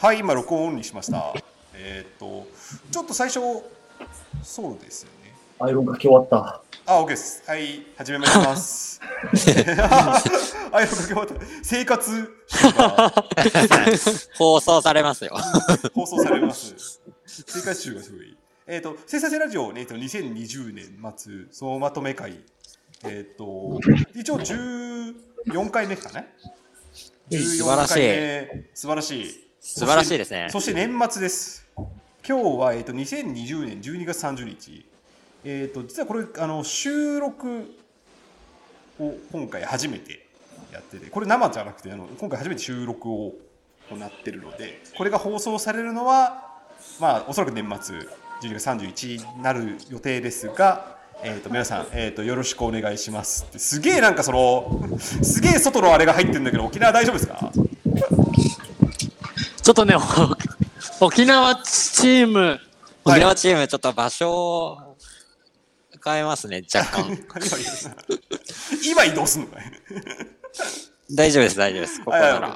はい、今録音オンにしました。えーっと、ちょっと最初、そうですよね。アイロンかけ終わった。あ、OK です。はい、始めます。あ、よく終わった。生活放送されますよ。放送されます。生活集がすごい。えっ、と、生産性ラジオ、ね、えっと2020年末、総まとめ会。えっ、と、一応14回目かな？素晴らしいい。素晴らしい。素晴らしいですねそして年末です。今日は、えっと2020年12月30日。えっ、と実はこれあの収録を今回初めてやってて、これ生じゃなくてあの今回初めて収録を行ってるので、これが放送されるのはまあおそらく年末12月31になる予定ですが。えー、と皆さん、えー、とよろしくお願いしますってすげえなんかそのすげえ外のあれが入ってるんだけど沖縄大丈夫ですか？ちょっとね、お沖縄チーム、はい沖縄チーム、ちょっと場所を変えますね、若干。今移動すんのかい大丈夫です、大丈夫です。ここなら。わ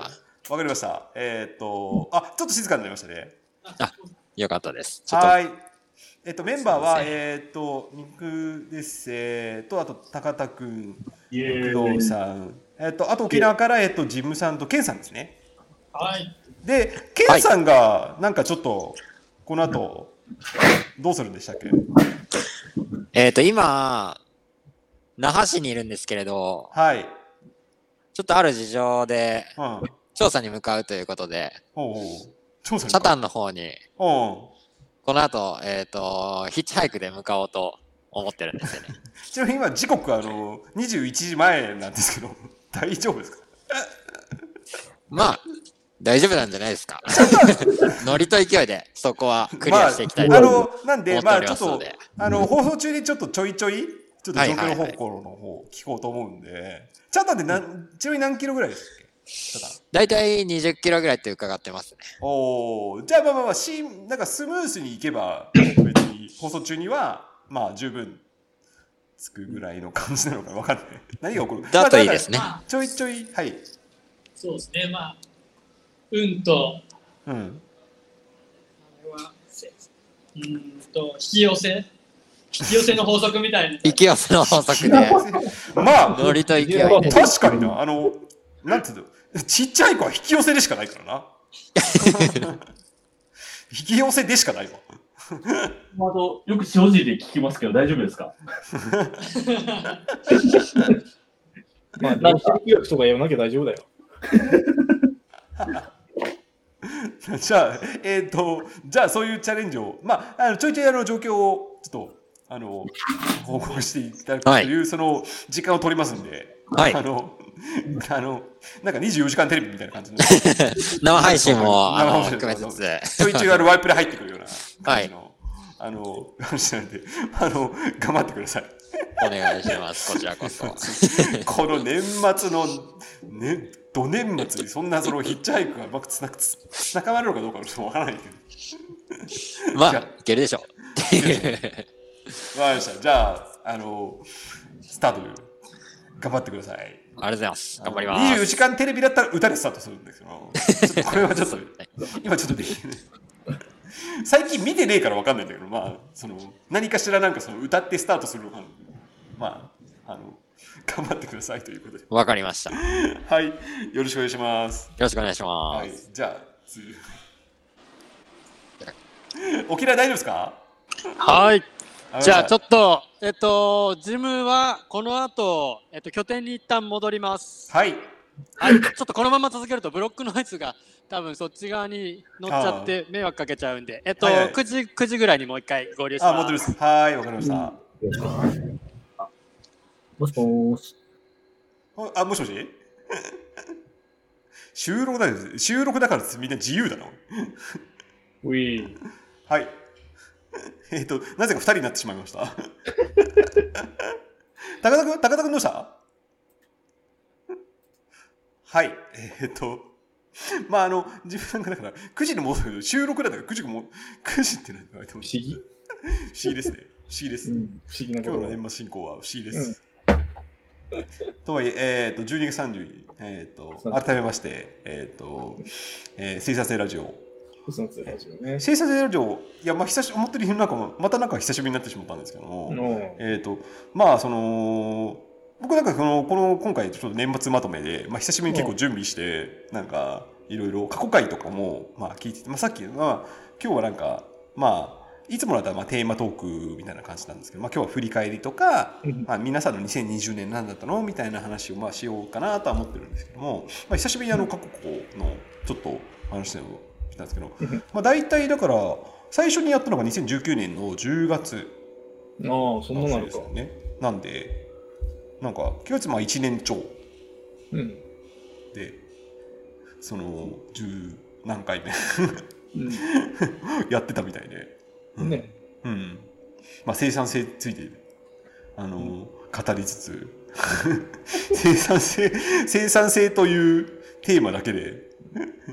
かりました。えっ、と、あ、ちょっと静かになりましたね。あ、よかったです。ちょっと、はい。えっ、と、メンバーは、えっ、と、肉です、えー、と、あと、高田くん、イエ工藤さん、えっ、と、あと沖縄から、えっ、と、ジムさんとケンさんですね。はい。で、ケンさんが、なんかちょっと、この後、どうするんでしたっけ？えっ、と、今、那覇市にいるんですけれど、はい。ちょっとある事情でうん。調査に向かうということで、ほう。調査チャタンの方に、うん。この後、えっ、と、ヒッチハイクで向かおうと思ってるんですよね。ちなみに今、時刻、あの、21時前なんですけど、大丈夫ですか？まあ、大丈夫なんじゃないですか？ノリと勢いで、そこはクリアしていきたいとまあ、あのなんで、まあちょっとますので、あの放送中にちょっとちょいちょい、ちょっと状況の方向の方聞こうと思うんで、チャタンってなんちなみに何キロぐらいですっけ？大体20キロぐらいって伺ってますね。おーじゃあまあまあまあ、しなんかスムースにいけば、別に放送中には、まあ十分つくぐらいの感じなのかわかんない。何が起こる？だといいですね。まあちょいちょい、はい。そうですね、まあ、運と、うん。あれは、せうーんと、引き寄せ引き寄せの法則みたいな。引き寄せの法則で、まあ、ノリと勢いで。確かにな、あの、なんていうの、ちっちゃい子は引き寄せでしかないからな。引き寄せでしかないわ。まあ、とよく正直で聞きますけど、大丈夫ですか？まあ、なんか、医学とかやらなきゃ大丈夫だよ。じゃあ、えっ、と、じゃあそういうチャレンジを、まあ、あのちょいちょいあの状況をちょっと、あの、報告していただくという、その時間を取りますんで、はいあの、あの、なんか24時間テレビみたいな感じの、生配信も、生配信含めつつ、ちょいちょいあのワイプで入ってくるようなはい感じの、あの、感じなんで、あの、頑張ってください。お願いします。こちらこそ。この年末の、ね、ど年末にそんなそのヒッチハイクがうまくつなつつながるのかどうかちょっとわからないけど。まあ、いけるでしょう。わかりました。じゃあ、あの、スタート頑張ってください。ありがとうございます。頑張りま24す。時間テレビだったら歌でスタートするんですけど、これはちょっと、今ちょっとできない。最近見てねえからわかんないんだけど、まあ、その、何かしらなんかその歌ってスタートするのか、まあ、あの、頑張ってくださいということで。わかりました。よはい。よろしくお願いします。ろしくお願いしまはいす。。じゃあ、次 沖縄大丈夫ですか？はい。じゃあちょっっと、えっと、ジムはこの後、えっと、拠点に一旦戻ります。と。はい。はい。ちょっとこのまま続けるとブロックノイズが多分そっち側に乗っちゃって迷惑かけちゃうんで、えっと、はいはい9時、9時ぐらいにもう一回合流しあ、ます。戻ります。はい、わかりました。もしもーし。あ、もしもし？収録だよ。収録だからみんな自由だな。うい。はい。えっと、なぜか二人になってしまいました。高田君、高田君どうした？はい。えっと、まあ、あの、自分がだから、9時に戻るけど、収録だから9時も、9時って何言われても不思議不思議ですね。不思議です。うん。不思議な。今日の年末進行は不思議です。とはいえ、えー、と12月30日、えー、と改めまして、えーとえー、水産性ラジオ、嘘のつラジオね。生産性ラジオ、いや、まあ、久し、思ってるなんか、またなんか久しぶりになってしまったんですけども、のえっ、と、まあ、その、僕なんかこの、この、今回ちょっと年末まとめで、まあ、久しぶりに結構準備して、なんか、いろいろ過去回とかも、まあ、聞いてて、まあ、さっき、まあ、今日はなんか、まあ、いつもだったらまあテーマトークみたいな感じなんですけど、まあ、今日は振り返りとか、うんまあ、皆さんの2020年何だったのみたいな話をまあしようかなとは思ってるんですけども、まあ、久しぶりにあの過去のちょっと話をしたんですけど、まあ、大体だから最初にやったのが2019年の10月ああ、そんですよ。ね。なんで、なんか、9月まあ1年超うん。で、その、10何回目う やってたみたいで、ん、ね。うん。まあ生産性ついて、あの、語りつつ、生産性、生産性というテーマだけで、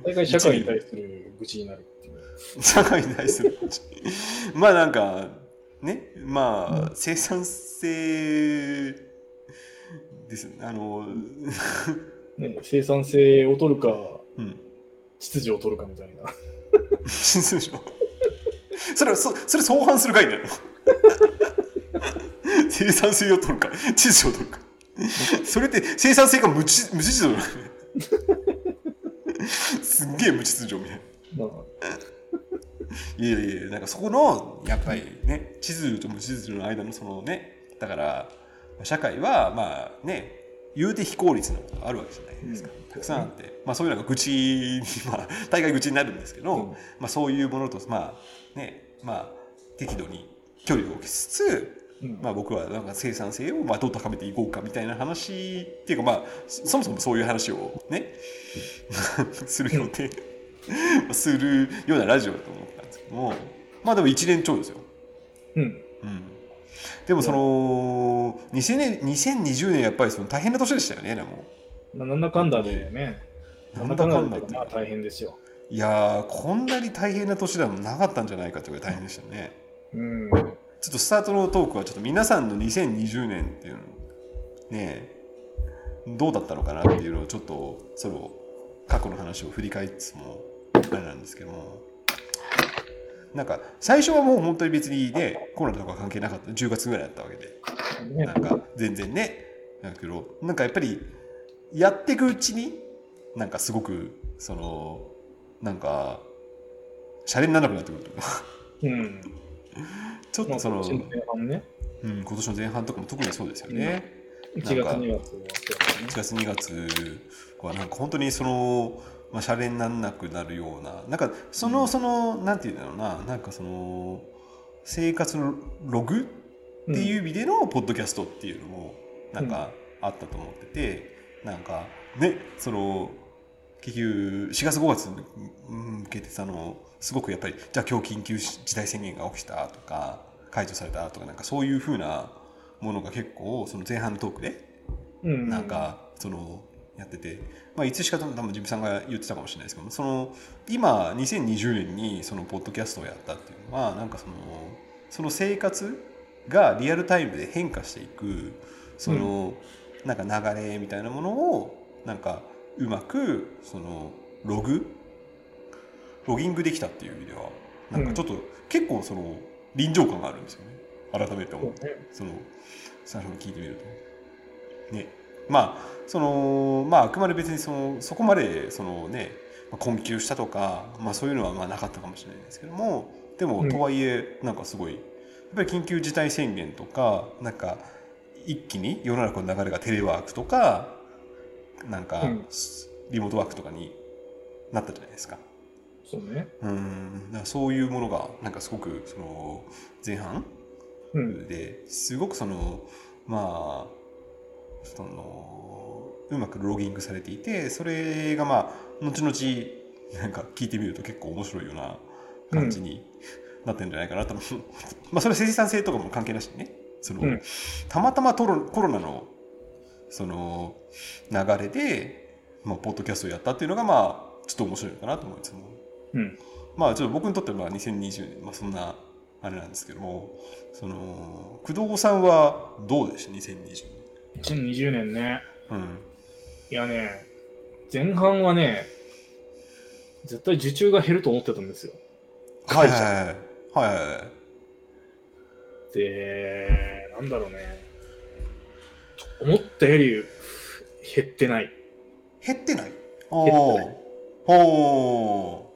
大概社会に対する愚痴になるっていう。社会に対するまあなんかね。まあ生産性ですね。あの ね、生産性を取るか、うん。秩序を取るかみたいな。秩序それはそそれ相反する概念なの？生産性を取るか秩序を取るか。それって生産性が無秩無秩序なの？すっげえ無秩序みたいな。まあ、いやいやなんかそこのやっぱりね地図と無秩序の間のそのねだから社会はまあね言うて非効率なことがあるわけじゃないですか、うん。たくさんあって、まあ、そういうのが愚痴に、まあ、大概愚痴になるんですけど、うん。まあ、そういうものとまあねまあ適度に距離を置きつつ、うんまあ、僕はなんか生産性をまあどう高めていこうかみたいな話っていうかまあそもそもそういう話をね する予定するようなラジオだと思ったんですけどもまあでも1年超ですよ。うん。うん、でもその2000年2020年やっぱりその大変な年でしたよねでも。まあなんだかんだでね、なんだかんだまあ大変ですよ。いやーこんなに大変な年でもなかったんじゃないかというぐらい大変でしたね。うん。ちょっとスタートのトークはちょっと皆さんの2020年っていうのねどうだったのかなっていうのをちょっとその過去の話を振り返りつつもあれなんですけども。なんか最初はもう本当に別にねコロナとか関係なかった。10月ぐらいだったわけで。ね。なんか全然ね。だけどなんかやっぱりやっていくうちになんかすごくそのなんかシャレにならなくなってくるというか。うん。まあ、ちょっとその、今年の前半ね、うん、今年の前半とかも特にそうですよね。1月、なんか2月はそう1月2月はなんか本当にその、まあ、シャレにならなくなるようななんかその、そのなんていうんだろうな。なんかその生活のログっていう意味でのポッドキャストっていうのもなんかあったと思ってて、なんかねその結局4月5月に向けてそのすごくやっぱりじゃあ今日緊急事態宣言が起きたとか解除されたとかなんかそういうふうなものが結構その前半のトークでうん。なんかそのやってて、まあ、いつしか多分ジムさんが言ってたかもしれないですけどその今2020年にそのポッドキャストをやったっていうのはなんかそのその生活がリアルタイムで変化していくその、なんか流れみたいなものをなんかうまくそのログロギングできたっていう意味ではなんかちょっと結構その臨場感があるんですよね。改めて思って。その最初に聞いてみると。ね。まあそのまああくまで別にそのそこまでそのねまあ困窮したとか、まあ、そういうのはまあなかったかもしれないですけどもでもうん。とはいえなんかすごいやっぱり緊急事態宣言とかなんか一気に世の中の流れがテレワークとかなんかうんリモートワークとかになったじゃないですか。そうね。うんだからそういうものがなんかすごくその前半うん。ですごくそのまあそのうまくロギングされていてそれがまあ後々なんか聞いてみると結構面白いような感じになってるんじゃないかなと思う、まあそれは生産性とかも関係なしにねその、うんたまたまコロナのその流れで、まあ、ポッドキャストをやったっていうのがまあちょっと面白いのかなと思いつつもうん。まあちょっと僕にとってはまあ2020年、まあ、そんなあれなんですけどもその工藤さんはどうでした？2020年2020年ね。うんいやね、前半はね、絶対受注が減ると思ってたんですよ。はいはいはいはいはいはいで、なんだろうね。思ったより減ってない。減ってない？減っておない。ー。お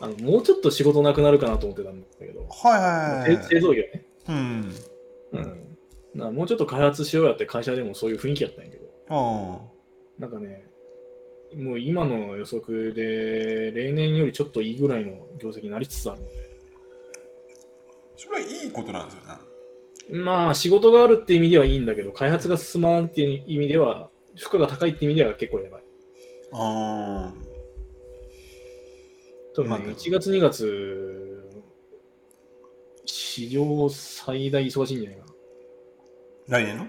あのもうちょっと仕事なくなるかなと思ってたんだけど、ーはいはいはい製造業ね。うん。うん。だからもうちょっと開発しようやって会社でもそういう雰囲気やったんやけど、あなんかね、もう今の予測で、例年よりちょっといいぐらいの業績になりつつあるので、それはいいことなんですよねまあ仕事があるって意味ではいいんだけど、開発が進まんっていう意味では、負荷が高いって意味では結構やばい。あ多分ね、まあ1月、2月、史上最大忙しいんじゃないかな。来年の？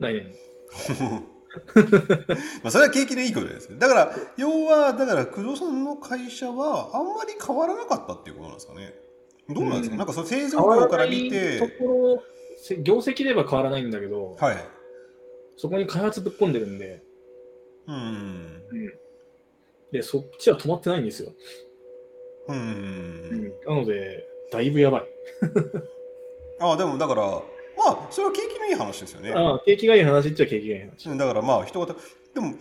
来年。まあそれは景気のいいことですねだから要はだから工藤さんの会社はあんまり変わらなかったっていうことなんですかねどうなんですか、うんなんかその製造業から見てころ、せ業績では変わらないんだけど、はいそこに開発ぶっ込んでるんで、うんで、そっちは止まってないんですよ。うん、うんなので、だいぶやばい。ああでもだからまあそれは景気のいい話ですよねああ、景気がいい話っちゃ景気がいい話。だからまあ人がたでも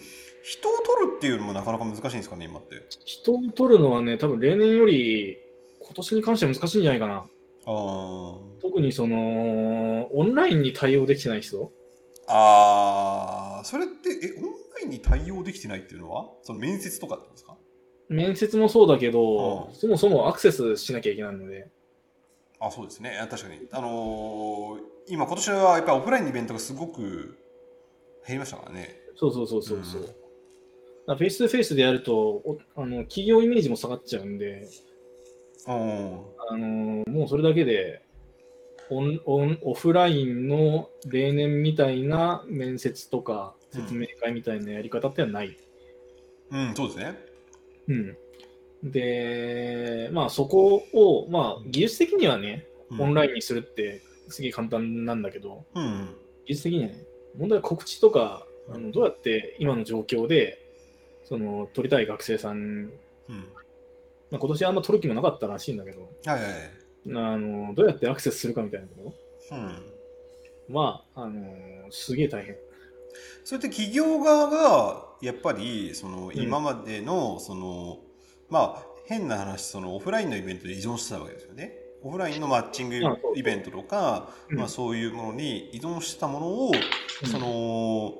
人を取るっていうのもなかなか難しいんですかね今って人を取るのはね、多分例年より今年に関しては難しいんじゃないかな。ああ特にその、オンラインに対応できてない人？ああそれってえオンラインに対応できてないっていうのは？その面接とかってですか？面接もそうだけど、うん。そもそもアクセスしなきゃいけないので、あそうですね。あ確かに。あのー今今年はやっぱりオフラインのイベントがすごく減りましたからね。そうそうそうそうそう。うん。フェイス2フェイスでやるとおあの、企業イメージも下がっちゃうんで、うん。あのもうそれだけでオンオン、オフラインの例年みたいな面接とか説明会みたいなやり方ってはない。うんそうですね。うん。で、まあそこを、まあ技術的にはね、オンラインにするってすげえ簡単なんだけど、うん。技術的にはね、問題は告知とか、あのどうやって今の状況で、その取りたい学生さん、うん。まあ、今年あんま取る気もなかったらしいんだけど、はいはいはいあのどうやってアクセスするかみたいなとこうん。ろ、まあ、あのすげえ大変。それって企業側がやっぱりそのん今までのその、まあ変な話そのオフラインのイベントで依存してたわけですよね。オフラインのマッチングイベントとか、うん。まあ、そういうものに依存してたものを、うん。その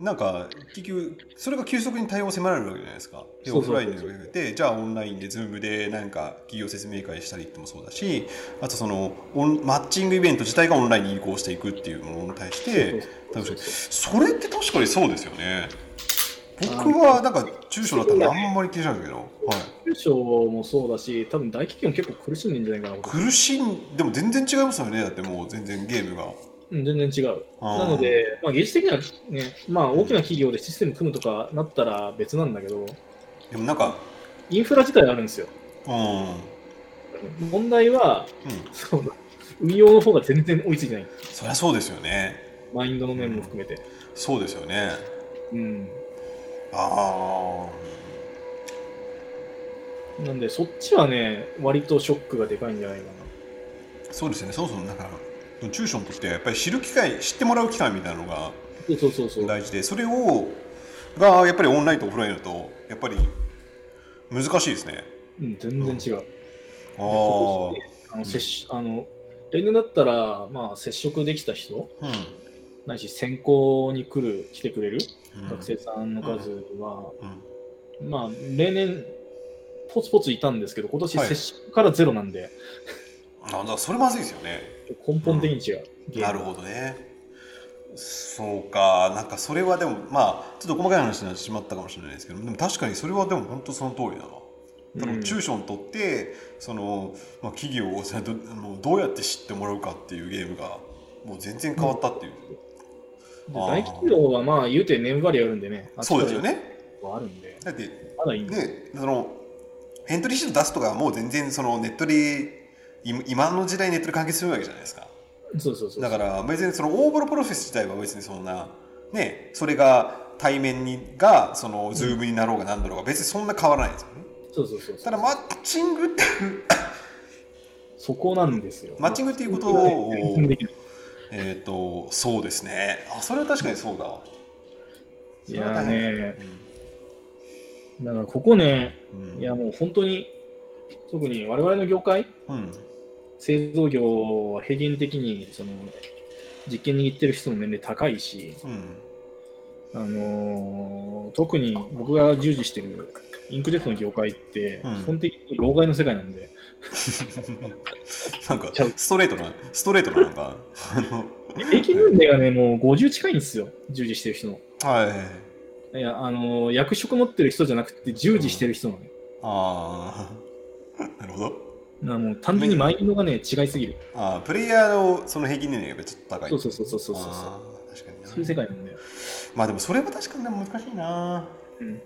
なんか結局それが急速に対応を迫られるわけじゃないですか。でオフラインのでじゃあオンラインで Zoom でなんか企業説明会したりってもそうだしあとそのオンマッチングイベント自体がオンラインに移行していくっていうものに対してそれって確かにそうですよね。僕はなんか中小だったらあんまり気にしないけど、はい、中小もそうだし、多分大企業も結構苦しんでんじゃないかな、苦しんでも全然違いますよね。だってもう全然ゲームが。うん、全然違う。なので、まあ、技術的にはね、まあ、大きな企業でシステム組むとかなったら別なんだけど、でもなんか、インフラ自体あるんですよ。うん、うん、問題は、その運用の方が全然追いついてない。そりゃそうですよね。マインドの面も含めて。そうですよね。うん。あなんで、そっちはね、割とショックがでかいんじゃないかな。あ、そうですよね。そもそもだから、中小にとってやっぱり知る機会、知ってもらう機会みたいなのがそうそうそうそう。大事で、それを、がやっぱりオンラインとオフラインだと、やっぱり難しいですね。うん、全然違う。ああの接しあの例年だったら、まあ、接触できた人、うん。ないし選考に来る、来てくれるうん学生さんの数は、うんまあ、例年、ポツポツいたんですけど、今年接触からゼロなんで、あだからそれまずいですよね。根本的に違う。ゲームなるほどね。そうか、なんかそれはでも、まあ、ちょっと細かい話になってしまったかもしれないですけど、でも確かにそれはでも本当その通りだな。中小にとって、その、まあ、企業をそれどどうやって知ってもらうかっていうゲームが、もう全然変わったっていう。であー大企業はまあ言うて年割りあるんでね、そうですよね。はあるんで、だって、まだいいんで。ね、その、エントリーシート出すとかはもう全然そのネットで、今今の時代ネットで完結するわけじゃないですか。そうそうそう。だから別にその応募のプロセス自体は別にそんなねそれが対面にがそのズームになろうがなんだろうが別にそんな変わらないですよね。そうそうそうそう。ただマッチングっていう そこなんですよ。マッチングっていうことをえっ、とそうですねあそれは確かにそうだわいやーね、うだからここね、んいやもう本当に、特に我々の業界、うん製造業は平均的にその実験握ってる人の年齢高いし、うんあのー特に僕が従事してるインクジェットの業界って、うん。基本的に老害の世界なんで、なんかストレートなストレートななんか平均年齢がね、もう50近いんですよ、従事してる人の。はいいや、あのー役職持ってる人じゃなくて、従事してる人なのよ。ああ なるほどだからもう単純にマインドがね、違いすぎる。あープレイヤーのその平均年齢がちょっと高い。そうそうそうそうそうそう。確かにな。そういう世界なんだよ。まあでもそれは確かに難しいな。うん。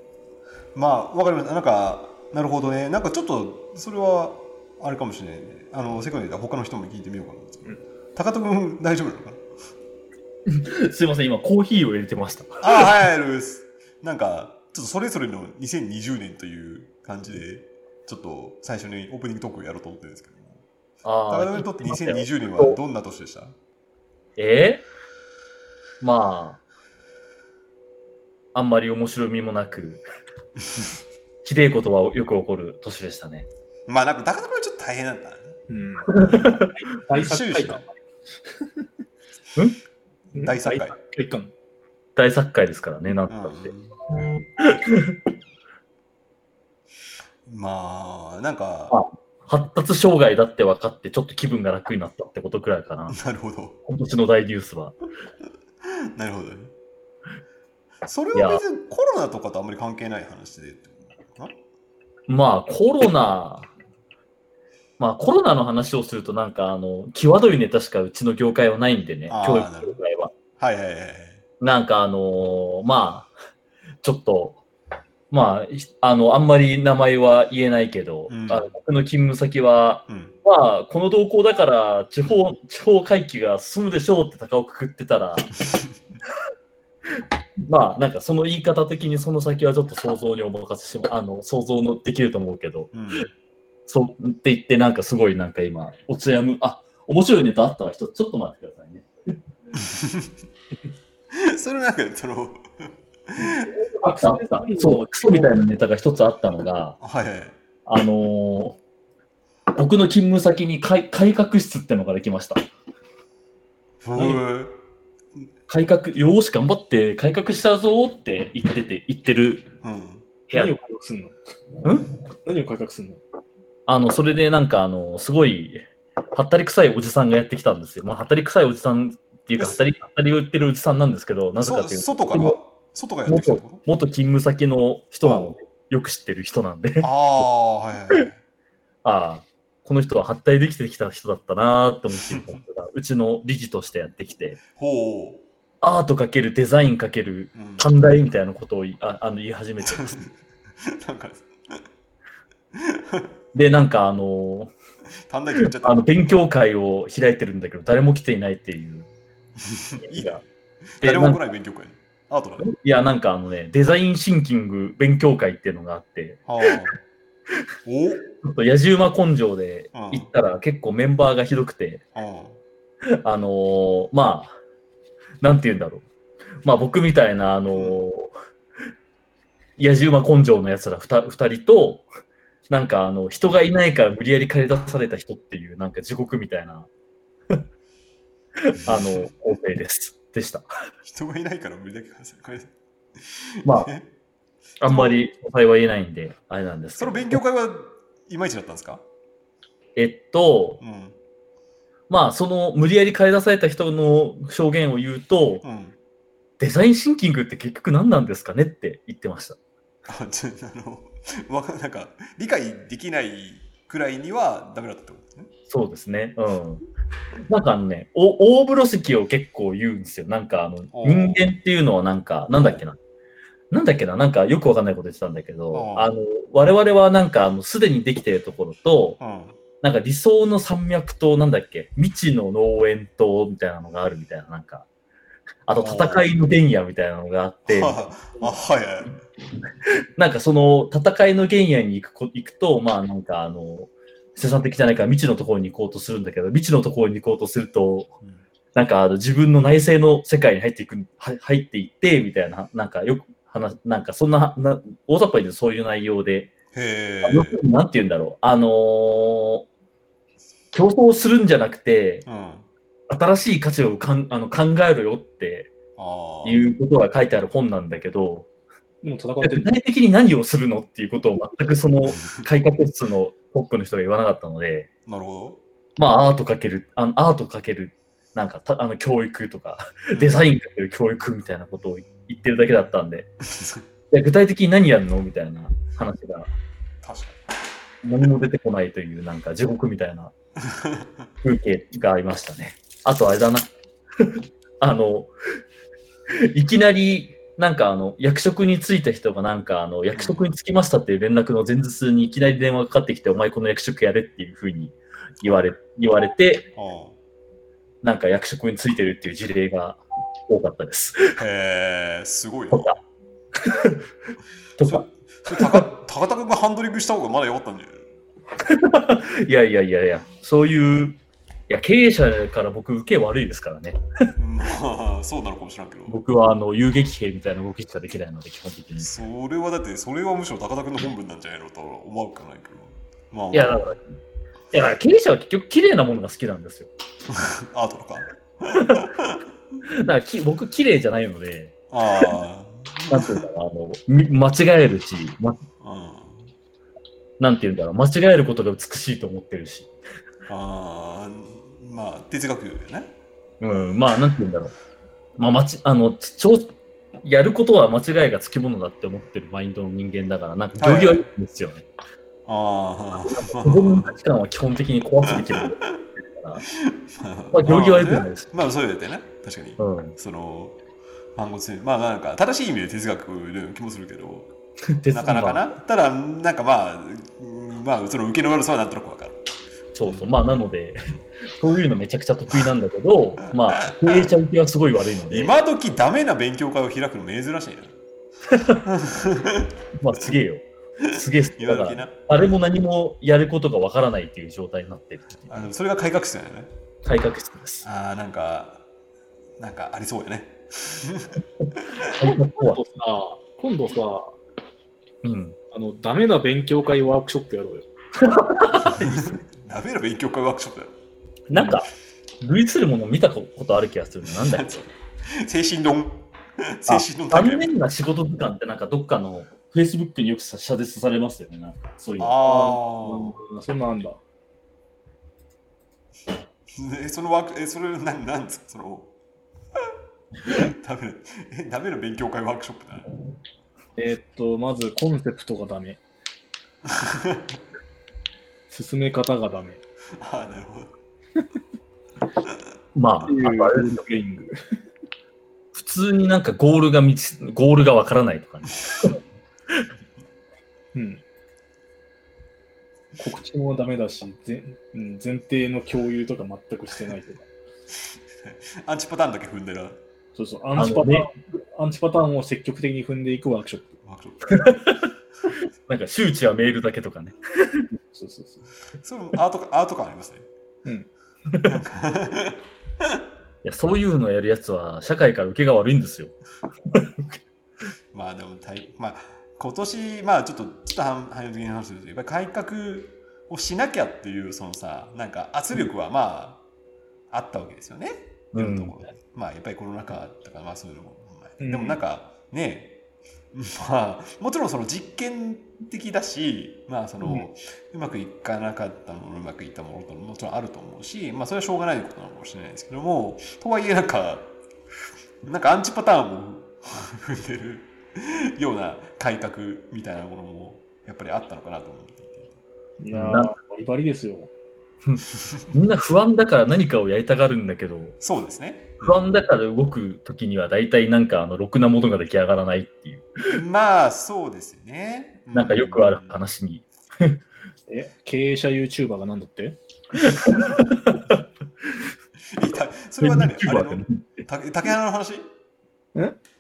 まあわかりましたなんかなるほどね。なんかちょっとそれはあれかもしれないね。あのせっかくだから他の人も聞いてみようかな、うん。高田君大丈夫なのかな？すいません、今コーヒーを入れてました。ああはいルースなんかちょっとそれぞれの2020年という感じでちょっと最初にオープニングトークをやろうと思ってるんですけども。あ高田君にとって2020年はどんな年でした？え？ーまあ、あんまり面白みもなく、ひでえことはよく起こる年でしたね。まあなんか高田君はちょっと大変なん だね。うん。大作会か。大作会。大作会ですからね、なんたって。まあなんか発達障害だって分かって、ちょっと気分が楽になったってことくらいかな。なるほど。今年の大ニュースは。なるほどね。それは別にコロナとかとあんまり関係ない話でまあ、コロナ、まあ、コロナの話をすると、なんか、あの、際どいネタしかうちの業界はないんでね、教育業界は。はいはいはいはい。なんか、あのーまあ、ちょっと、まあ、ひあの、あんまり名前は言えないけど、うんあの僕の勤務先は、うんまあ、この動向だから、地方、地方回帰が進むでしょうって高をくくってたら、まあ、なんかその言い方的にその先はちょっと想像にお任せしま、あの、想像のできると思うけど、うんそうって言って、なんかすごいなんか今、おつやむ、あ、面白いネタあったわ、ちょっと待ってくださいね。それなんかその。そう、クソみたいなネタが一つあったのが、はいはい。あのー僕の勤務先に改改革室ってのができました。改革、よーし、頑張って改革したぞーって言ってて、言ってる。うん。部屋何を。改革すんの？ん何を改革すんの？あの、それでなんか、あの、すごい、はったり臭いおじさんがやってきたんですよ。まあ、はったり臭いおじさんっていうか、はったり、はったりを言ってるおじさんなんですけど、なぜかそっていうと、外から？外からやってきたってこ元勤務先の人なので、よく知ってる人なんで。と、ああはいはいはい。ああ、この人ははったりできてきた人だったなーって思っていた人が、うちの理事としてやってきて、ほアートかけるデザインかける短大みたいなことをいあ あの言い始めてます。なんかで、なんかあの短大言っちゃった。あの勉強会を開いてるんだけど、誰も来ていないっていう。いい誰も来ない勉強会アートだねいや、なんかあのね、デザインシンキング勉強会っていうのがあって、はあ。お？ちょっと野じ馬根性でうん行ったら結構メンバーがひどくて、ああ。のーまあ、なんて言うんだろう。まあ僕みたいな、あのー、野じ馬根性のやつら二二人と、なんかあの、人がいないから無理やり駆り出された人っていう、なんか地獄みたいな、あの、構成です。でした。人がいないから無理だけくださいこれまあ、え？あんまり詳細は言えないんで、あれなんです。その勉強会はいまいちだったんですか？えっと、うんまあ、その無理やり駆り出された人の証言を言うと、うんデザインシンキングって結局何なんですかねって言ってました。あちょあのわかなんか理解できないくらいにはダメだったってことですねそうですね。うん。なんかあのね、お大風呂敷を結構言うんですよ。なんかあの、人間っていうのはなんか、なんだっけな。なんだっけな、なんかよくわかんないこと言ってたんだけどあの、我々はなんかあの、すでにできているところと、うんなんか理想の山脈と、なんだっけ、未知の農園と、みたいなのがあるみたいな、なんか、あと戦いの原野みたいなのがあって、は あ、はいはい。なんかその戦いの原野に行くこ行くと、まあなんかあの、生産的じゃないから未知のところに行こうとするんだけど、未知のところに行こうとすると、うんなんかあの自分の内政の世界に入っていく、は入っていって、みたいな、なんかよく話、なんかそんな、な大雑把にそういう内容で。なんて言うんだろう、あのー競争するんじゃなくて、うん。新しい価値をかんあの考えろよって。いうことが書いてある本なんだけど、もう戦ってる。具体的に何をするのっていうことを全くその改革室のトップの人が言わなかったので、なるほまあアートかける、あのアートかける、なんかたあの教育とか、ど。デザインかける教育みたいなことを言ってるだけだったんで、いや具体的に何やるのみたいな話が確か何も出てこないという、なんか地獄みたいな風景がありましたね。あとあれだな。あの、いきなり、なんかあの、役職に就いた人がなんかあの、役職に就きましたっていう連絡の前日にいきなり電話がかかってきて、お前この役職やれっていうふうに言われ、言われて、なんか役職に就いてるっていう事例が多かったです。あへえ、すごいなと。か。高田君がハンドリングした方がまだ良かったんじゃない？いやいやいやいや、そういう、いや、経営者から僕受け悪いですからね。まあ、そうなのかもしれんけど。僕はあの遊撃兵みたいな動きしかできないので、基本的に。それはだって、それはむしろ高田君の本分なんじゃないのとは思うかないけど。まあ、いや、だから、いや、経営者は結局綺麗なものが好きなんですよ。アートとか？だからき僕、綺麗じゃないので、あなんていうんだろう、あの、み間違えるし、ま、あ、うん。なんていうんだろう、間違えることが美しいと思ってるし、ああ、まあ、哲学よね。うん、まあ、なんていうんだろう。まあ、まち、あの、ちょやることは間違いがつきものだって思ってるマインドの人間だから、なんか、行儀はいいんですよね。ああ、自分の価値観は基本的に壊すべきだから。まあ行儀は良くないですまあ、そうやってね。確かに。うん。その、反骨精まあ、なんか、正しい意味で哲学のような気もするけど、なかなかな。ただ、なんかまあ、うんまあ、その受けの悪さはなんとなくわかる。そうそう。まあ、なので、そういうのめちゃくちゃ得意なんだけど、まあ、経営者受けはすごい悪いので、今時ダメな勉強会を開くの珍しいな。まあ、すげえよ。すげえ、だから、も何もやることがわからないっていう状態になってる。あのそれが改革室だよね。改革室です。ああ、なんか、なんかありそうやね。今度さ、今度さ、うん。あの、ダメな勉強会ワークショップやろうよ。ダメな勉強会ワークショップだよ。なんか、類するもの見たことある気がするな。なんだっけ 精神論。精神論残念な仕事時間ってなんかどっかの Facebook によくさ謝絶されますよね。なんかそういうの。あうんそんなんだ。あ。え、そのワーク、え、それ、なん、なんですか、その。ダメな、え、ダメな勉強会ワークショップだね。えーっと、まずコンセプトがダメ。進め方がダメ。ああ、なるほど。まあ、あれですよプレイング。普通になんかゴールが見つ、ゴールがわからないとかね。うん。告知もダメだし、ぜうん、前提の共有とか全くしてないとか。アンチパターンだけ踏んでるそうそう、アンチパターン、ねアンチパターンを積極的に踏んでいくワークショップ。なんか周知はメールだけとかね。そうそうそう。それもアートか、アート感ありますね。うん。いや、そういうのをやるやつは社会から受けが悪いんですよ。まあでも大、まあ、今年、まあちょっと、ちょっと反反的に話すると、やっぱり改革をしなきゃっていう、そのさ、なんか圧力はまあ、あったわけですよね。いろんまあやっぱりコロナ禍とか、まあそういうのも。うんでもなんか、ねまあ、もちろんその実験的だし、まあその、うまくいかなかったもの、うまくいったものともちろんあると思うし、まあそれはしょうがないことなのかもしれないですけども、とはいえなんか、なんかアンチパターンを踏んでるような改革みたいなものもやっぱりあったのかなと思っていて。いやー、なバリバリですよ。みんな不安だから何かをやりたがるんだけど、そうですね。不安だから動く時には大体なんかあの、ろくなものが出来上がらないっていう、まあそうですよね。なんかよくある話に。え、経営者 YouTuber がなんだって？いたそれは何？あれ YouTuber のた竹花の話？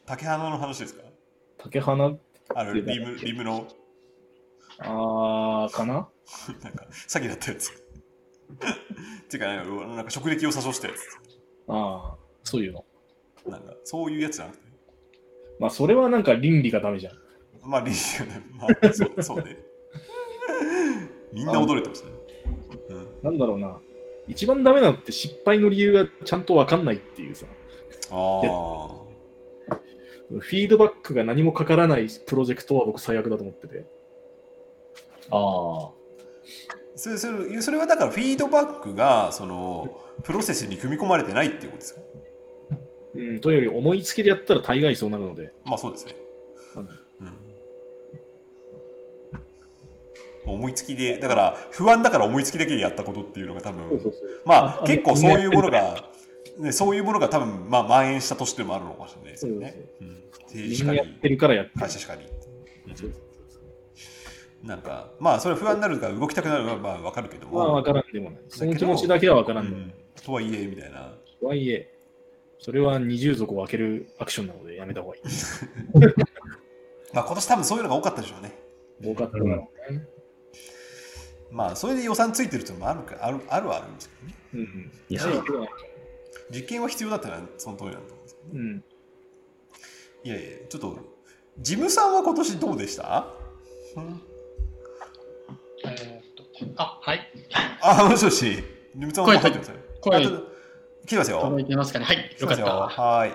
竹花の話ですか？竹花あの、リム、リムの、あーかな？なんか、詐欺だったやつ。てか、なんか、なんか職歴を詐称したやああ、そういうの。つ。なんか、そういうやつじゃなくて？まあ、それはなんか倫理がダメじゃん。まあ、リーね。まあ、そうそうね。みんな驚いてましたね。うんなんだろうな。一番ダメなのって失敗の理由がちゃんとわかんないっていうさ。ああ。フィードバックが何もかからないプロジェクトは僕最悪だと思ってて。ああ。それそれそれはだからフィードバックがそのプロセスに組み込まれてないっていうことですか？うん、というより思いつきでやったら大概そうなるので。まあそうですね、うん、思いつきでだから不安だから思いつきだけでやったことっていうのが多分そうそうまああ結構そういうものが、ね、そういうものが多分まあ蔓延したとしてもあるのかもしれないですよね、みん。なやってるからやってる会社しかり、なんかまあそれは不安になるから動きたくなるのはまあ分かるけども、まあわからんでもない。その気持ちだけはわからうんでもない。ん、とはいえみたいな。とはいえ、それは二重底を開けるアクションなのでやめた方がいい。まあ今年多分そういうのが多かったでしょうね多かっただろうね。まあそれで予算ついてるっていうのもあるかあるあるはあるんですけどねうんうん。実験は必要だったらその通りなんだと思うんですけどうん。いやいやちょっと事務さんは今年どうでした、うんえーっとあ、はい。あもしもし事務さんも入ってますよ声あちょっと来てますよ届いてますかね。はい。よかった。はーい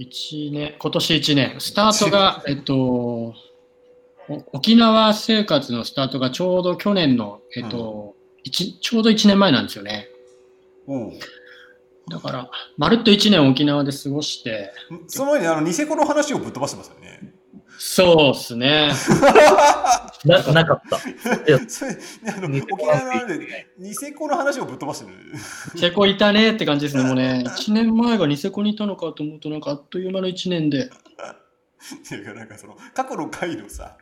一年、今年1年、スタートが、えっと、お沖縄生活のスタートがちょうど去年の、えっと、一ちょうど1年前なんですよね。おうだから、まるっと1年沖縄で過ごして、その前にあのニセコの話をぶっ飛ばしてますよねそうっすね。ななかった。それあの沖縄でニセコの話をぶっ飛ばしてるニセコいたねって感じですね。もうね、1年前がニセコにいたのかと思うと、なんかあっという間の1年で、っていうかなんかその過去の回のさ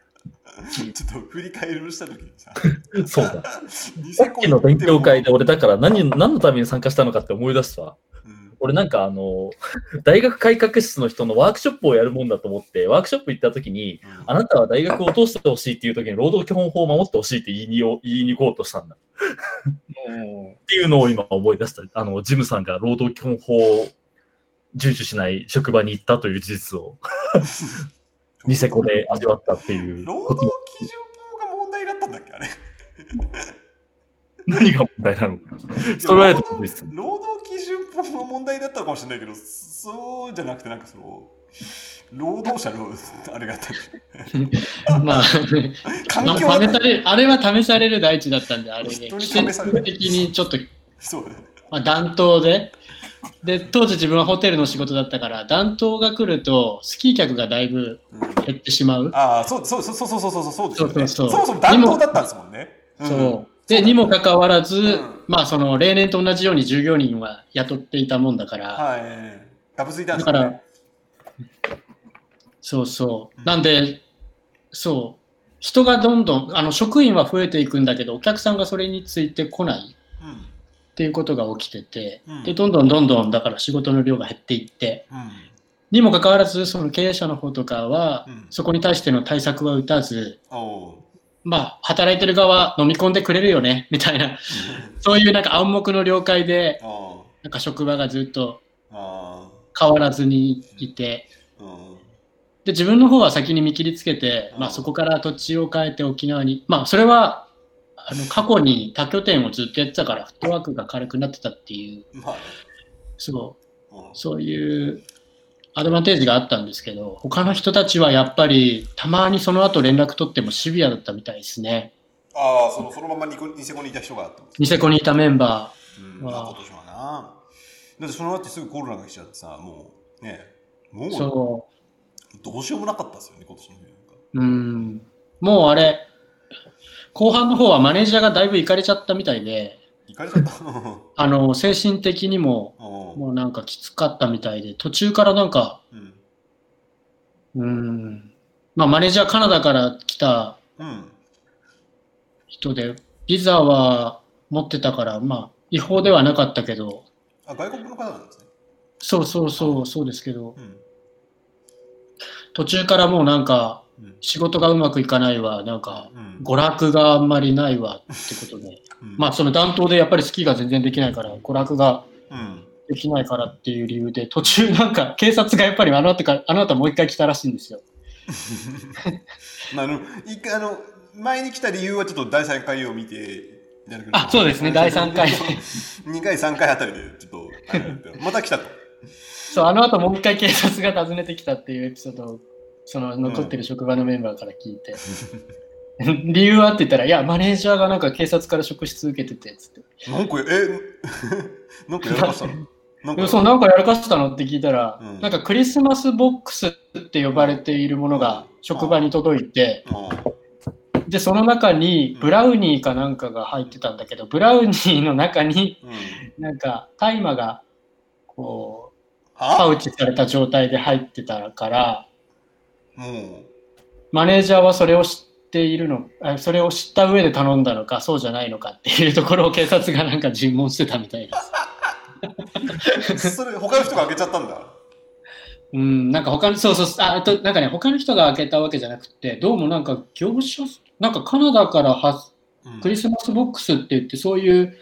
ちょっと振り返りをした時にさそうだ。ニさっきの勉強会で俺だから何何のために参加したのかって思い出した俺なんかあの、大学改革室の人のワークショップをやるもんだと思って、ワークショップ行った時に、あなたは大学を通してほしいっていう時に労働基本法を守ってほしいって言いに 言いに行こうとしたんだ。もっていうのを今思い出した。あの、ジムさんが労働基本法を遵守しない職場に行ったという事実を ニセコで味わったっていう労働基準法が問題だったんだっけあれ 何が問題なの？か。労働基準法が問題だったのかもしれないけどそうじゃなくてなんかその労働者の あれがあった まあ、環境まあ試されあれは試される大地だったんで、あれね、季節的にちょっと、そうだね。まあ、暖冬で、で、当時自分はホテルの仕事だったから、暖冬が来ると、スキー客がだいぶうん。減ってしまう。ああそうそうそうそうそうそうそうそうね。そうそうそう。そもそも暖冬だったんですもんね。んそう。で、にもかかわらず、ん。まあ、その、例年と同じように従業員は雇っていたもんだから、はい。ダブついたんでだから、そうそう。なんで、そう。人がどんどん、あの、職員は増えていくんだけど、お客さんがそれについてこないうんっていうことが起きてて、うん。で、どんどんどんどん、だから仕事の量が減っていって、うん。にもかかわらず、その経営者の方とかは、うん。そこに対しての対策は打たず、まあ、働いてる側飲み込んでくれるよね、みたいな、そういうなんか暗黙の了解で、あなんか職場がずっとあ変わらずにいて、うん。で、自分の方は先に見切りつけて、まあうんそこから土地を変えて沖縄に、まあそれは、あの過去に多拠点をずっとやってたから、フットワークが軽くなってたっていう、そう、うん。そういうアドバンテージがあったんですけど、他の人たちはやっぱり、たまにその後連絡取ってもシビアだったみたいですね。ああそのそのままニコニセコにいた人があったんですニセコにいたメンバうん。まあわあ今年はな。だってその後すぐコロナが来ちゃってさもうね。もー、うそどうしようもなかったですよね今年の冬なんうん、もうあれ、後半の方はマネージャーがだいぶ行かれちゃったみたいで、行かれちゃったあの、精神的にも、うん。もうなんかきつかったみたいで、途中からなんか、うん。うん、まあマネージャーカナダから来たうん。人で、ビザは持ってたから、まあ違法ではなかったけど、あ外国の方なんですね。そうそうそう、そうですけど、うん。途中からもうなんか、うん。仕事がうまくいかないわ、なんか、うん。娯楽があんまりないわってことで、うんまあその暖冬でやっぱりスキーが全然できないから、娯楽がうんできないからっていう理由で、途中なんか 警察がやっぱりあの後か、あの後もう一回来たらしいんですよ。まああの一回あの前に来た理由はちょっと第3回を見てあ、そうですね、第3回。2回 3回あたりでちょっとまた来たとそう、あの後もう一回警察が訪ねてきたっていうエピソードを、その残ってる職場のメンバーから聞いて。理由はって言ったら、いや、マネージャーがなんか警察から職質受けてて、つって。なんかえ なんかやらかしたの？なんそう、なんかやらかしたのって聞いたら、うん。なんかクリスマスボックスって呼ばれているものが職場に届いて、うん。で、その中にブラウニーかなんかが入ってたんだけど、ブラウニーの中にうんなんか大麻がこう、パあ？ウチされた状態で入ってたから、もうマネージャーはそれを知っているの、あそれを知った上で頼んだのか、そうじゃないのかっていうところを警察がなんか尋問してたみたいです。それ他の人が開けちゃったんだ。うん、なんか他の、そうそう、ああと、なんかね、他の人が開けたわけじゃなくて、どうもなんか業者、なんかカナダからはうん。クリスマスボックスって言って、そういう、うん。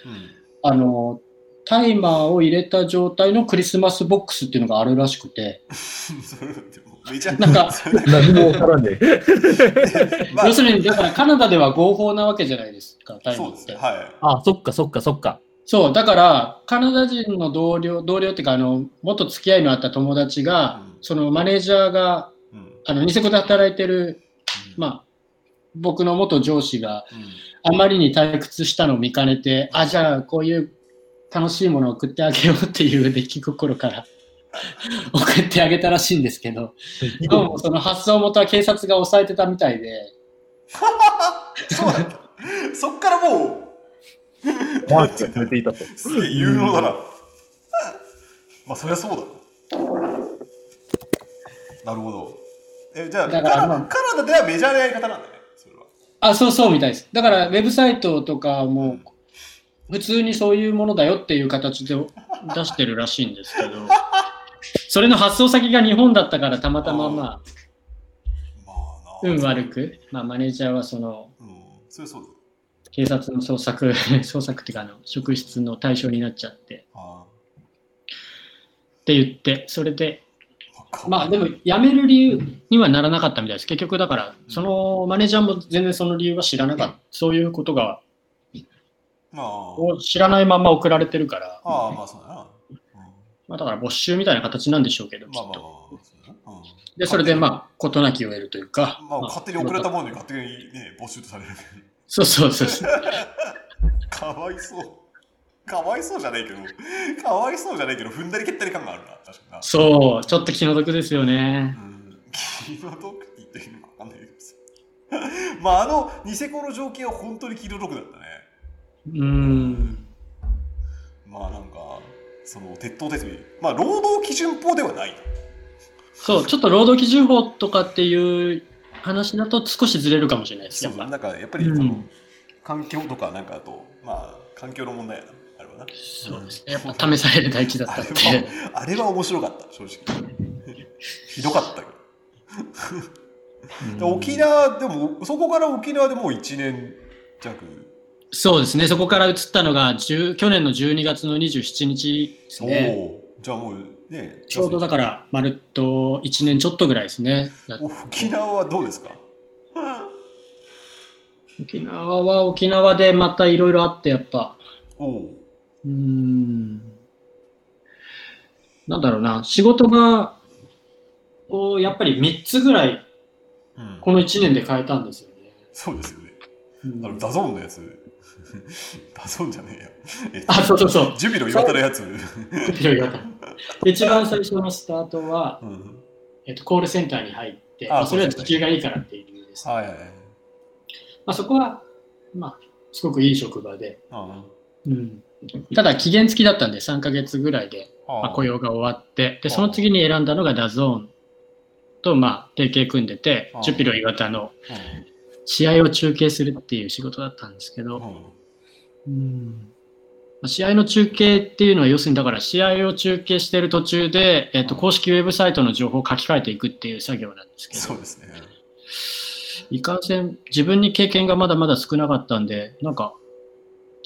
あの、タイマーを入れた状態のクリスマスボックスっていうのがあるらしくて、めちゃなんか何もわからね。え。まあ。要するに、だからカナダでは合法なわけじゃないですか、タイマーって。はい。あ、そっかそっかそっか。そう、だから、カナダ人の同僚、同僚っていうか、あの、元付き合いのあった友達が、うん。そのマネージャーが、うん。あの、ニセコで働いてる、うん。まあ、僕の元上司がうん。あまりに退屈したのを見かねて、あ、じゃあこういう楽しいものを送ってあげようっていう出来心から 送ってあげたらしいんですけど、どうもその発想元は警察が抑えてたみたいで、そうだった。そっからもマークが決めていたと。うすげえ有能だな。まあそりゃそうだ。なるほど。えじゃあカナだからまあカナダではメジャーなやり方なんだねそれは。あ、そうそうみたいです。だからウェブサイトとかも普通にそういうものだよっていう形で 出してるらしいんですけど、それの発送先が日本だったからたまたままあ、運悪く、まあマネージャーはその警察の捜索、捜索っていうかあの職質の対象になっちゃって。あって言って、それで、あまあでも辞める理由にはならなかったみたいです。結局だから、そのマネージャーも全然その理由は知らなかった。そういうことがまあを知らないまま送られてるから、ああまあそうだな、うんまあ、だから没収みたいな形なんでしょうけど、きっまあまあで、それでまあ、事なきを得るというか、まあ、まあ勝手に送られたものに勝手にね、没収とされる。そうそうそうそう。かわいそう。かわいそうじゃないけど、かわいそうじゃないけど、踏んだり蹴ったり感があるな、確かにな。そう、ちょっと気の毒ですよねう。ん、気の毒って言っていいのかわかんないけどさ。まあ、あの、ニセコの条件は本当に気の毒だったね。うーん。まあ、なんか、その、鉄頭鉄尾。まあ、労働基準法ではない。そう、ちょっと労働基準法とかっていう話だと少しずれるかもしれないです。やっぱ。なんか、やっぱり、その、うん環境とかなんかだと、まあ、環境の問題やな、あれはな。そうですね。やっぱ試される大事だったって。あれは面白かった、正直。ひどかったけど。で沖縄でも、そこから沖縄でもう1年弱。そうですね。そこから移ったのが10去年の12月の27日ですね。じゃあもうね、ちょうどだから、まるっと1年ちょっとぐらいですね。沖縄はどうですか？沖縄は沖縄でまたいろいろあって、やっぱ。うーん、なんだろうな、仕事が、こうやっぱり3つぐらい、うん、この1年で変えたんですよね。そうですよね。うんあの、ダゾーンのやつ。 DAZNじゃねえや。えっとあ、そうそうそう。ジュビロ磐田のやつ。いろいろ一番最初のスタートは、うん。えっと、コールセンターに入って、あまあ、それはそうですね時給がいいからっていう理由です。はいはいはい。まあ、そこは、まあ、すごくいい職場で、あうん、ただ期限付きだったんで3ヶ月ぐらいで、あまあ、雇用が終わってであその次に選んだのが DAZNと、まあ、提携組んでてあジュピロ岩田のうん試合を中継するっていう仕事だったんですけど、うんうん試合の中継っていうのは、要するにだから試合を中継している途中で、えっと、公式ウェブサイトの情報を書き換えていくっていう作業なんですけど、そうですね。いかんせん、自分に経験がまだまだ少なかったんで、なんか、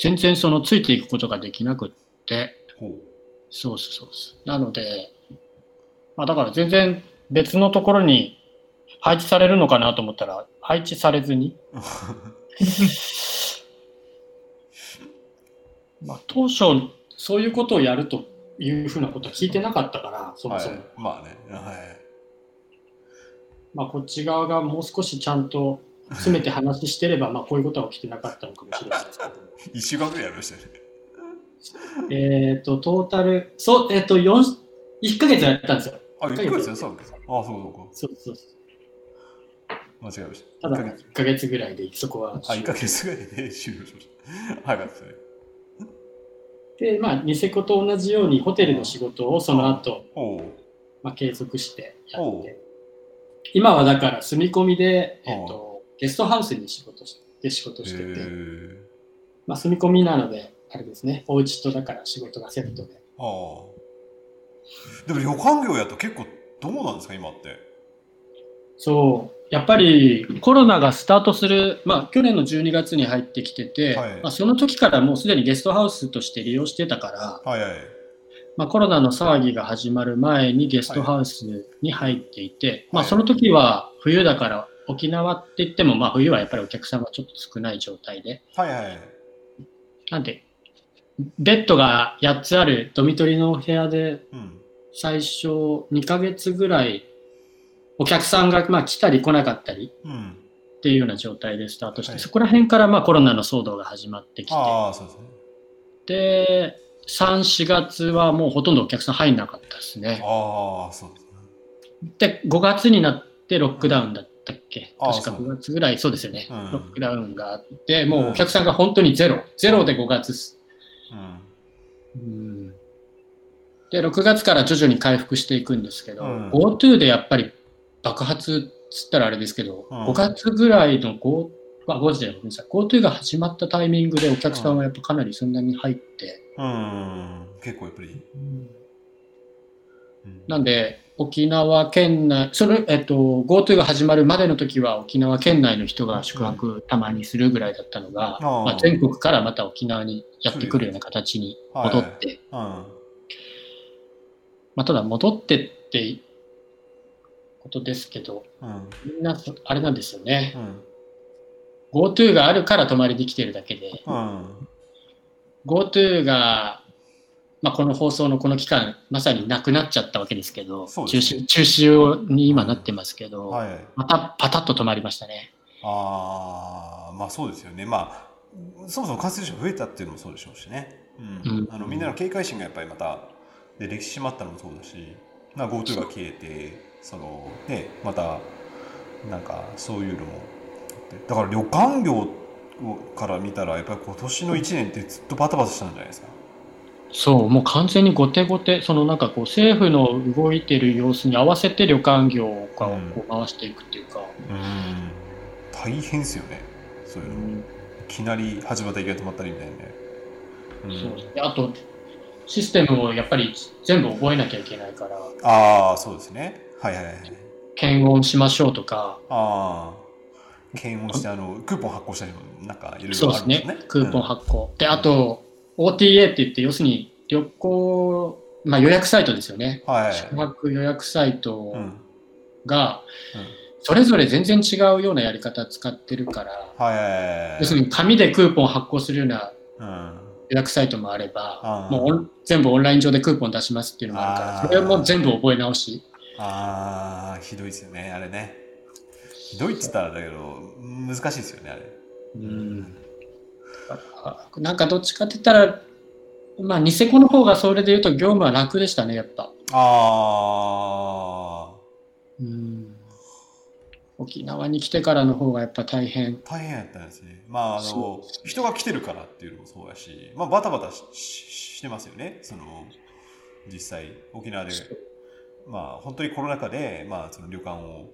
全然そのついていくことができなくって。そうそうそうそう。なので、まあだから全然別のところに配置されるのかなと思ったら、配置されずに、まあ当初そういうことをやるというふうなことは聞いてなかったから、そもはいそも。。まあね。はい。まあこっち側がもう少しちゃんと詰めて話してれば、まあこういうことは起きてなかったのかもしれないですけど。一週間ぐらいやりましたよね。えっと、トータル、そう、えっ、と、4、1ヶ月やったんですよ。あ、1ヶ月やそうですか？あ、そうそうそうそうそう。か。間違えました。ただ、1ヶ月1ヶ月ぐらいで、そこは。あ、1ヶ月ぐらいで終了しました。早かったですね。で、まあ、ニセコと同じようにホテルの仕事をその後、まあ、継続してやって、今はだから住み込みで、えっ、おと、ゲストハウスに仕事して仕事してて、まあ、住み込みなので、あれですね、お家とだから仕事がセットで。でも旅館業やと結構どうなんですか、今って？そう、やっぱりコロナがスタートする、まあ、去年の12月に入ってきてて、はいまあ、その時からもうすでにゲストハウスとして利用してたから、はいはい。まあ、コロナの騒ぎが始まる前にゲストハウスに入っていて、まあ、はいその時は冬だから沖縄って言っても、まあ、冬はやっぱりお客さんがちょっと少ない状態で、はいはい。なんで、ベッドが8つあるドミトリの部屋でうん。最初2ヶ月ぐらいお客さんがまあ来たり来なかったりうん。っていうような状態でスタートして、はいそこら辺からまあコロナの騒動が始まってきて、ああ、そうですね。で、3、4月はもうほとんどお客さん入んなかったですね。ああ、そうですね。で、5月になってロックダウンだったっけ、ああ確かそう5月ぐらい、そうですよね、うんロックダウンがあって、もうお客さんが本当にゼロ、ゼロで5月。うん。うんで、6月から徐々に回復していくんですけど、うん GoTo でやっぱり爆発つったらあれですけど、うん。5月ぐらいの Go、あ、5時じゃないごめんなさい。GoTo が始まったタイミングでお客さんはやっぱかなりそんなに入って、うん。結構やっぱり。うん。なんで、沖縄県内、それ、えっと、GoTo が始まるまでの時は沖縄県内の人が宿泊たまにするぐらいだったのが、ああ。まあ、全国からまた沖縄にやってくるような形に戻って、うん。まあ、ただ戻ってってことですけど、うん。みんなそあれなんですよね。うん。GoTo があるから泊まりできてるだけで、うん。GoTo が、まあ、この放送のこの期間、まさになくなっちゃったわけですけど、ね止中止に今なってますけど、はい。またパタッと止まりましたね。ああ、まあそうですよね。まあ、そもそも感染者が増えたっていうのもそうでしょうしね。うん。うんあのみんなの警戒心がやっぱりまた、で、歴史閉まったのもそうだし、な GoTo が消えて、その、ね、また、なんかそういうのも。だから旅館業から見たら、やっぱり今年の1年ってずっとバタバタしたんじゃないですか？そう、もう完全に後手後手、そのなんかこう政府の動いてる様子に合わせて旅館業をこうんう回していくっていうか、うん。大変ですよね。そういうの。いきなり始まったらい止まったりみたいなね。うんそうであと、システムをやっぱり全部覚えなきゃいけないから、ああ、そうですね。はいはいはい。検温しましょうとか、ああ。検温して、あの、クーポン発行したりも、なんかいろいそうですね。クーポン発行。で、あと、OTA って言って、要するに旅行、まあ予約サイトですよね。うんはい。宿泊予約サイトうん。がうん、それぞれ全然違うようなやり方使ってるから、はい。要するに紙でクーポン発行するようなうん。予約サイトもあれば、あーもう全部オンライン上でクーポン出しますっていうのもあるから、それも全部覚え直し。ああ、ひどいですよね、あれね。ひどいっつったらだけど、難しいですよね、あれ。うんあなんかどっちかって言ったら、まあ、ニセコの方がそれで言うと業務は楽でしたね、やっぱ。ああ、うん沖縄に来てからの方がやっぱ大変。大変やったんですね。まあ、あその、人が来てるからっていうのもそうだし、まあ、バタバタしししてますよね、その、実際、沖縄で。まあ、本当にコロナ禍で、まあ、その旅館を、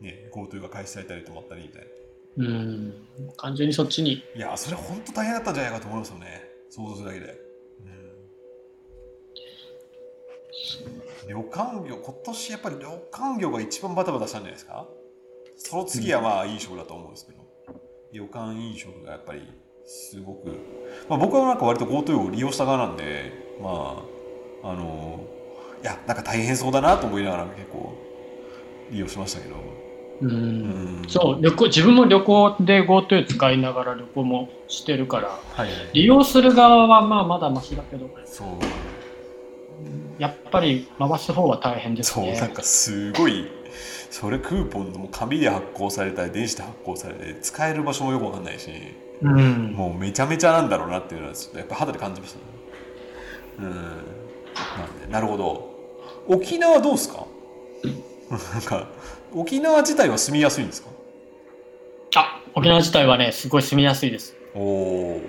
ね、GoTo が開始されたり止まったりみたいな。うん完全にそっちに。いや、それ本当大変だったんじゃないかと思いますよね。想像するだけで。うん、旅館業、今年やっぱり旅館業が一番バタバタしたんじゃないですか？その次はまあ飲食だと思うんですけど、旅館飲食がやっぱりすごく、まあ、僕はなんか割と GoTo を利用した側なんで、まあ、あの、いや、なんか大変そうだなと思いながら結構利用しましたけど。うんうんそう旅行自分も旅行で GoTo 使いながら旅行もしてるからはい。利用する側はまあまだマシだけどそう。やっぱり回す方は大変ですそう、ね。なんかすごい、それクーポンも紙で発行されたり、電子で発行されて、使える場所もよくわかんないし、うん、もうめちゃめちゃなんだろうなっていうのは、ちょっとやっぱ肌で感じましたね。うん。なんで、なるほど。沖縄どうですか？なんか、沖縄自体は住みやすいんですか？あ沖縄自体はね、すごい住みやすいです。おお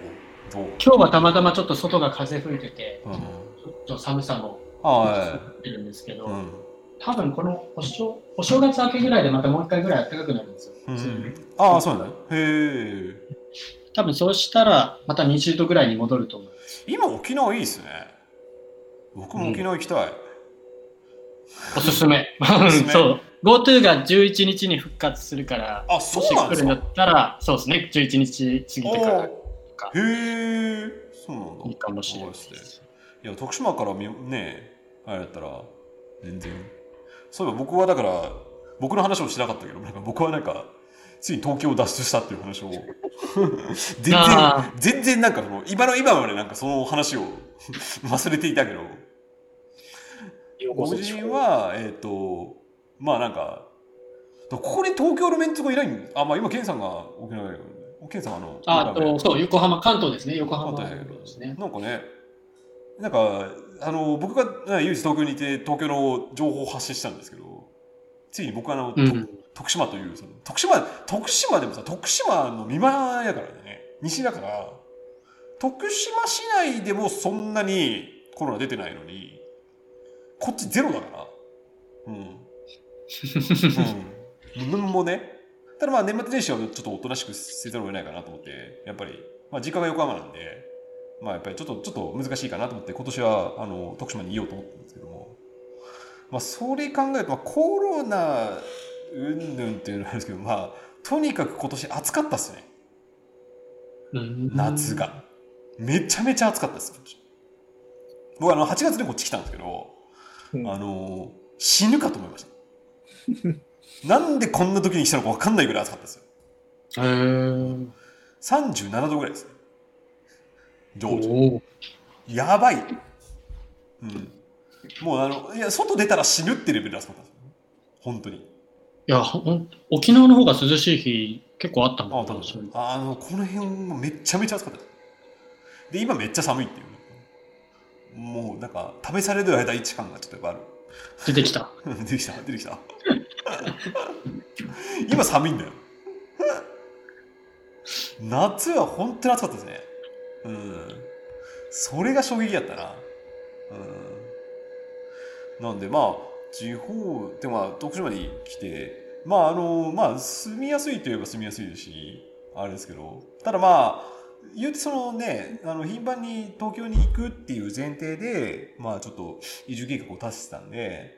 今日はたまたまちょっと外が風吹いてて、うん。ちょっと寒さもは出るんですけど、い。うん。多分このお正お正月明けぐらいでまたもう一回ぐらい暖かくなるんですよ。うん、ああ、そうなんだ。へえ。多分そうしたらまた20度ぐらいに戻ると思う。今沖縄いいっすね。僕も沖縄行きたい。おすすめ。そう。GoTo が11日に復活するから、あ、もそうしなんですか来るんだったら、そうですね、11日過ぎてからおーへえ、そうなんだ。いいかもしれないですね。いや、徳島からみね、あれだったら、全然。そういえば僕はだから、僕の話をしなかったけど、なんか僕はなんか、ついに東京を脱出したっていう話を、全然あ、全然なんかその、今の今までなんかその話を 忘れていたけど、ご自身は、えっ、と、まあなんか、ここに東京のメンツがいないん？あ、まあ今、ケンさんが沖縄だけど、ケンさんはあの、あそう、横浜、関東ですね、横浜関東ですね。なんかね、なんか、あの、僕がね唯一東京にいて、東京の情報を発信したんですけど、ついに僕はあの、とうん。徳島という、その徳島、徳島でもさ、徳島の見間やからね、西だから、徳島市内でもそんなにコロナ出てないのに、こっちゼロだから。うん。うん。分もね。ただまあ年末年始はちょっとおとなしくせざるを得ないかなと思って、やっぱり、まあ実家が横浜なんで、まあやっぱりちょっと、ちょっと難しいかなと思って、今年はあの徳島にいようと思ったんですけども、まあそれ考えると、まあ、コロナうんぬんっていうのはあるんですけど、まあとにかく今年暑かったっすね。うん夏。が。めちゃめちゃ暑かったです。僕あの8月にこっち来たんですけど、うんあの死ぬかと思いました。なんでこんな時に来たのか分かんないぐらい暑かったですよ。へー37度ぐらいですね。常時。やばい。うん。もうあの、いや、外出たら死ぬってレベルで暑かったんですよ。本当に。いや、沖縄の方が涼しい日結構あったん多分あの、この辺もめっちゃめちゃ暑かったで今めっちゃ寒いっていうね。もうなんか、試される間一感がちょっとやっぱある。出てきた。出てきた、出てきた。今寒いんだよ。夏は本当に暑かったですね。うん。それが衝撃やったな。うん。なんでまあ、地方でまあ、徳島に来て、まああの、まあ、住みやすいといえば住みやすいですし、あれですけど、ただまあ、言うてそのね、あの、頻繁に東京に行くっていう前提で、まあちょっと移住計画を立ててたんで、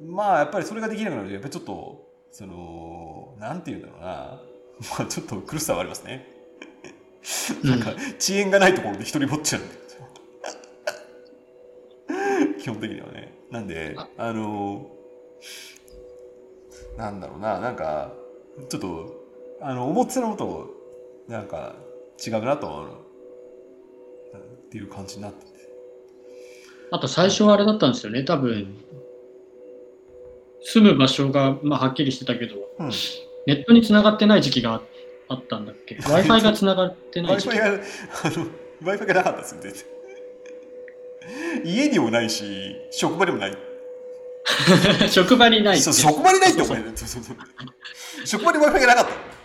まあやっぱりそれができなくなると、やっぱりちょっと、その、なんて言うんだろうな、まあちょっと苦しさはありますね。なんか、遅延がないところで一人ぼっちなんですよ。基本的にはね。なんで、あの、なんだろうな、なんか、ちょっと、あの、思ってたのと、なんか、違うなと思うの。っていう感じになってて。あと最初はあれだったんですよね、多分。住む場所が、まあ、はっきりしてたけど、うん。ネットに繋がってない時期があったんだっけ ?Wi-Fi が繋がってない時期？が、あの、Wi-Fi がなかったですよ、全然。家にもないし、職場にもない。職場にない職場にないってお前、職場に Wi-Fi がなかった。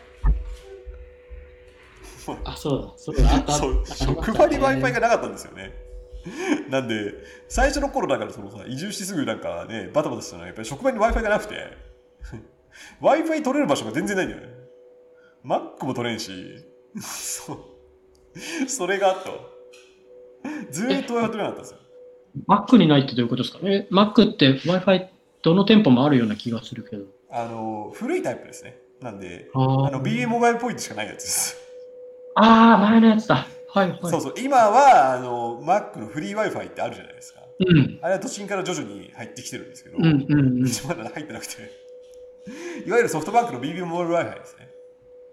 あ、そうだ、そうだ、あった。職場に Wi-Fi がなかったんですよね。なんで、最初の頃だからそのさ、移住してすぐなんかね、バタバタしたのは、やっぱり職場に Wi-Fi がなくて、Wi-Fi 取れる場所が全然ないんだよね。Mac も取れんし、そう。それがあったわずーっと Wi-Fi 取れなかったんですよ。Mac にないってどういうことですか？え、Mac って Wi-Fi どの店舗もあるような気がするけど。あの、古いタイプですね。なんで、ああの、BA モバイルポイントしかないやつです。あー、前のやつだ。はいはい。そうそう。今は、あの、Mac のフリー Wi-Fi ってあるじゃないですか。うん。あれは都心から徐々に入ってきてるんですけど、うんうんうん。まだ入ってなくて。いわゆるソフトバンクの BB モバイル Wi-Fi ですね。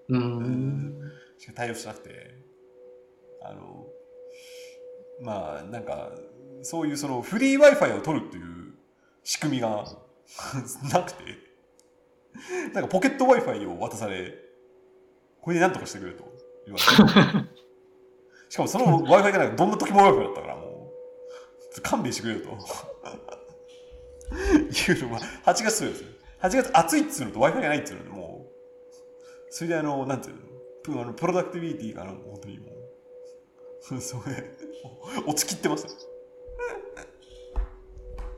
うーん。しか対応してなくて、あの、まあ、なんか、そういうそのフリー Wi-Fi を取るっていう仕組みが なくて、なんかポケット Wi-Fi を渡され、これで何とかしてくれとしかもその Wi-Fi がなんかどんな時も Wi-Fi だったからもう、勘弁してくれよと。いうのは、8月ですよ。8月暑いっつうのと Wi-Fi がないっつうので、もう、それであの、なんていうの、プあのプロダクティビティがあの本当にもう、それ、落ちきってますよ。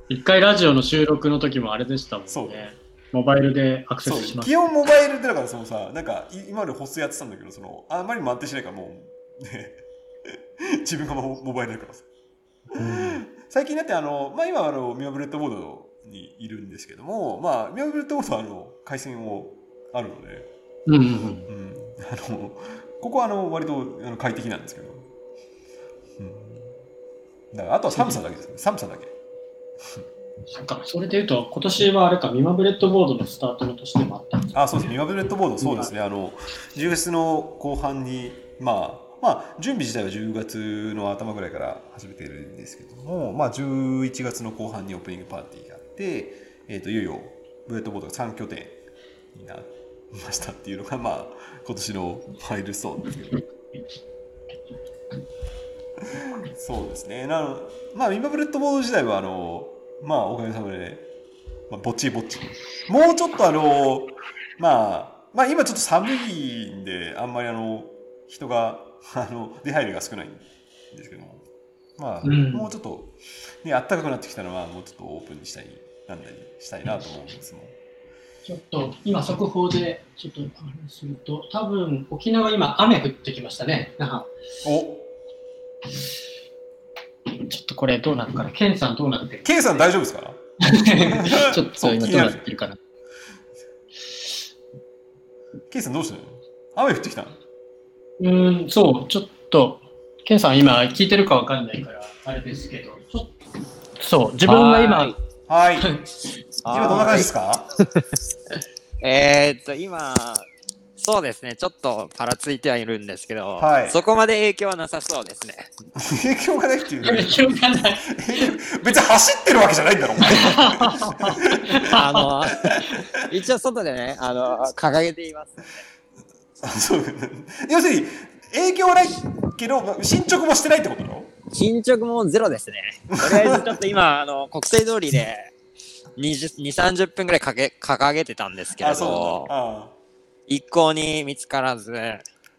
一回ラジオの収録の時もあれでしたもんそうね。モバイルでアクセスします。基本モバイルってだからそのさなんかい今までホストやってたんだけどそのあまりにも安定しないからもう。ね 自分がモモバイルだからさ。最近だってあの、まあ、今はあのミアブレッドボードにいるんですけどもまあミアブレッドボードはあの回線をあるので、うんうんうん。うん、あのここはあの割とあの快適なんですけど、うん、だからあとは寒さだけですね。寒さだけそっか、それで言うと、今年はあれか、ミマブレッドボードのスタートの年でもあったんですあそうです。ミマブレッドボードそうですね、あの10月の後半にまあまあ準備自体は10月の頭ぐらいから始めているんですけどもまあ11月の後半にオープニングパーティーがあって、えー、といよいよブレッドボードが3拠点になりましたっていうのがまあ今年のマイルストーンですけど。そうですね。なのまあミマブレッドボード自体はあのまあおかげさまで、まあ、ぼっちりぼっちりもうちょっとあのまあまあ今ちょっと寒いんであんまりあの人があの出入りが少ないんですけども。まあ、うん。もうちょっとね暖かくなってきたのはもうちょっとオープンにしたりなんだりしたいなと思うんですもん。ちょっと今、速報でちょっとあれすると、多分沖縄、今、雨降ってきましたね。なんかおちょっとこれどうなるかな、ケンさんどうなってる？K さん大丈夫ですか？ちょっと今どうなってるかな。K さんどうしてる？の雨降ってきた？のうーん、そう、ちょっと、ケンさん今聞いてるかわかんないから、あれですけど、ちょっとそう、自分が今、はい。はい。今どんな感じですか？えーっと、今、そうですね、ちょっとパラついてはいるんですけど、はい。そこまで影響はなさそうですね。影響がないっていう。ねしょうがない。別に走ってるわけじゃないんだろお前。あの、一応外でね、あの、掲げています。あそう。要するに影響はないけど進捗もしてないってことだろ？進捗もゼロですね。とりあえずちょっと今、あの、国際通りで20、2、30分ぐらいかけ掲げてたんですけれあそう。ど、なんだあ一向に見つからず、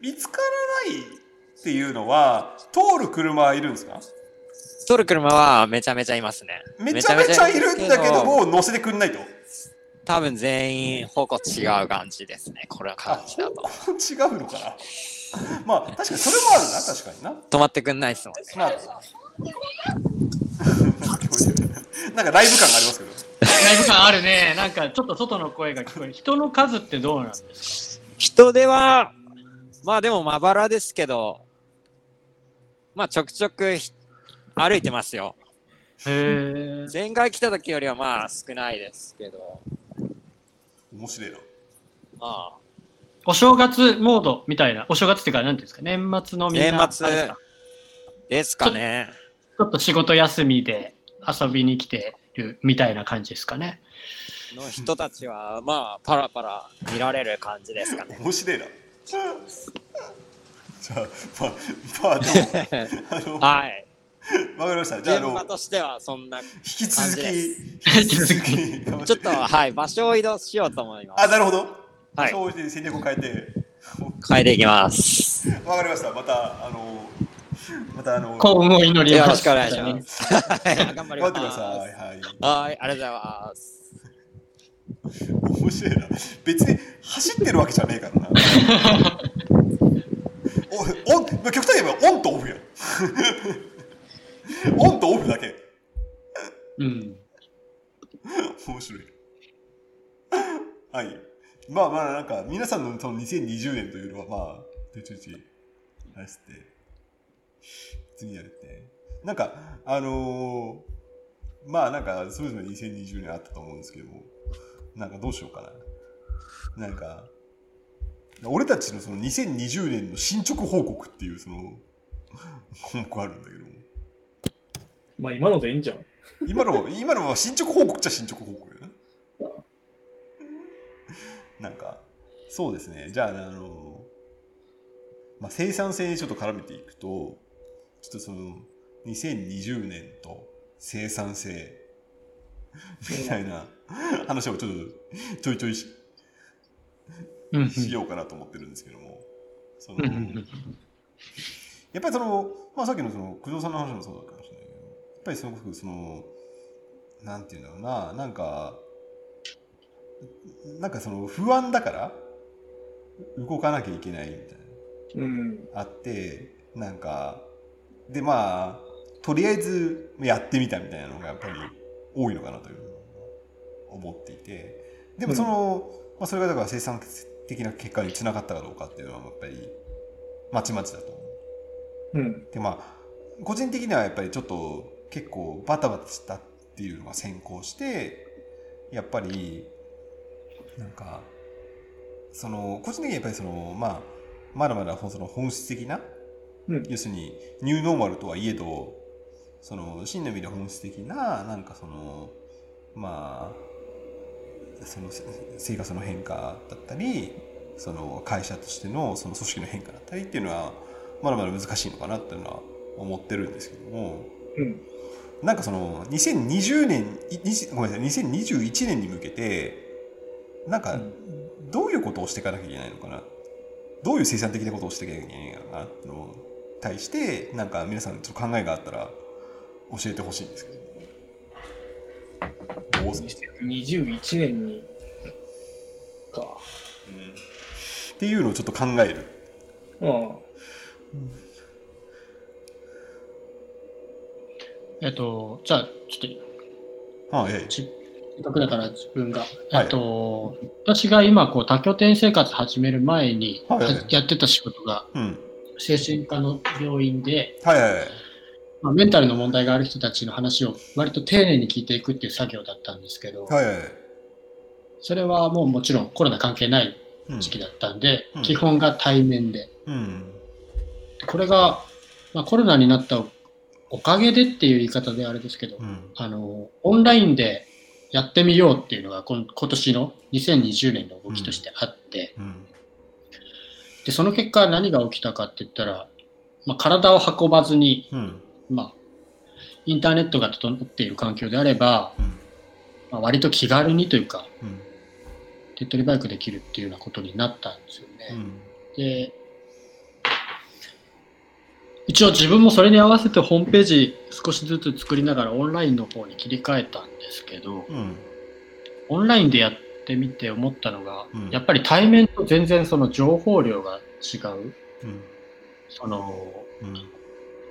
見つからないっていうのは通る車はいるんですか？取る車はめちゃめちゃいますね。めちゃめちゃいるんだけども乗せてくんないと？多分全員方向違う感じですね。これはあ感じだと。違うのかな？まあ確かにそれもあるな確かにな止まってくんないっすもんね。まあなんかライブ感がありますけどライブ感あるね。なんかちょっと外の声が聞こえる。人の数ってどうなんです人手は、まあでもまばらですけど、まあちょくちょくひ歩いてますよ。かへえ。前回来た時よりはまあ少ないですけど、面白いなまあお正月モードみたいな、お正月っていうか、なんていうんですか、年末のみんな、年末ですか？ですかね。ちょっと仕事休みで遊びに来てるみたいな感じですかね。の人たちはまあパラパラ見られる感じですかね。面白いな じゃあま あまあでもはい。わかりましたじゃああの現場としてはそんな、引き続き感 引き続きちょっとはい、場所を移動しようと思います。あなるほどはいそうして戦略を変えて変えていきます。わかりましたまたあの またあの幸運を祈りよます。ろしくお願いします。は い頑張り頑張ます。ってくださいはいはい、ありがとうございます。面白いな別に走ってるわけじゃねえからな おオン極端に言えばオンとオフやんオンとオフだけ。うん。面白い。はい。まあまあ、なんか、皆さんのその2020年というのは、まあ、ちょいちょいちょい、あれっす次やるって。なんか、あのーまあなんか、それぞれ2020年あったと思うんですけども、なんかどうしようかな。なんか、俺たちのその2020年の進捗報告っていうその、項目あるんだけども、まあ今のでいいんじゃん。今の、今のは進捗報告っちゃ進捗報告よね。なんか、そうですね。じゃあ、あの、まあ、生産性にちょっと絡めていくと、ちょっとその、2020年と生産性みたいな話をちょっとちょいちょいしうん。しようかなと思ってるんですけども、そのやっぱりその、まあ、さっきのその、工藤さんの話もそうだかもしれないけど、やっぱりすごくその、なんていうんだろうな、なんか、なんかその不安だから動かなきゃいけないみたいうん。なあって、なんか、でまあ、とりあえずやってみたみたいなのがやっぱり多いのかなという思っていて、でもその、まあ、それがだから生産的な結果につながったかどうかっていうのはやっぱりまちまちだと思う。うん。でまあ個人的にはやっぱりちょっと結構バタバタしたっていうのが先行してやっぱりなんかその個人的にはやっぱりそのまあまだまだその本質的な、うん。要するにニューノーマルとはいえどその真の意味で本質的ななんかそのまあそのせ生活の変化だったりその会社としてのその組織の変化だったりっていうのはまだまだ難しいのかなっていうのは思ってるんですけども、うん。なんかその2020年い20ごめんなさい2021年に向けてなんかどういうことをしていかなきゃいけないのかな？どういう生産的なことをしていかなきゃいけないのかなって対してなんか皆さんちょっと考えがあったら教えてほしいんですけど。どうす2021年に、か。っていうのをちょっと考える。うん。えっと、じゃあ、ちょっとあええ。せっかくだから自分が、はい。えっと、私が今こう多拠点生活始める前に、はいはい。やってた仕事がうん精神科の病院で、はいはいはい。まあ、メンタルの問題がある人たちの話を割と丁寧に聞いていくっていう作業だったんですけど、はいはいそれはもうもちろんコロナ関係ないうん時期だったんで、うん。基本が対面で、うん。これが、まあ、コロナになったおかげでっていう言い方であれですけど、うん。あの、オンラインでやってみようっていうのが今今年の2020年の動きとしてあって、うんで、その結果何が起きたかって言ったら、まあ、体を運ばずに、うん。まあ、インターネットが整っている環境であれば、うん。まあ、割と気軽にというか、うん。手っ取り早くできるっていうようなことになったんですよね。うん。で、一応自分もそれに合わせてホームページ少しずつ作りながらオンラインの方に切り替えたんですけど、うん。オンラインでやってみて思ったのが、うん。やっぱり対面と全然その情報量が違う。うん。その、うん。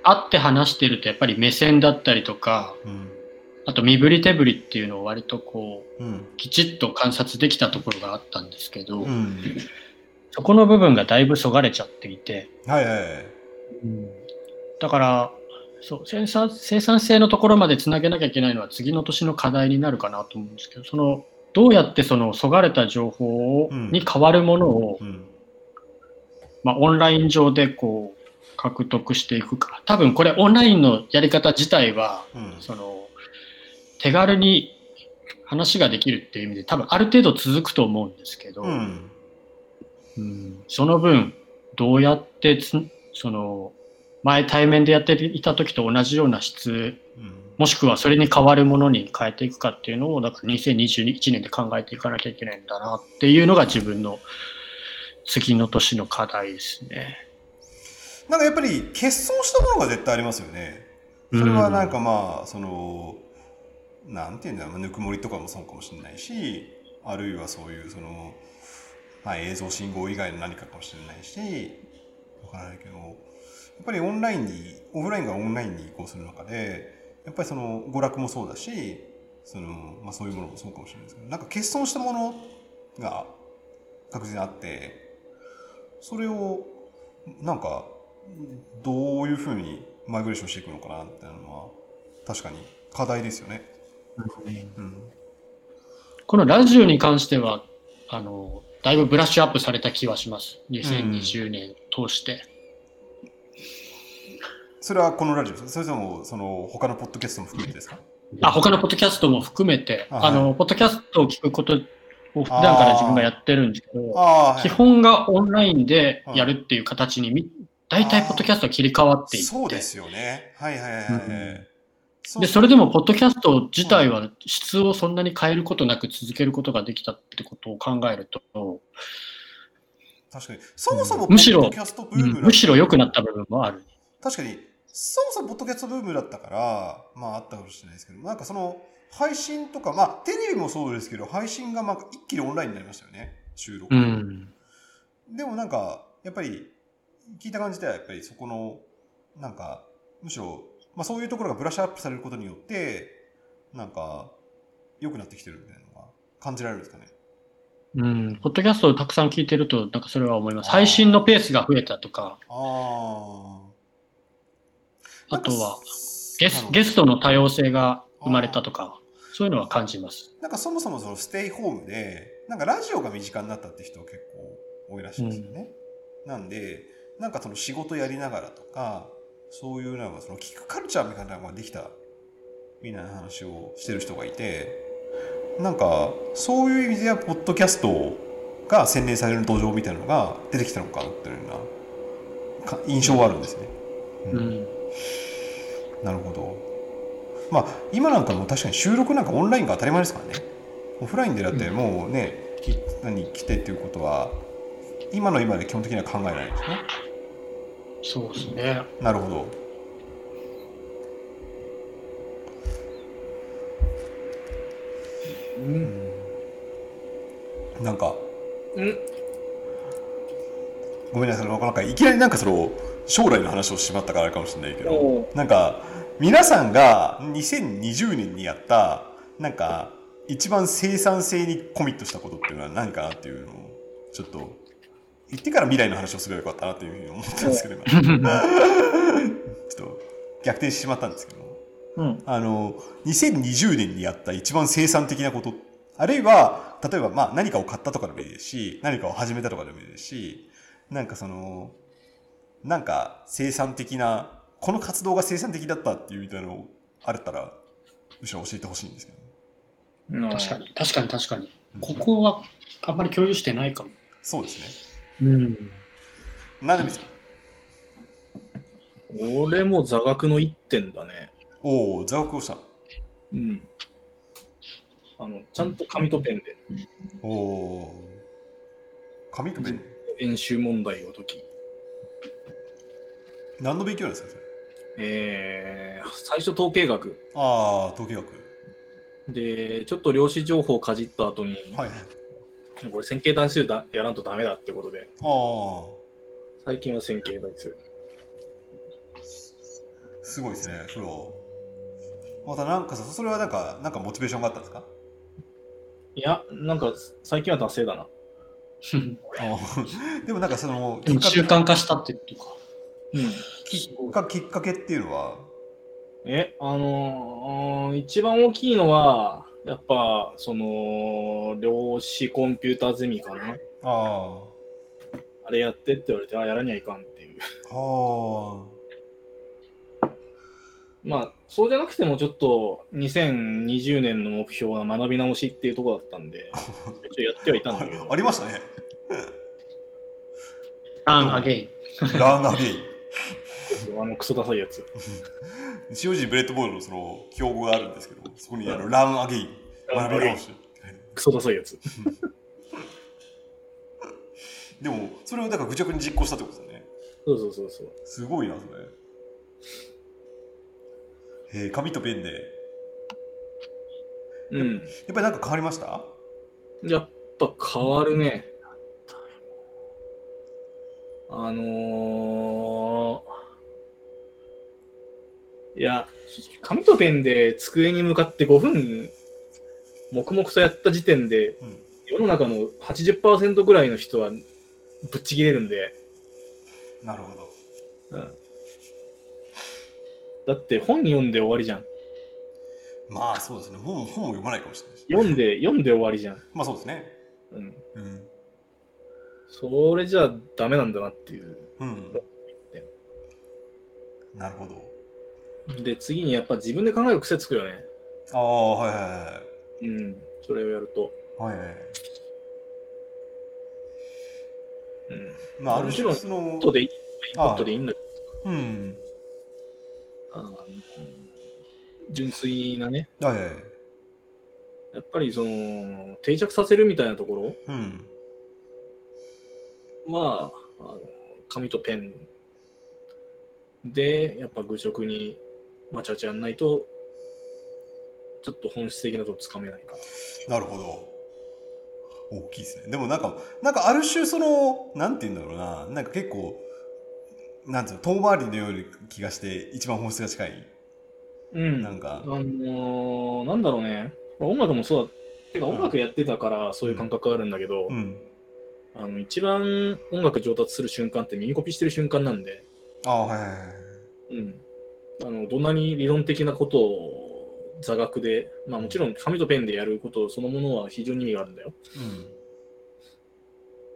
会って話してるとやっぱり目線だったりとか、うん。あと身振り手振りっていうのを割とこう、うん。きちっと観察できたところがあったんですけど、うん。そこの部分がだいぶそがれちゃっていて、はいはいはい。だから、そう生産生産性のところまでつなげなきゃいけないのは次の年の課題になるかなと思うんですけど、そのどうやってそのそがれた情報に変わるものを、うん。まあ、オンライン上でこう獲得していくか。多分これオンラインのやり方自体は、うん。その手軽に話ができるっていう意味で多分ある程度続くと思うんですけど、うん。うん。その分どうやってつその前対面でやっていた時と同じような質うんもしくはそれに変わるものに変えていくかっていうのをだから2021年で考えていかなきゃいけないんだなっていうのが自分の次の年の課題ですね。なんかやっぱり欠損したものが絶対ありますよね。それはなんかまあそのなんていうんだろうぬくもりとかもそうかもしれないしあるいはそういうその、まあ、映像信号以外の何かかもしれないしわからないけどやっぱりオンラインにオフラインがオンラインに移行する中でやっぱりその娯楽もそうだしその、まあ、そういうものもそうかもしれないですけどなんか欠損したものが確実にあってそれをなんかどういうふうにマイグレーションしていくのかなっていうのは確かに課題ですよね。うん、このラジオに関しては、あの、だいぶブラッシュアップされた気はします。2020年通して。それはこのラジオそれともその他のポッドキャストも含めてですか？あ、他のポッドキャストも含めて、あはい。ポッドキャストを聞くことを普段から自分がやってるんですけど、ああ、基本がオンラインでやるっていう形にみ、大体ポッドキャストは切り替わっていって、そうですよね。はいはいはいはい。うんで、それでも、ポッドキャスト自体は質をそんなに変えることなく続けることができたってことを考えると、確かに。そもそもむしろポッドキャストブうんームだむしろ良くなった部分もある。確かに、そもそもポッドキャストブームだったから、まああったかもしれないですけど、なんかその、配信とか、まあテレビもそうですけど、配信がまあ一気にオンラインになりましたよね。収録。うん。でもなんか、やっぱり、聞いた感じではやっぱりそこの、なんか、むしろ、まあそういうところがブラッシュアップされることによって、なんか、良くなってきてるみたいなのが感じられるんですかね。うん。ポッドキャストをたくさん聞いてると、なんかそれは思います。配信のペースが増えたとか、ああ。あとはゲスゲストの多様性が生まれたとか、そういうのは感じます。なんかそもそもそのステイホームで、なんかラジオが身近になったって人結構多いらしいんですよね。なんで、なんかその仕事やりながらとか、そういうなんかその聞くカルチャーみたいなのができたみたいな話をしてる人がいて、なんかそういう意味ではポッドキャストが洗練される土壌みたいなのが出てきたのかなっていうようなか印象はあるんですね。う。ん。なるほど。まあ今なんかもう確かに収録なんかオンラインが当たり前ですからね。オフラインでだってもうね、き何来てっていうことは今の今で基本的には考えないですね。そうですね。なるほど。なんか、うんごめんなさい、なんかいきなりなんかその将来の話をしまったからかもしれないけどお、なんか皆さんが2020年にやったなんか一番生産性にコミットしたことっていうのは何かなっていうのをちょっと言ってから未来の話をすればよかったなっていうふうに思ったんですけど、今 ちょっと逆転してしまったんですけど。うん。あの、2020年にやった一番生産的なこと、あるいは、例えば、まあ、何かを買ったとかでもいいですし、何かを始めたとかでもいいですし、なんかその、なんか生産的な、この活動が生産的だったっていうみたいなのあったら、むしろ教えてほしいんですけど。確かに、確かに、確かに。ここはあんまり共有してないかも。そうですね。うん。何でもいいですか俺も座学の一点だね。おお、座学をした。うん。あの、ちゃんと紙とペンでおお。紙とペン。演習問題を解き、何の勉強なんですかそれ？えー、最初統計学ああ、統計学。で、ちょっと量子情報をかじった後に、はいはい。これ線形代数だやらんとダメだってことで、ああ。最近は線形代数。すごいですね、プロ。またなんかさ、それはなんか、なんかモチベーションがあったんですか？いや、なんか最近は達成だな。でもなんかその、習慣化したってことか。うん。きっかきっかけっていうのは、え、あのー一番大きいのは、やっぱ、その、量子コンピューターゼミかな。ああれやってって言われて、あ、やらにはいかんっていう。あ、はまあ、そうじゃなくてもちょっと、2020年の目標は学び直しっていうところだったんで、一応やってはいたんだけどあ。ありましたね。 Learn Again。Learn Again。あのクソダサいやつ。塩尻ブレッドボードのその標語があるんですけど、そこにあの Learn Again、学び直し。クソダサいやつ。でも、それをだから愚直に実行したってことですよね。そうそうそうそう。すごいな、それ。えー、紙とペンで。うん。やっぱりなんか変わりました？やっぱ変わるね。あのー、いや、紙とペンで机に向かって5分、黙々とやった時点で、うん世の中の80%ぐらいの人はぶっちぎれるんで、なるほど。うんだって本読んで終わりじゃん。まあそうですね。本本も読まないかもしれないし。読んで、読んで終わりじゃん。まあそうですね。うん。うん。それじゃダメなんだなっていう。うん。なるほど。で、次にやっぱ自分で考える癖つくよね。ああ、はいはいはうん。それをやると。い。はいはい。うん。まあ、あるもちろん種その、後でいい、ああ後でいいんだけどうん。あの純粋なね、はいはいはい。やっぱりその、定着させるみたいなところうん。は、あの紙とペンで、やっぱ愚直にわちゃわちゃやんないと、ちょっと本質的なとこつかめないかな。なるほど。大きいですね。でもなんか、なんかある種その、なんて言うんだろうな、なんか結構、なんていうの、遠回りのような気がして、一番本質が近い。うん。なんかあのーなんだろうね。まあ音楽もそうだ。てか音楽やってたからそういう感覚あるんだけど、うん。あの一番音楽上達する瞬間って耳コピしてる瞬間なんで、ああ、はいはいはい。うん。あの、どんなに理論的なことを座学で、まあもちろん紙とペンでやることそのものは非常に意味があるんだよ。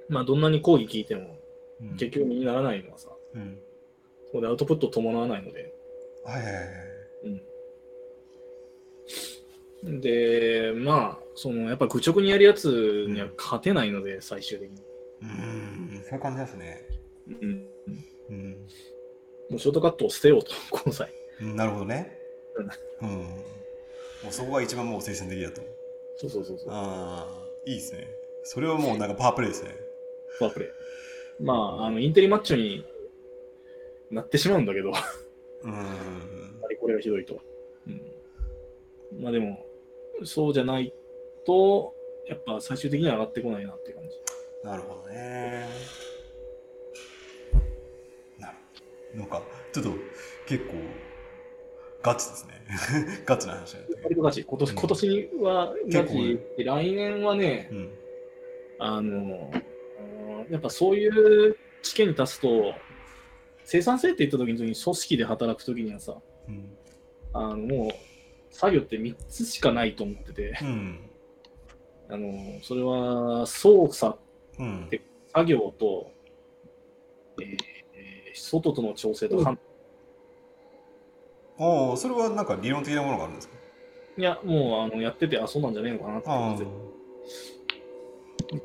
まあどんなに講義聞いてもうん。結局身にならないのはさ、うん。そこでアウトプットを伴わないので。はいはいはい。で、まあ、そのやっぱ愚直にやるやつには勝てないので、最終的に。うん。そういう感じですね。うん。うん。もうショートカットを捨てようと、この際。うんなるほどね。うん。もうそこが一番もう精神的だと。そうそうそうそう。ああ、いいですね。それはもうなんかパワープレイですね。パワープレイ。まあ、あの、インテリマッチョになってしまうんだけど、あうん。まりこれがひどいと。うん。まあでも、そうじゃないと、やっぱ最終的には上がってこないなって感じ。なるほどね。なるほど。なんか、ちょっと結構、ガチですね。ガチな話だった。割とガチ。今年うん今年はガチ。で来年はね、うん。あの、うんやっぱそういう知見に立つと、生産性って言った時に組織で働く時にはさ、うん。あのもう作業って3つしかないと思ってて、うん。あのそれは操作、うん。作業と、えーえー外との調整と判ああ、それはなんか理論的なものがあるんですか？いや、もうあのやってて、あ、そうなんじゃねえのかなってあ感じ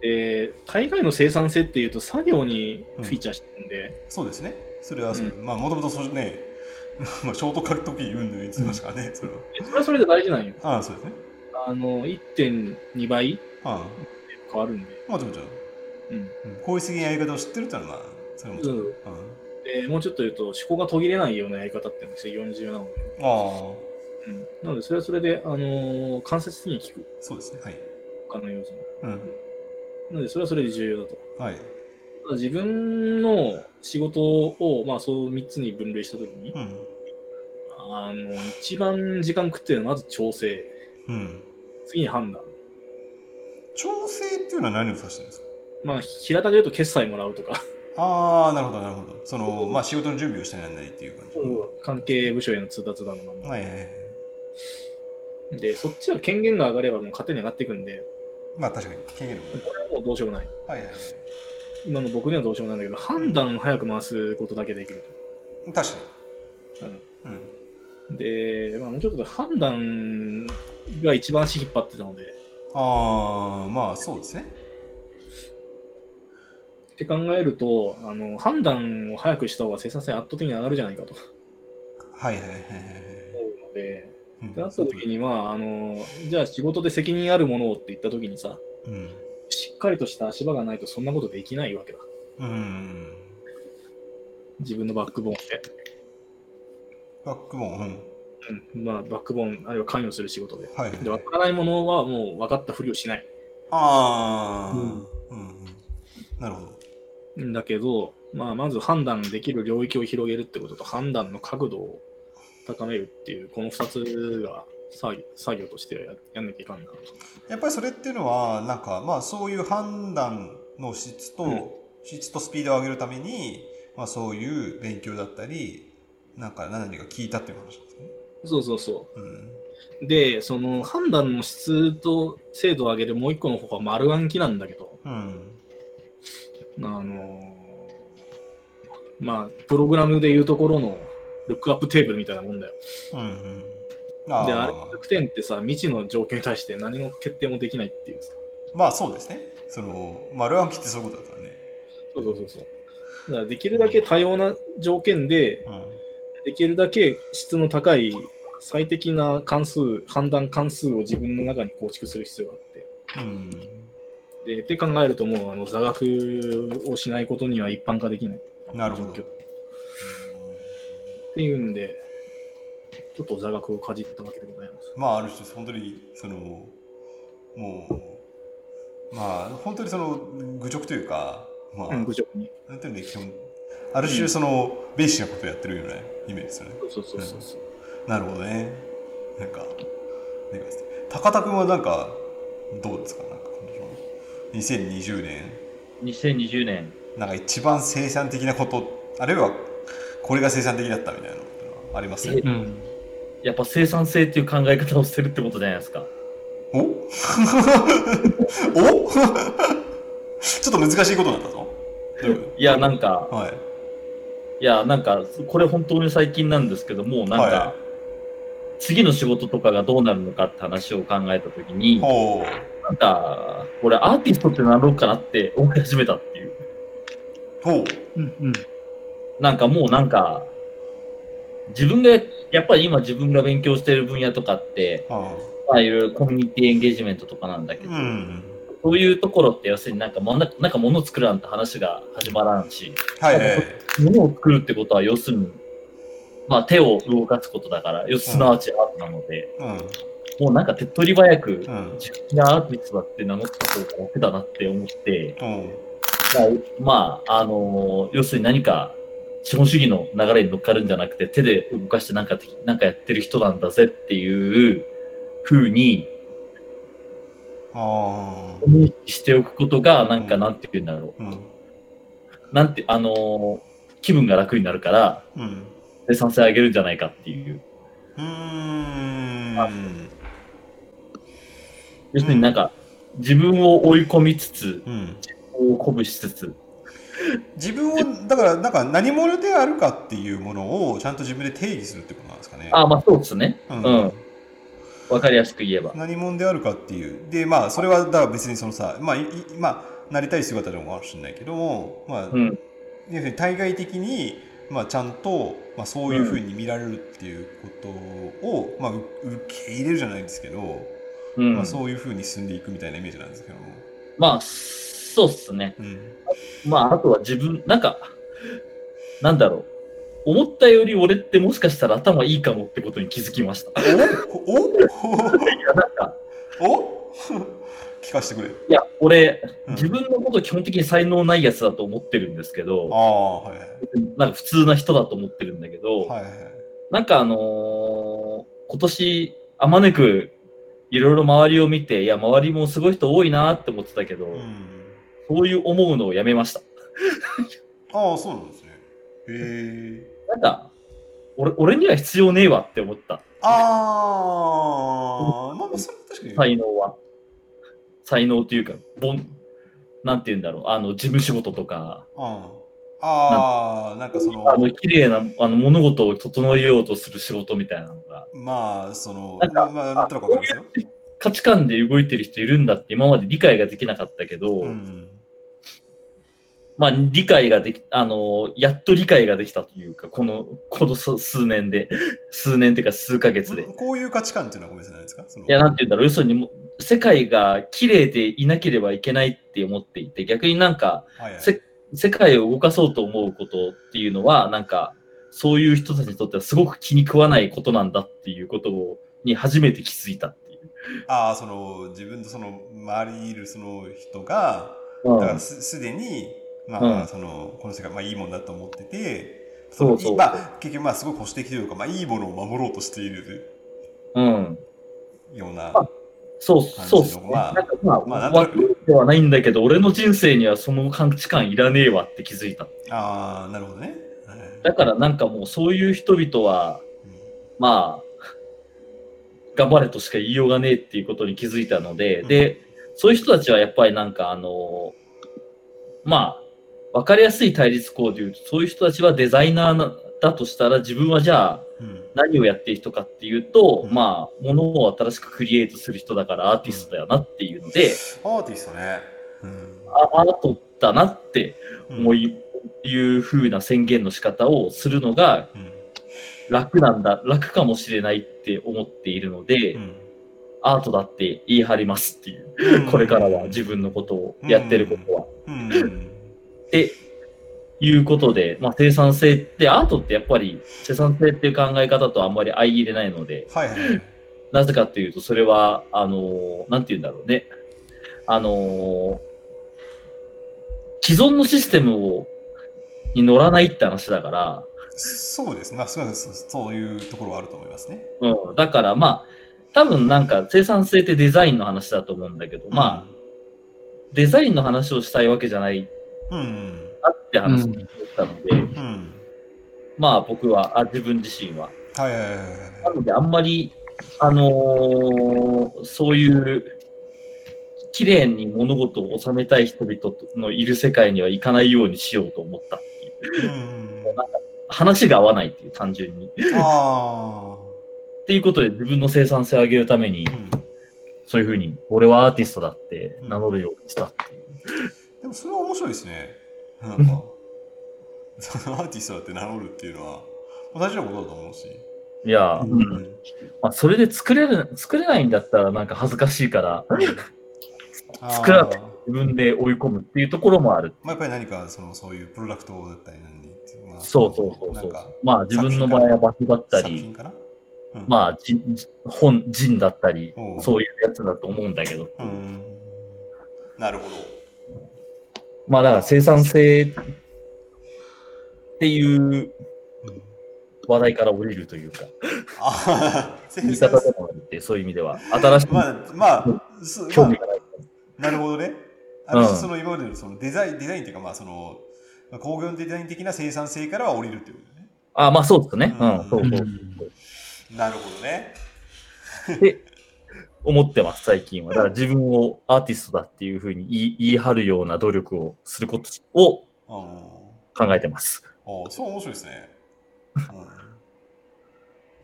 で、大概の生産性っていうと作業にフィーチャーしてるんで、そうですね。それはそう、まあ、もともとそうね、まあ、ショートカットキーうんぬん言ってましたからね、それは。それはそれで大事なんよ。ああ、そうですね。あの、1.2倍あ変わるんで。あ、もちろん、もちろん。うんうん効率的なやり方を知ってるってのは、まあ、それはも。うんうんでもうちょっと言うと、思考が途切れないようなやり方ってのが非常に重要なので、あうん、なので、それはそれで、あのー間接的に効く、あ、そうですね。はい。他の要素も。うん。なので、それはそれで重要だと。はい。ただ自分の仕事を、まあ、そう3つに分類したときに、うん。あの、一番時間食ってるのはまず調整、うん。次に判断。調整っていうのは何を指してるんですか？まあ、平たく言うと決済もらうとか、ああ、なるほど、なるほど。その、まあ、仕事の準備をしてなんないっていう感じ。関係部署への通達だのなんだはいはいはい。で、そっちは権限が上がればもう勝手に上がっていくんで、まあ、確かに、権限力。これはもうどうしようもない。はいはいはい。今の僕にはどうしようもないんだけど、判断を早く回すことだけできる確かと。に。うん。うん、で、まあ、もうちょっと判断が一番足引っ張ってたので、ああ、まあ、そうですね。って考えると、あの判断を早くした方が生産性圧倒的に上がるじゃないかとはいはいはいはいので、うんってなった時には、あの、じゃあ仕事で責任あるものをって言った時にさ、うん。しっかりとした足場がないとそんなことできないわけだ。うん。自分のバックボーンで。バックボーン、うん。うん、まあ、バックボーン、あるいは関与する仕事で。はいはいで、分からないものはもう分かったふりをしない。ああ、ううんん、うん。なるほど。んだけど、まあ、まず判断できる領域を広げるってことと、判断の角度を高めるっていう、この2つが作業作業としてややんなきゃいかんなと。やっぱりそれっていうのは、なんか、まあそういう判断の質と、うん質とスピードを上げるために、まあそういう勉強だったり、なんか何か聞いたっていう話ですね。そうそうそうん。う。で、その判断の質と精度を上げるもう一個の方は丸暗記なんだけど、うん。あのまあ、プログラムでいうところのルックアップテーブルみたいなもんだよ。うんうん。あで、あれあ、100点ってさ、未知の条件に対して何の決定もできないっていうさ。まあそうですね。その、丸暗記ってそういうことだからね。そうそうそうそう。だからできるだけ多様な条件で、うん。できるだけ質の高い最適な関数、判断関数を自分の中に構築する必要があって。うん。で、って考えるともうあの座学をしないことには一般化できないなるほど。っていうんで、ちょっと座学をかじったわけでございます。まあある種本当にそのもうまあ本当にその愚直というかまあ、うん、部長に。なんていうの基本ある種その、ベーシックなことをやってるようなイメージですよねそうそうそうそう。なるほどねなんかなんか高田君はなんかどうですか？なんかこの2020年2020年。なんか一番生産的なことあるいはこれが生産的だったみたいなのってのはあります？えうん。やっぱ生産性っていう考え方をしてるってことじゃないですか。お？お？ちょっと難しいことなんだぞ。どういうこと？いや、なんか、はい。いや、なんか、これ本当に最近なんですけども、なんか、は次の仕事とかがどうなるのかって話を考えたときに、ほなんか、俺アーティストってなろうかなって思い始めたっていう。う。ほう。うんうん。なんかもうなんか、自分が、やっぱり今自分が勉強してる分野とかって、はまあいろいろコミュニティエンゲージメントとかなんだけあ、ど、うん。そういうところって要するになんかもんななんか物を作らんって話が始まらんし、はいはいはい。物を作るってことは要するに、まあ手を動かすことだから、要すすなわちアートなので、うん。もうなんか手っ取り早く、うん。自分がアーティストだって名乗った方が楽だなって思って、うん。まあ、あの要するに何か資本主義の流れに乗っかるんじゃなくて、手で動かしてなんかてなんかやってる人なんだぜっていう風にああ。認識しておくことが、なんかうんなんて言うんだろうん。う。なんて、あの気分が楽になるから、うん。生産性上げるんじゃないかっていう。うーん。要するになんか、自分を追い込みつつ、うん。を鼓舞しつつ、自分を、だから、なんか何者であるかっていうものをちゃんと自分で定義するってことなんですかね。あ、まあそうですね。ううんん。わ、かりやすく言えば。何者であるかっていう。で、まあ、それは、だから別にそのさ、まあ、いいまあ、なりたい姿でもかもしれないけども、まあ、うん。要するに対外的に、まあ、ちゃんと、まあ、そういうふうに見られるっていうことを、まあ、う受け入れるじゃないですけど、うん。まあ、そういうふうに進んでいくみたいなイメージなんですけども。まあ、そうっすね。うん。まあ、あとは自分、なんか、なんだろう。思ったより俺ってもしかしたら頭いいかもってことに気づきました。いお？お？や、なんか、お？聞かせてくれ。いや、俺、うん自分のこと基本的に才能ないやつだと思ってるんですけあど、あ、はいはい。なんか普通な人だと思ってるんだけど、はいはい。なんかあのー今年、あまねく、いろいろ周りを見て、いや、周りもすごい人多いなって思ってたけど、うん。そういう思うのをやめました。ああ、そうなんですね。へえ。なんか、俺俺には必要ねえわって思った、ああ、まあまあ、それは確かに。才能は。才能っていうか、ぼん、なんて言うんだろう、あの、事務仕事とか、うんああ、なんかその、あの、綺麗な、あの、物事を整えようとする仕事みたいなのが、まあ、その、なんかまあ、なんとなくわかりますよ。価値観で動いてる人いるんだって今まで理解ができなかったけど、うん。まあ、理解ができ、あの、やっと理解ができたというか、この、この数数年で、数年っていうか数ヶ月で。いこういう価値観っていうのはごめんなさいですか？その。や、なんて言うんだろう、要するに世界が綺麗でいなければいけないって思っていて、逆になんか、はいはい。せ世界を動かそうと思うことっていうのは、なんか、そういう人たちにとってはすごく気に食わないことなんだっていうことをに初めて気づいたっていう。ああ、その、自分とその、周りにいるその人が、うん。だからすすでに、まあ、うんその、この世界、まあいいもんだと思ってて、そうそう。まあ、結局まあすごい保守的というか、まあ、いいものを守ろうとしているうん。ような。あそう、そうね。まあなんかまあ、まあなんとではないんだけど、俺の人生にはその価値観いらねえわって気づいた。ああ、なるほどね。はいだからなんかもうそういう人々は、うんまあ、頑張れとしか言いようがねえっていうことに気づいたので、うんで、そういう人たちはやっぱりなんかあの、まあ、わかりやすい対立項で言うと、そういう人たちはデザイナーなだとしたら、自分はじゃあうん。何をやっている人かっていうと、うん。まあ、ものを新しくクリエイトする人だからアーティストだよなっていうので、アーティストね。うん。あアートだなってうん思い、いう風な宣言の仕方をするのがうん。楽なんだ、楽かもしれないって思っているので、うん。アートだって言い張りますっていう、これからは自分のことをやってることは。うんっていうことで、まあ、生産性って、アートってやっぱり生産性っていう考え方とあんまり相入れないので、はいはいはい。なぜかっていうと、それは、あのーなんて言うんだろうね。あのー既存のシステムを、に乗らないって話だから、そうですね。まあ、そういうところはあると思いますね。うん、だからまあ、多分なんか生産性ってデザインの話だと思うんだけど、まあ、デザインの話をしたいわけじゃないあ、うん。なって話をしたので、うん。まあ僕は、あ自分自身は。はいはいはいはいなのであんまり、あのーそういう、綺麗に物事を収めたい人々のいる世界には行かないようにしようと思ったっていう。うん。なんか話が合わないっていう単純に。っあていうことで自分の生産性を上げるためにあ。う、ん。そういうふうに、俺はアーティストだって名乗るようにしたっていう。でもそれは面白いですね。なんか、そのアーティストだって名乗るっていうのは、大事なことだと思うし。いや、ううんんまあ、それで作れる、作れないんだったらなんか恥ずかしいから、作らない自分で追い込むっていうところもある。まあ、やっぱり何かそのそういうプロダクトだったり何まあ、そうそうそうそう。まあ自分の場合は場所だったり、うん、まあ人本、人だったりそういうやつだと思うんだけど。うん。なるほど。まあだから生産性っていううん話題から降りるというか、言い方でもあるって、そういう意味では、新しいまあ、まあ、興味がない。あ、なるほどね。ある種うんその今までのそのデザイン、デザインっていうか、まあ、その、まあ工業デザイン的な生産性からは降りるっていうことね。あ、まあそうですね。ううんん、そうそう。なるほどね。って思ってます、最近は。だから自分をアーティストだっていうふうに言い言い張るような努力をすることをうん。考えてます。ああ、そう面白いですね。うん、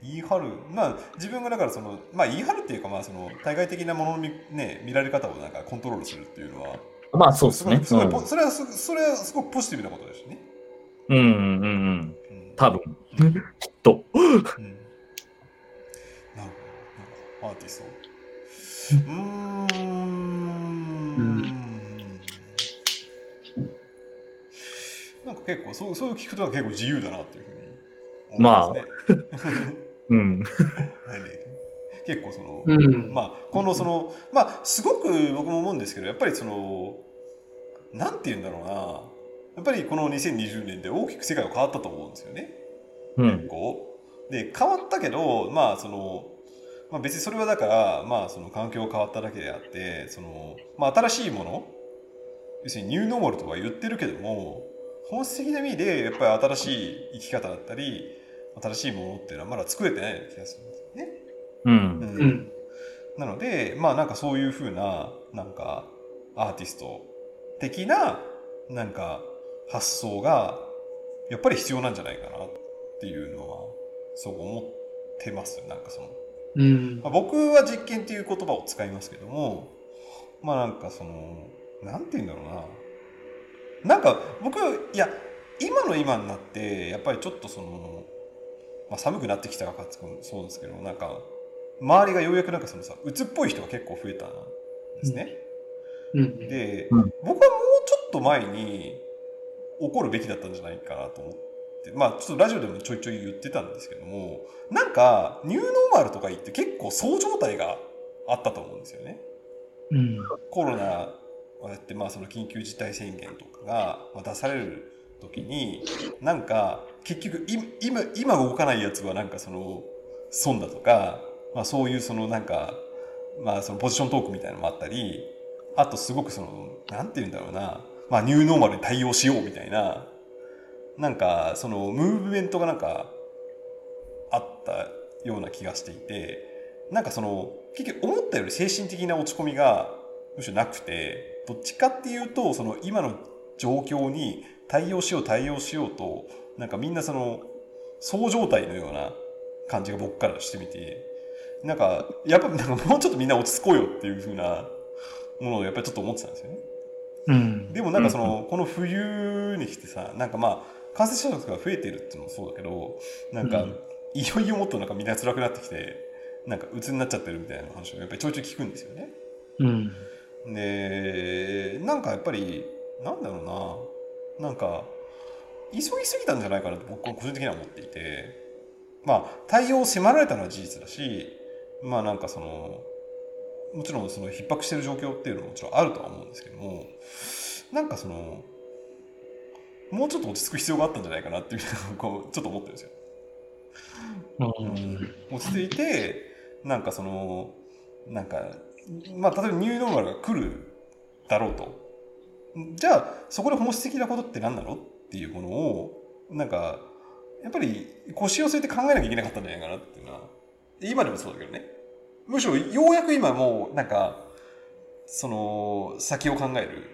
言い張る。まあ、自分がだからその、まあ、言い張るっていうか、まあ、その、対外的なものの見,、ね、見られ方をなんかコントロールするっていうのは、まあそうですね。すごいうんそれはすそれはすごくポジティブなことですしね。うんうんうん。うん、多分、うん きっと。うん。なるほどアーティスト。うーん。なんか結構そう、そういう聞くとは結構自由だなっていうふうに思いますね。うん。はいね結構その、うん。まあ、このその、まあ、すごく僕も思うんですけど、やっぱりその、なんて言うんだろうな。やっぱりこの2020年で大きく世界は変わったと思うんですよね。うん。結構。で、変わったけど、まあ、その、まあ別にそれはだから、まあその環境が変わっただけであって、その、まあ新しいもの、要するにニューノーマルとは言ってるけども、本質的な意味でやっぱり新しい生き方だったり、新しいものっていうのはまだ作れてない気がするんですよね。う。うんうん。なので、まあなんかそういうふうな、なんかアーティスト的な、なんか発想が、やっぱり必要なんじゃないかなっていうのは、そう思ってます。なんかその、うん。まあ僕は実験っていう言葉を使いますけども、まあなんかその、なんて言うんだろうな。なんか僕、いや、今の今になって、やっぱりちょっとその、まあ寒くなってきたからかそうですけど、なんか、周りがようやくなんかそのさ、鬱っぽい人が結構増えたんですね。うん。で、うん僕はもうちょっと前に怒るべきだったんじゃないかなと思って、まあちょっとラジオでもちょいちょい言ってたんですけども、なんかニューノーマルとか言って結構そう状態があったと思うんですよね。うん。コロナをやって、まあその緊急事態宣言とかがまあ出される時に、なんか結局い今今動かないやつはなんかその損だとか、まあ、そういうそのなんか、まあ、そのポジショントークみたいなのもあったりあとすごくそのなんて言うんだろうな、まあ、ニューノーマルに対応しようみたいななんかそのムーブメントがなんかあったような気がしていてなんかその結局思ったより精神的な落ち込みがむしろなくてどっちかっていうとその今の状況に対応しよう対応しようとなんかみんなそのそう状態のような感じが僕からしてみてなんかやっぱなんかもうちょっとみんな落ち着こうよっていう風なものをやっぱりちょっと思ってたんですよね。うん。でもなんかその、この冬に来てさなんかまあ感染者数が増えてるっていうのもそうだけどなんか、いよいよもっとなんかみんな辛くなってきてなんか鬱になっちゃってるみたいな話をやっぱりちょいちょい聞くんですよね。うん。でなんかやっぱりなんだろうななんか急ぎすぎたんじゃないかなと僕は個人的には思っていてまあ対応を迫られたのは事実だしまあなんかそのもちろんその逼迫してる状況っていうのももちろんあるとは思うんですけどもなんかそのもうちょっと落ち着く必要があったんじゃないかなっていう こうちょっと思ってるんですよ。うん。落ち着いてなんかそのなんかまあ例えばニューノーマルが来るだろうとじゃあそこで本質的なことって何なのっていうものをなんかやっぱり腰を据えて考えなきゃいけなかったんじゃないかなっていうのは今でもそうだけどねむしろようやく今もうなんかその先を考える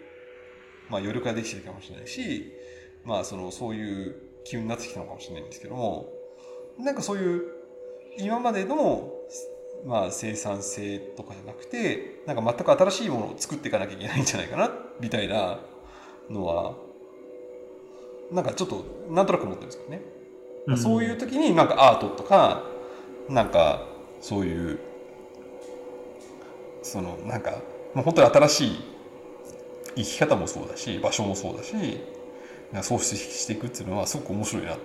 まあ余力ができてるかもしれないしまあそのそういう気になってきたのかもしれないんですけどもなんかそういう今までの、まあ、生産性とかじゃなくてなんか全く新しいものを作っていかなきゃいけないんじゃないかなみたいなのはなんかちょっとなんとなく思ってるんですけどね、うん。そういう時になんかアートとかなんかそういうそのなんか本当に新しい生き方もそうだし場所もそうだし創出していくっていうのはすごく面白いなと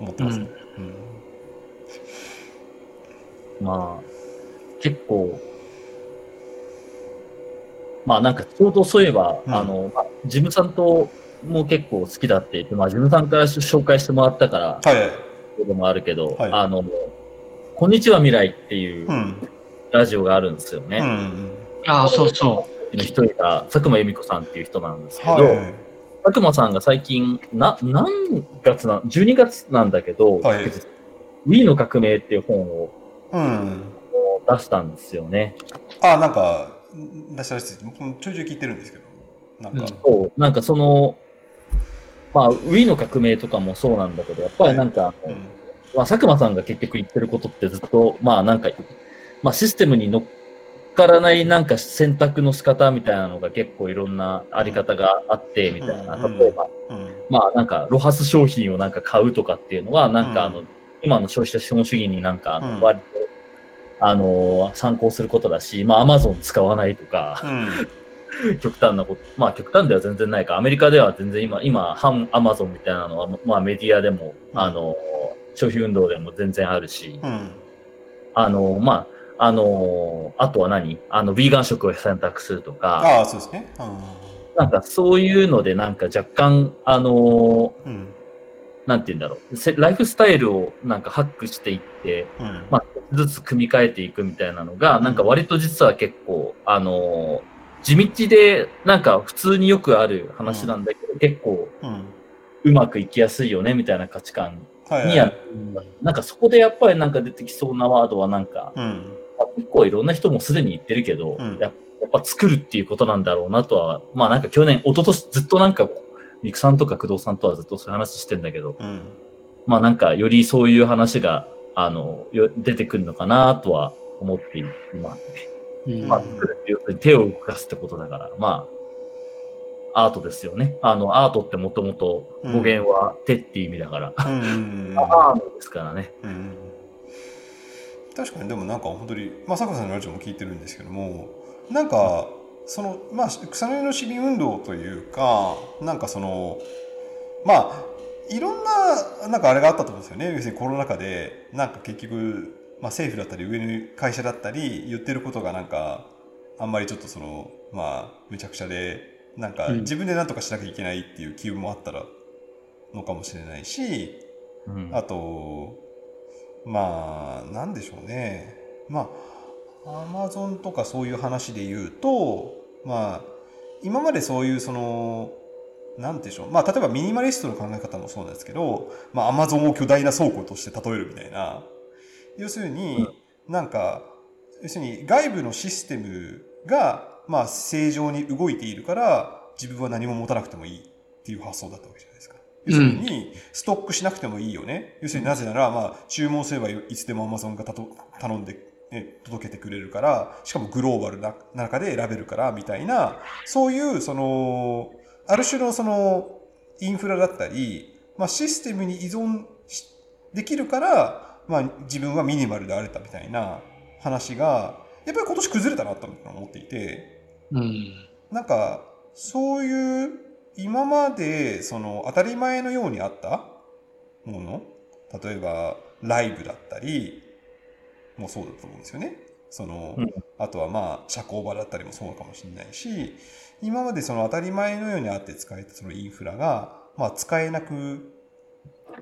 思ってますね。うんまあ、結構、まあなんかちょうどそういえば、うんあの、まあ、ジムさんとも結構好きだって言って、まあジムさんから紹介してもらったから、はいはい。こともあるけど、はいあの、こんにちは未来っていううん。ラジオがあるんですよね。うん。ああ、そうその一人が佐久間由美子さんっていう人なんですけど、はい。佐久間さんが最近、な、何月な、12月なんだけど、はい Wii の革命っていう本をうん。出したんですよね。あ、なんか、出したらしいです。僕もちょいちょい聞いてるんですけど。なんか、そう、なんかその、まあ、Wii の革命とかもそうなんだけど、やっぱりなんか、うん。まあ、佐久間さんが結局言ってることってずっと、まあなんか、まあシステムに乗っからないなんか選択の仕方みたいなのが結構いろんなあり方があって、みたいな。うん例えば、うん。まあなんか、ロハス商品をなんか買うとかっていうのは、なんかあの、うん今の消費者資本主義になんか割と、あの参考することだし、まあアマゾン使わないとか、うん。極端なこと、まあ極端では全然ないか、アメリカでは全然今、今、反アマゾンみたいなのは、まあメディアでも、うんあの、消費運動でも全然あるし、うん。あの、まあ、あの、あとは何？あの、ビーガン食を選択するとか、ああ、そうですね。なんかそういうのでなんか若干、あの、うん。うん。なんて言うんだろう、せライフスタイルをなんかハックしていって、うん。まあ、ずつ組み替えていくみたいなのが、なんか割と実は結構、あの地道で、なんか普通によくある話なんだけど、結構うん。うまくいきやすいよね、みたいな価値観はいには、はい。なんかそこでやっぱりなんか出てきそうなワードはなんか、うん。まあ結構いろんな人もすでに言ってるけど、うんややっぱ作るっていうことなんだろうなとは、まあなんか去年、一昨年ずっとなんか、ミクさんとか工藤さんとはずっとそういう話してんだけど、うん。まあなんかよりそういう話が、あの、よ出てくるのかなとは思っていますね。う。うんまあ作るって要するに手を動かすってことだから、まあ、アートですよね。あの、アートってもともと語源は手っていう意味だから、うん。アートですからね。うん確かにでもなんか本当に、まあ、坂田さんのラジオも聞いてるんですけどもなんかそのまあ草の根の市民運動というかなんかそのまあいろんななんかあれがあったと思うんですよね。要するにコロナ禍でなんか結局、まあ、政府だったり上の会社だったり言ってることがなんかあんまりちょっとそのまあむちゃくちゃでなんかうん。自分で何とかしなきゃいけないっていう機運もあったらのかもしれないし、うん。あと、まあ、なんでしょうね。まあ、アマゾンとかそういう話で言うと、まあ、今までそういうその、なんていうんでしょう。まあ、例えばミニマリストの考え方もそうなんですけど、まあ、アマゾンを巨大な倉庫として例えるみたいな。要するに、なんか、要するに外部のシステムが、まあ、正常に動いているから、自分は何も持たなくてもいいっていう発想だったわけじゃないですか。要するに、ストックしなくてもいいよね。要するになぜなら、まあ、注文すればいつでも Amazon がたと頼んで、ね、届けてくれるから、しかもグローバルな中で選べるから、みたいな、そういう、その、ある種のその、インフラだったり、まあ、システムに依存しできるから、まあ、自分はミニマルであれたみたいな話が、やっぱり今年崩れたなと思っていて、うん。なんか、そういう、今まで、その、当たり前のようにあったもの？例えば、ライブだったり、もそうだと思うんですよね。その、うんあとはまあ、社交場だったりもそうかもしれないし、今までその当たり前のようにあって使えたそのインフラが、まあ、使えなく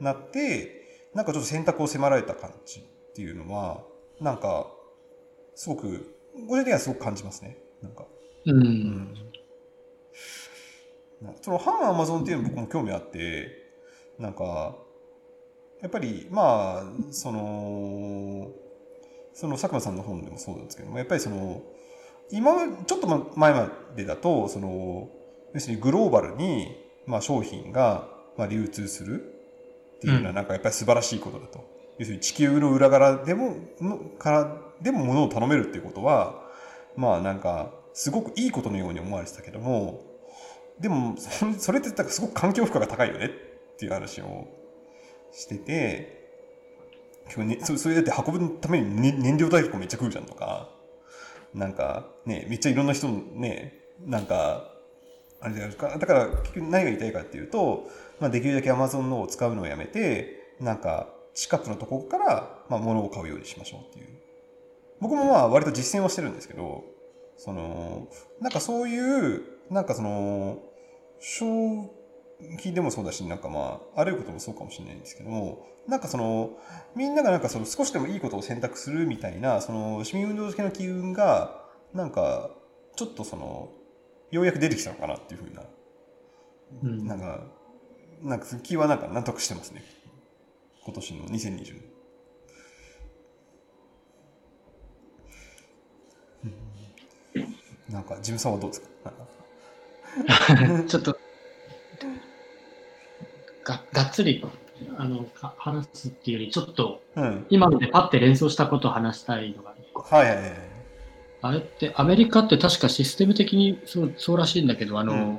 なって、なんかちょっと選択を迫られた感じっていうのは、なんか、すごく、個人的にはすごく感じますね。なんか。うん。その反アマゾンっていうの僕も興味あってなんかやっぱりまあそのその佐久間さんの本でもそうなんですけどもやっぱりその今まちょっと前までだとその要するにグローバルに、まあ、商品が、まあ、流通するっていうのはなんかやっぱり素晴らしいことだと、要するに地球の裏側でものからでも物を頼めるっていうことはまあなんかすごくいいことのように思われてたけどもでもそれってすごく環境負荷が高いよねっていう話をしててそれだって運ぶために、燃料代とかめっちゃ食うじゃんとかなんかねめっちゃいろんな人ねなんかあれじゃないですか。だから結局何が言いたいかっていうと、まあ、できるだけ Amazon のを使うのをやめてなんか近くのところから、まあ、物を買うようにしましょうっていう。僕もまあ割と実践はしてるんですけどそのなんかそういうなんかその消費でもそうだしなんかまああることもそうかもしれないんですけどもなんかそのみんながなんかその少しでもいいことを選択するみたいなその市民運動的な機運がなんかちょっとそのようやく出てきたのかなっていうふうな、うん。なんかなんか気はなんか納得してますね。今年の2020年。うん。なんか、ジムさんはどうですか？ちょっと、ががっつりあのか話すっていうより、ちょっとうん。今のでパッて連想したことを話したいのが一個。はいはいはい。あれって、アメリカって確かシステム的にそうそうらしいんだけど、あの、うん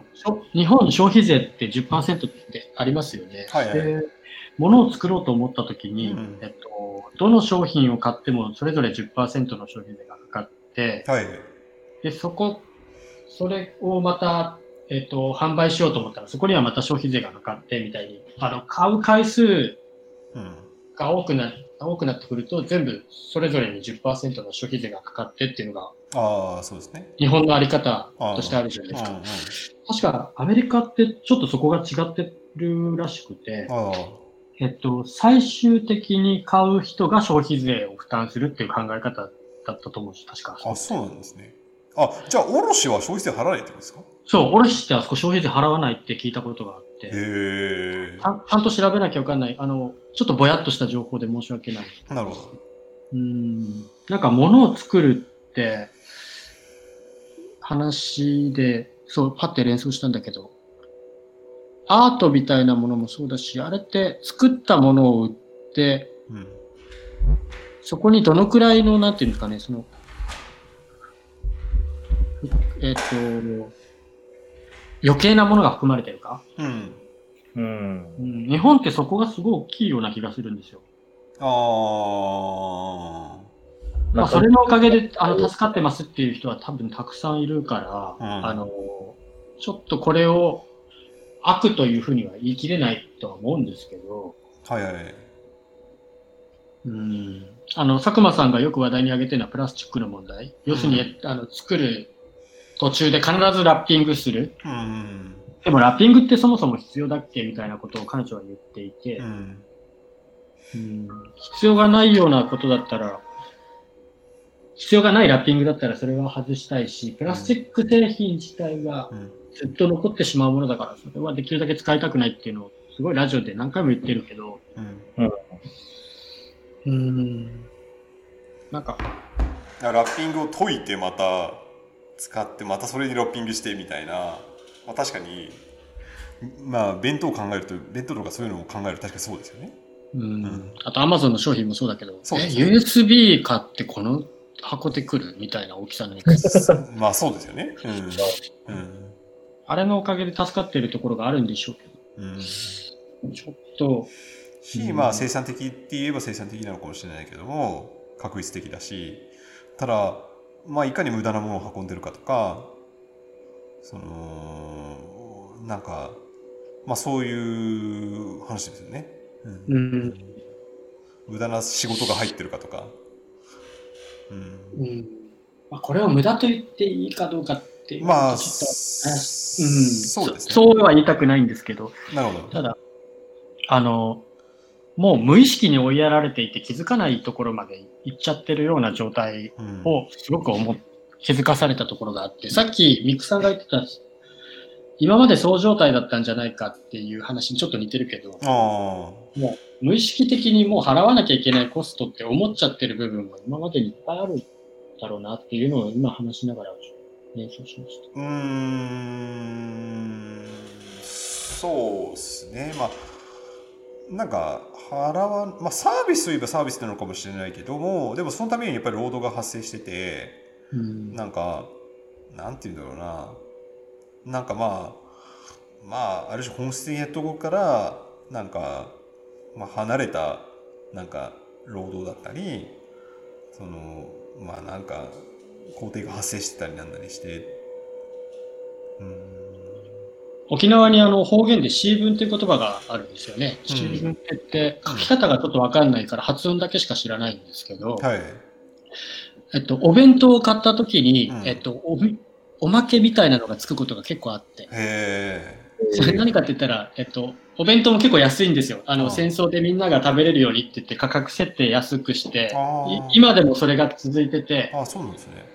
日本消費税って10%ってありますよね。はいはいで物を作ろうと思ったときに、うんえっと、どの商品を買ってもそれぞれ10%の消費税がかかって、はい。で、そこ、それをまた、えっと、販売しようと思ったら、そこにはまた消費税がかかってみたいに、あの、買う回数うん。が多くな、多くなってくると、全部それぞれに10%の消費税がかかってっていうのが、ああ、そうですね。日本のあり方としてあるじゃないですか。確かアメリカってちょっとそこが違ってるらしくて、あえっと、最終的に買う人が消費税を負担するっていう考え方だったと思うし、確か。あ。あ、そうなんですね。あ、じゃあ、卸は消費税払わないってことですか？そう、卸ってあそこ消費税払わないって聞いたことがあって、へえち。ゃんちゃんと調べなきゃわかんない。あの、ちょっとぼやっとした情報で申し訳ない。なるほど。うーん。なんか物を作るって、話で、そう、パッて連想したんだけど、アートみたいなものもそうだし、あれって作ったものを売って、うん。そこにどのくらいの、なんていうんですかね、その、えっ、と、余計なものが含まれてるか、うん。うん。うん、日本ってそこがすごい大きいような気がするんですよ。ああ。まあ、それのおかげで、あの、助かってますっていう人は多分たくさんいるから、うんあの、ちょっとこれを悪というふうには言い切れないとは思うんですけど、はいはい。うん、あの、佐久間さんがよく話題に挙げてるのはプラスチックの問題。要するに、あの、作る途中で必ずラッピングする。うん。でもラッピングってそもそも必要だっけみたいなことを彼女は言っていて、うん。うん必要がないようなことだったら、必要がないラッピングだったらそれは外したいし、プラスチック製品自体がうんずっと残ってしまうものだから、それはできるだけ使いたくないっていうのを、すごいラジオで何回も言ってるけど、うん。うーん、なんか、ラッピングを解いてまた使ってまたそれにラッピングしてみたいな、まあ、確かにまあ弁当を考えると弁当とかそういうのを考えると確かにそうですよね。うん。ん。あと Amazon の商品もそうだけど、え、そうね。USB 買ってこの箱で来るみたいな大きさの まあそうですよね。うん。うん。あれのおかげで助かってるところがあるんでしょうけうん。ど、ちょっと、し、まあ生産的って言えば生産的なのかもしれないけども確率的だし。ただまあいかに無駄なものを運んでるかとかそのなんかまあそういう話ですよね、うん。うん、無駄な仕事が入ってるかとか、うん、うん。まあ、これを無駄と言っていいかどうかっていうまあ、ちょっと、うん、そうですね。そうは言いたくないんですけど、なるほど。ただ、あの、もう無意識に追いやられていて気づかないところまで行っちゃってるような状態うん。をすごく思っ気づかされたところがあって、さっきミクさんが言ってた、今までそう状態だったんじゃないかっていう話にちょっと似てるけど、あもう無意識的にもう払わなきゃいけないコストって思っちゃってる部分が今までにいっぱいあるんだろうなっていうのを今話しながら連想しましあうーん。そうですね。まあなんか払わまあサービスといえばサービスなのかもしれないけどもでもそのためにやっぱり労働が発生しててた。うん。なんかなんて言うんだろうななんかまあまあある種本質的なところからなんか、まあ、離れたなんか労働だったりそのまあなんか工程が発生してたりなんだりしてうん沖縄にあの方言でシーブンっていう言葉があるんですよね。うん。シーブンって書き方がちょっとわかんないから発音だけしか知らないんですけど、はい。えっと、お弁当を買った時に、うん。えっと、おみおまけみたいなのがつくことが結構あって、へそれ何かって言ったら、えっと、お弁当も結構安いんですよ。あの、うん。戦争でみんなが食べれるようにって言って価格設定安くして今でもそれが続いてて、あそうなんですね。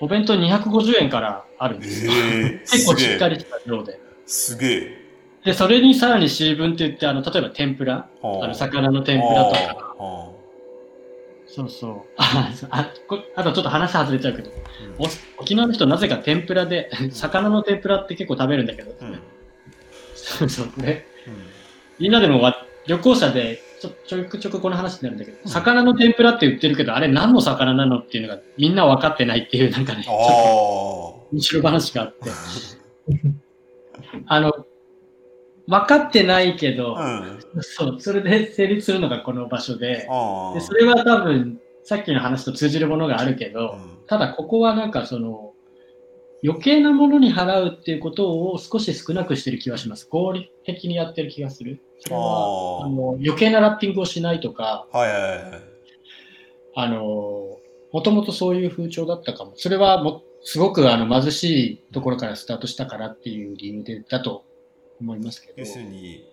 お弁当250円からあるんですよ。ええ。結構しっかりりした量で。すげえ。で、それにさらにシーブンって言って、あの、例えば天ぷら、あの、魚の天ぷらとか、あそうそう。あ、あこあとちょっと話外れちゃうけど、お沖縄の人なぜか天ぷらで、魚の天ぷらって結構食べるんだけど、うん。うんそうそう。ね。うん。みんなでもわ旅行者でちょちょくちょくこの話になるんだけど、魚の天ぷらって言ってるけど、あれ何の魚なのっていうのがみんな分かってないっていう、なんかね、ちょっとあ面白い話があって。あの、分かってないけど、あうんそう、それで成立するのがこの場所で、でそれは多分、さっきの話と通じるものがあるけど、うんただここはなんかその、余計なものに払うっていうことを少し少なくしてる気がします。合理的にやってる気がする。それはああの余計なラッピングをしないとか、あはいはいはいあの、もともとそういう風潮だったかも。それはもすごくあの貧しいところからスタートしたからっていう理由でだと思いますけど要。するに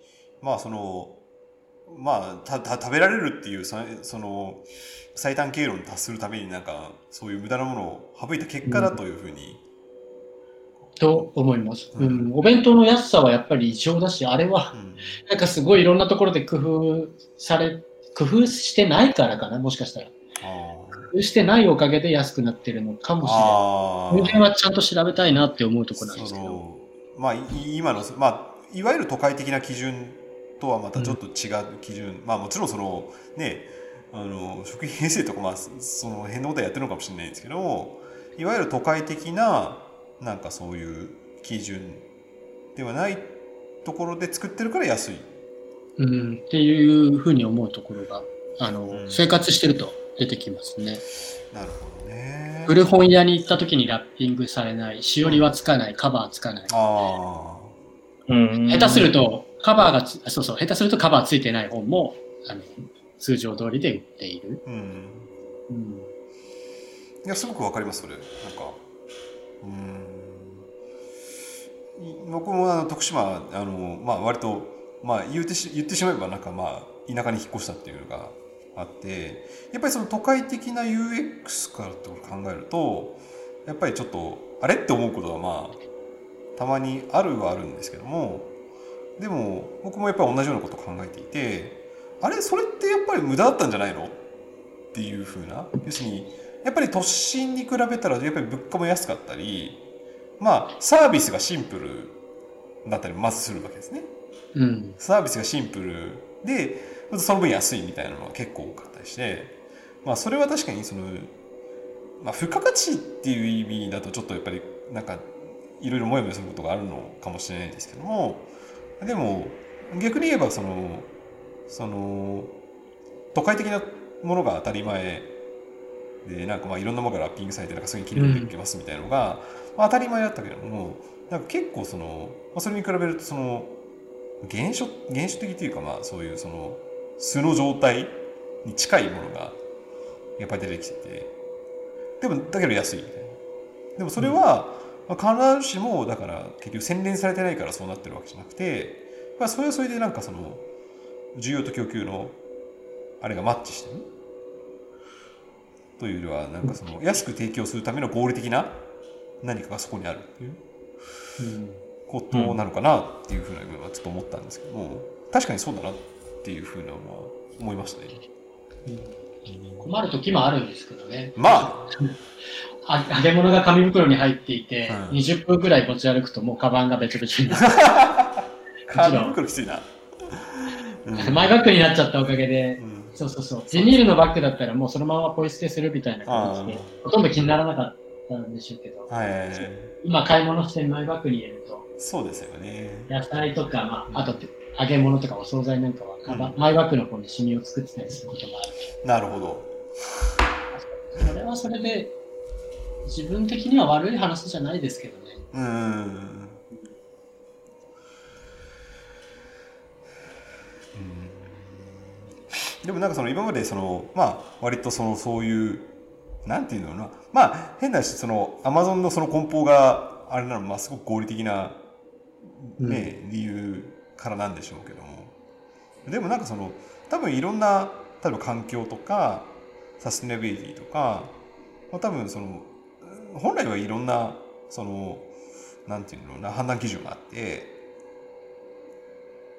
まあそのまあたた食べられるっていうさその最短経路に達するためになんかそういう無駄なものを省いた結果だというふうに、と思います、ううんん。お弁当の安さはやっぱり異常だし、あれはうんなんかすごいいろんなところで工夫され、工夫してないからかな、もしかしたら。してないおかげで安くなってるのかもしれない。あこの辺はちゃんと調べたいなって思うところなんですけど。まあい今のまあいわゆる都会的な基準とはまたちょっと違う基準、まあもちろんそのねあの食品衛生とかまあその辺のことはやってるのかもしれないんですけどもいわゆる都会的ななんかそういう基準ではないところで作ってるから安い。うん、っていうふうに思うところが、あの、うん生活してると出てきますね。なるほどね。古本屋に行った時にラッピングされない、しおりはつかない、カバーつかない。あうん下手すると、カバーがそうそう、下手するとカバーついてない本も、あの、通常通りで売っている。あ、うん。うんいやすごくわかりますそれなんか僕もあの徳島あの、まあ、割と、まあ、言ってし言ってしまえばなんかまあ田舎に引っ越したっていうのがあってやっぱりその都会的な UX からってことを考えるとやっぱりちょっとあれって思うことはまあたまにあるはあるんですけどもでも僕もやっぱり同じようなことを考えていてあれそれってやっぱり無駄だったんじゃないの？っていうふうな要するにやっぱり都心に比べたらやっぱり物価も安かったりまあサービスがシンプルだったりまずするわけですね。うん。サービスがシンプルでその分安いみたいなのが結構多かったりしてまあそれは確かにその、まあ、付加価値っていう意味だとちょっとやっぱりなんかいろいろモヤモヤすることがあるのかもしれないですけどもでも逆に言えばそのその都会的なものが当たり前でなんかまあいろんなものがラッピングされてなんかすぐに切り抜いていけますみたいなのが、まあ、当たり前だったけどもなんか結構その、まあ、それに比べるとその原初原初的というかまあそういうその素の状態に近いものがやっぱり出てきてて。でもだけど安いみたいな。でもそれは、まあ、必ずしもだから結局洗練されてないからそうなってるわけじゃなくて、まあ、それはそれでなんかその需要と供給のあれがマッチしてる。というよりはなんかその安く提供するための合理的な何かがそこにあるっていう。ことなのかなっていうふうなちょっと思ったんですけども確かにそうだな。っていうふうなのは思いましたね。困る時もあるんですけどね。まあ揚げ物が紙袋に入っていて、うん20分くらい持ち歩くともうカバンがべちょべちょになる。あ紙袋きついな。うんマイバッグになっちゃったおかげでう、んそうそうそう。ビニールのバッグだったらもうそのままポイ捨てするみたいな感じで、ほとんど気にならなかったんでしょうけど、今買い物してマイバッグに入れると、そうですよね。野菜とか、まあ、あと揚げ物とかお惣菜なんかはカバン、マイバッグの方にシミを作ってたりすることもある。なるほど。それはそれで、自分的には悪い話じゃないですけどね。うーん。うんでもなんかその今までそのまあ割とそのそういうなんていうのかなまあ変な話そのアマゾンのその梱包があれなのまあすごく合理的なね、理由からなんでしょうけども。でもなんかその多分いろんな例えば環境とかサステナビリティとか、まあ、多分その本来はいろんなそのなんていうのかな判断基準があって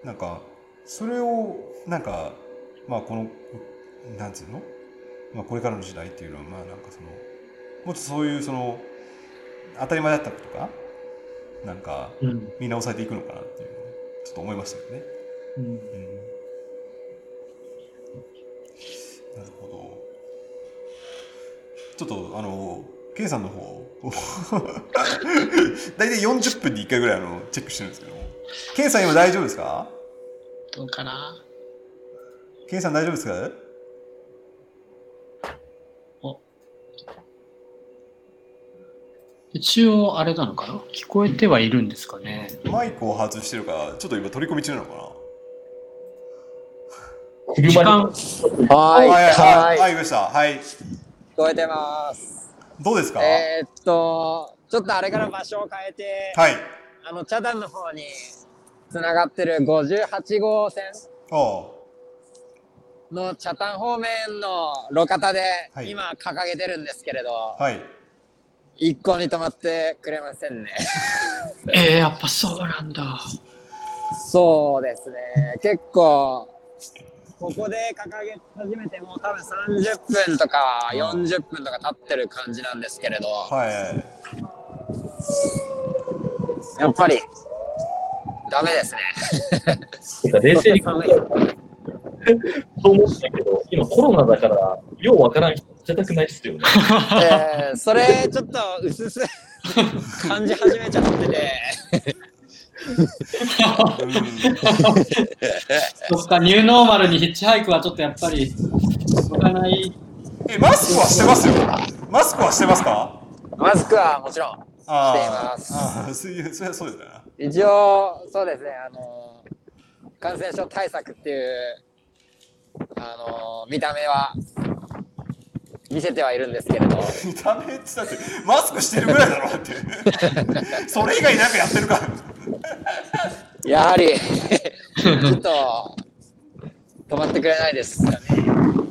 なんかそれをなんかまあこのなんていうの、まあ、これからの時代っていうのはまあなんかそのもっとそういうその当たり前だったことかなんかうん。見直されていくのかなっていうちょっと思いましたよね。うん。うん。なるほど。ちょっとあの、ケイさんの方、大体40分に1回ぐらいあのチェックしてるんですけども、ケイさん今大丈夫ですか？どうかな？ケイさん大丈夫ですか？一応あれなのかな？聞こえてはいるんですかね？マイクを外してるから、ちょっと今取り込み中なのかな？時間、はい。はい、はい、ははい、いました。はい。い。聞こえてます。どうですか？えーっと、ちょっとあれから場所を変えて、はい。あの、茶壇の方に繋がってる58号線あの茶壇方面の路肩ではい今掲げてるんですけれど、あ、はい。一向に止まってくれませんね。えー、やっぱそうなんだ。そうですね。結構、ここで掲げ始めてもう多分30分とか40分とか経ってる感じなんですけれど、はい。やっぱり、ダメですね。冷静に考えたら、そう思ったけど、今コロナだから、ようわからん人捨てたくないっすよね。えー、それちょっと薄々感じ始めちゃってて、そっか、ニューノーマルにヒッチハイクはちょっとやっぱり、しょうがない。え、マスクはしてますよ。マスクはしてますか？マスクはもちろん、していますあーそういう、それはそうですね。一応、そうですね、あの、感染症対策っていう、あの、見た目は、見せてはいるんですけれど、見た目ってだって、マスクしてるぐらいだろだって。それ以外なんかやってるか。やはり、ちょっと、止まってくれないですよね。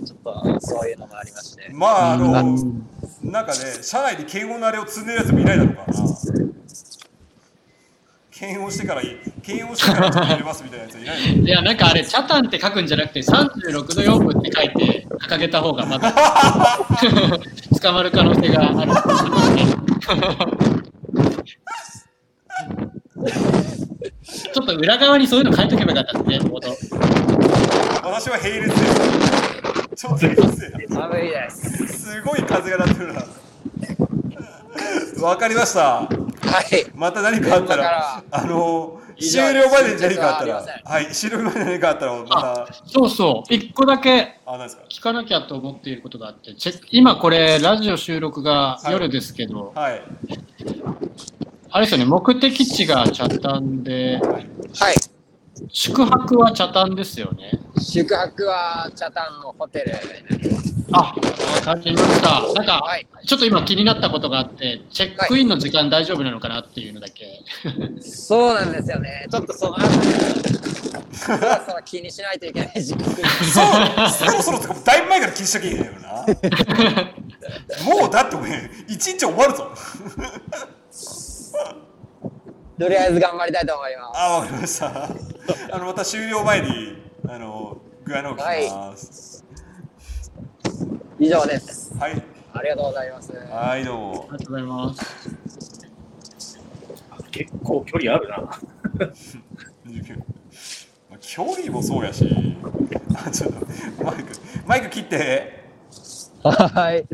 ちょっと、そういうのもありまして。まああの、うんなんかね社内に検温のあれを積んでるやつもいないだろうからな 検温してからいい検温してから入れますみたいなやついないいや、なんかあれ、チャタンって書くんじゃなくて、36度4分って書いて、掲げた方がまだ捕まる可能性がある。ちょっと裏側にそういうの書いとけばよかったですね、ボード。私は並列ですちょっとうるせえな寒いです。すごい風が鳴ってるな わかりました。はい。また何かあったらあの終了までに何かあったらはい終了までに何かあったらまた。そうそう、一個だけ聞かなきゃと思っていることがあって、チェック今これ、ラジオ収録が夜ですけど、はい。あれですよね、目的地が茶炭で、はい。宿泊は茶炭ですよね。宿泊はチャタンのホテルになります。あ、わかりました。なんか、はい。ちょっと今気になったことがあって、チェックインの時間大丈夫なのかなっていうのだけ。そうなんですよね。ちょっとそのそろそろ気にしないといけない時期。そうそろそろとかだいぶ前から気にしなきゃいけないよなもうだって俺一日終わるぞとりあえず頑張りたいと思います。あわかりましたあのまた終了前にあの具合の方聞きます以上です。はいありがとうございます。はいどうもありがとうございます。結構距離あるな。まあ距離もそうやしあちょっとマイクマイク切ってはい。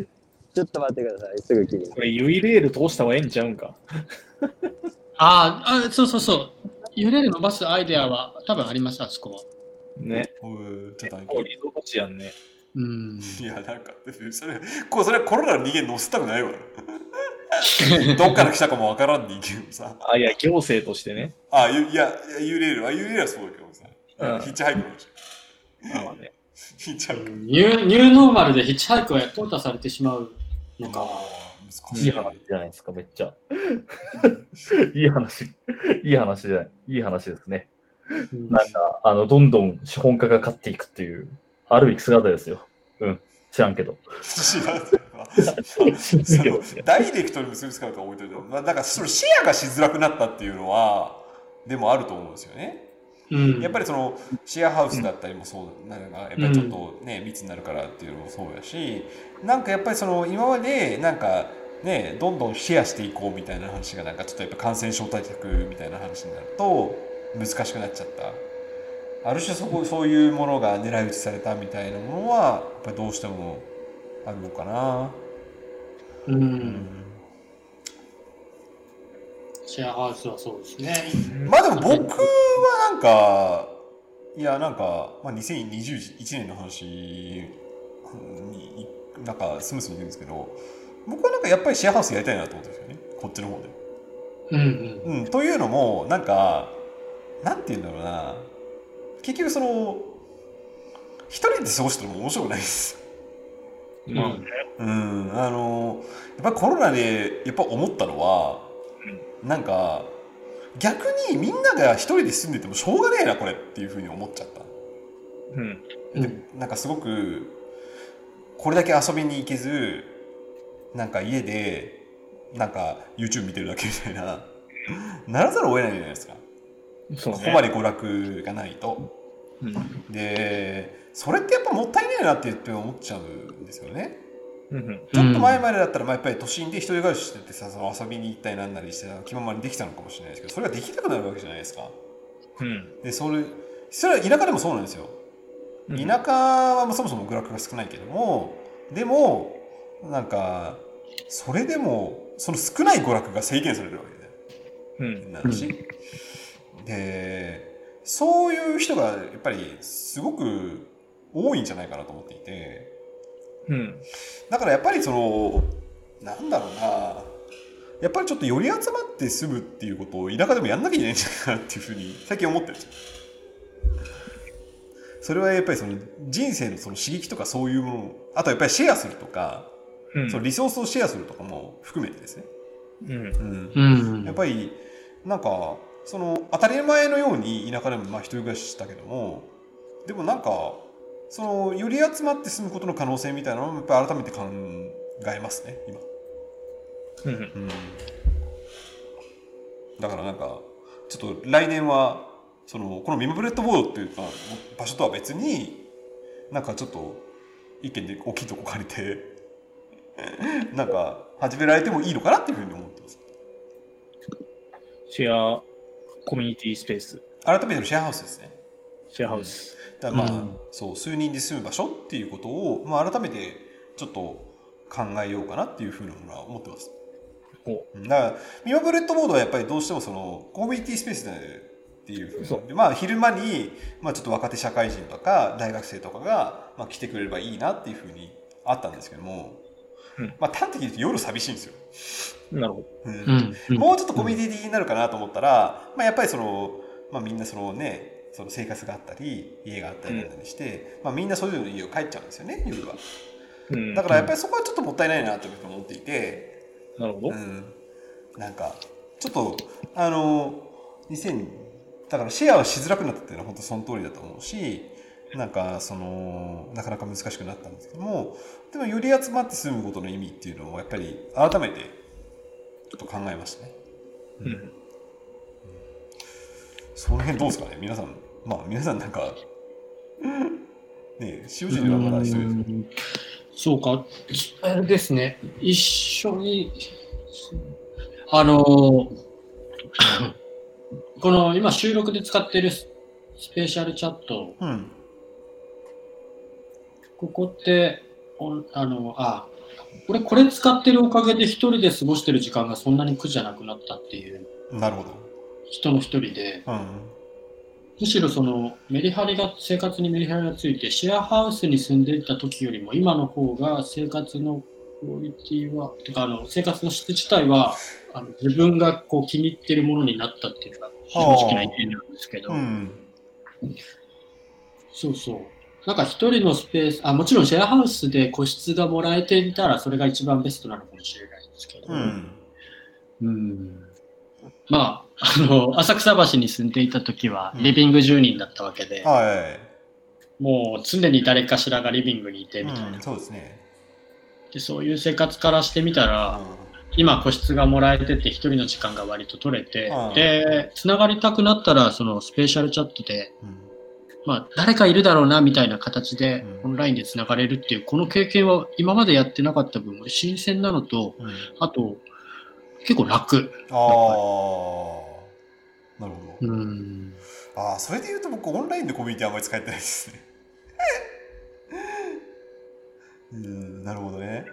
ちょっと待ってください。すぐ切り。これ、ユイレール通した方がええんちゃうんか。あーあ、そうそうそう。揺れる伸ばすアイデアは多分あります、あそこは。ね。おいちょっと待っこうリゾート地やんね。うん。ていやなんかそれこうそれはコロナの人間乗せたくないわ どっから来たかもわからん人間をさあ、いや、行政としてね。あゆいやいやユーレールあユーレールはそうだけどさ、うんヒッチハイクのまあね。ヒッチハイクニューニューノーマルでヒッチハイクは淘汰されてしまうのか。難しいいい話じゃないですか、めっちゃ。いい話、いい話じゃない。いい話ですね。うんなんか、あの、どんどん資本家が勝っていくっていう、あるべき姿ですよ。うん。知らんけど。知らんけどそのダイレクトに結びつかるか置いといても、まあ、だからそのシェアがしづらくなったっていうのはでもあると思うんですよね。うんやっぱりそのシェアハウスだったりもそうなんかやっぱりちょっとね、密になるからっていうのもそうやしなんかやっぱりその今までなんかねどんどんシェアしていこうみたいな話がなんかちょっとやっぱ感染症対策みたいな話になると難しくなっちゃったある種そこそういうものが狙い撃ちされたみたいなものはやっぱりどうしてもあるのかな。う。うんんシェアハウスはそうですね。まあでも僕はなんかいやなんか、まあ、2021年の話になんかスムースに言うんですけど僕はなんかやっぱりシェアハウスやりたいなと思ってるんですよねこっちの方で。うんうん。うん、というのもなんかなんて言うんだろうな結局その一人で過ごしても面白くないです。まあね。うん、あのやっぱりコロナでやっぱ思ったのは、なんか逆にみんなが一人で住んでてもしょうがねえなこれっていうふうに思っちゃった。うん。でなんかすごくこれだけ遊びに行けずなんか家でなんか YouTube 見てるだけみたいなならざるを得ないじゃないですか、そうね。ここまで娯楽がないと。うん。でそれってやっぱもったいないなって言って思っちゃうんですよね。うん。ちょっと前までだったら、まあ、やっぱり都心で一人暮らししててさその遊びに行ったりなんなりして気ままにできたのかもしれないですけどそれができなくなるわけじゃないですか。うん。でそれそれは田舎でもそうなんですよ。うん田舎はそもそも娯楽が少ないけどもでもなんかそれでもその少ない娯楽が制限されるわけでうん。なるし、でそういう人がやっぱりすごく多いんじゃないかなと思っていてうん。だからやっぱりそのなんだろうなやっぱりちょっと寄り集まって住むっていうことを田舎でもやんなきゃいけないんじゃないかなっていうふうに最近思ってるんですよ。それはやっぱりその人生のその刺激とかそういうものあとはやっぱりシェアするとか、うん。そのリソースをシェアするとかも含めてですね、うん。うんうん。やっぱりなんかその当たり前のように田舎でもまあ一人暮らししたけどもでもなんかそのより集まって住むことの可能性みたいなのもやっぱり改めて考えますね今。うん。うん。だからなんかちょっと来年はそのこのミムブレッドボードっていうまあ場所とは別になんかちょっと一軒で大きいとこ借りて なんか始められてもいいのかなっていうふうに思ってます。シェアコミュニティスペース、改めてのシェアハウスですね。シェアハウス。だからまあ、うん。そう数人で住む場所っていうことを、まあ、改めてちょっと考えようかなっていうふうなものは思ってます。だからミマブレッドボードはやっぱりどうしてもそのコミュニティスペースっていうふうにまあ昼間に、まあ、ちょっと若手社会人とか大学生とかが、まあ、来てくれればいいなっていうふうにあったんですけども、うん。まあ端的に言うと夜寂しいんですよ、なるほど。うん。うん。うんもうちょっとコミュニティになるかなと思ったら、まあ、やっぱりその、まあ、みんなそのねその生活があったり家があったりなして、まあ、みんなそれぞれの家を帰っちゃうんですよね夜は。うん。だからやっぱりそこはちょっともったいないなと思っていて、なるほど。うん、なんかちょっとあの2000だからシェアはしづらくなったっていうのは本当その通りだと思うしなんかそのなかなか難しくなったんですけどもでもより集まって住むことの意味っていうのをやっぱり改めてっと考えましたね。うん。その辺どうですかね？皆さんまあ皆さんなんかねえ塩尻はまだ一人ですけどそうか、あれですね、一緒に、あの、この今収録で使ってるススペシャルチャット、うん。ここって、おあの、あ、俺これ使ってるおかげで一人で過ごしてる時間がそんなに苦じゃなくなったっていう。なるほど。人の一人で、うん。むしろそのメリハリが、生活にメリハリがついて、シェアハウスに住んでいた時よりも今の方が生活のクオリティは、てかあの生活の質自体はあの自分がこう気に入ってるものになったっていうのが正直な意見なんですけど、うん。そうそう。なんか一人のスペース、あ、もちろんシェアハウスで個室がもらえていたらそれが一番ベストなのかもしれないんですけど、うん。うん。まあ、あの、浅草橋に住んでいた時はうん。リビング住人だったわけで、はい。もう常に誰かしらがリビングにいてみたいな。うん、そうですね。でそういう生活からしてみたら、今個室がもらえてて一人の時間が割と取れて、うん。で、つながりたくなったら、そのスペシャルチャットで、うんまあ、誰かいるだろうなみたいな形でうんオンラインでつながれるっていう、この経験は今までやってなかった分、新鮮なのと、うんあと、結構楽。ああ、なるほど。うん。ああ、それで言うと僕、オンラインのコミュニティあんまり使えてないですね。うん、なるほどね。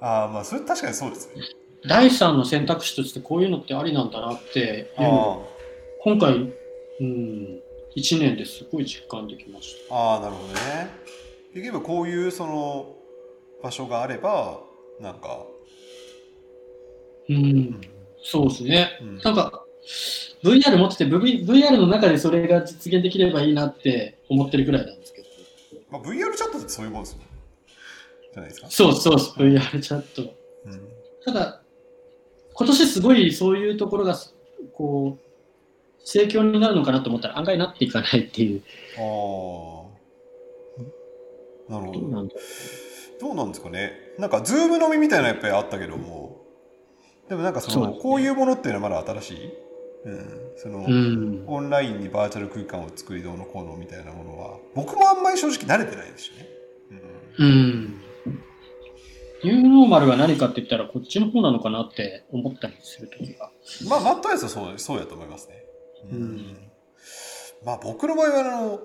ああ、まあ、それ確かにそうですね。第三の選択肢としてこういうのってありなんだなって今回、うん、1年ですごい実感できましあ、ああ、なるほどね。結局、こういうその場所があれば、なんか、た。うん、そうですね。うんなんか、VR 持ってて、V- VR の中でそれが実現できればいいなって思ってるくらいなんですけど。まあ、VR チャットってそういうもんですよね。じゃないですか？そうそう、VR チャット。うん、ただ、今年すごいそういうところが、こう、盛況になるのかなと思ったら案外なっていかないっていう。ああ。なるほど。なんだどうなんですかね。なんか、 Zoom 飲みみたいなのやっぱりあったけども、でもなんかその、ねこういうものっていうのはまだ新しい？うん。その、うん。オンラインにバーチャル空間を作りどうのこうのみたいなものは、僕もあんまり正直慣れてないですしね。うん。うん。ニューノーマルが何かって言ったらこっちの方なのかなって思ったりするときが。まあ、マットアイスはそう、そうやと思いますね。うんまあ、僕の場合は、あの、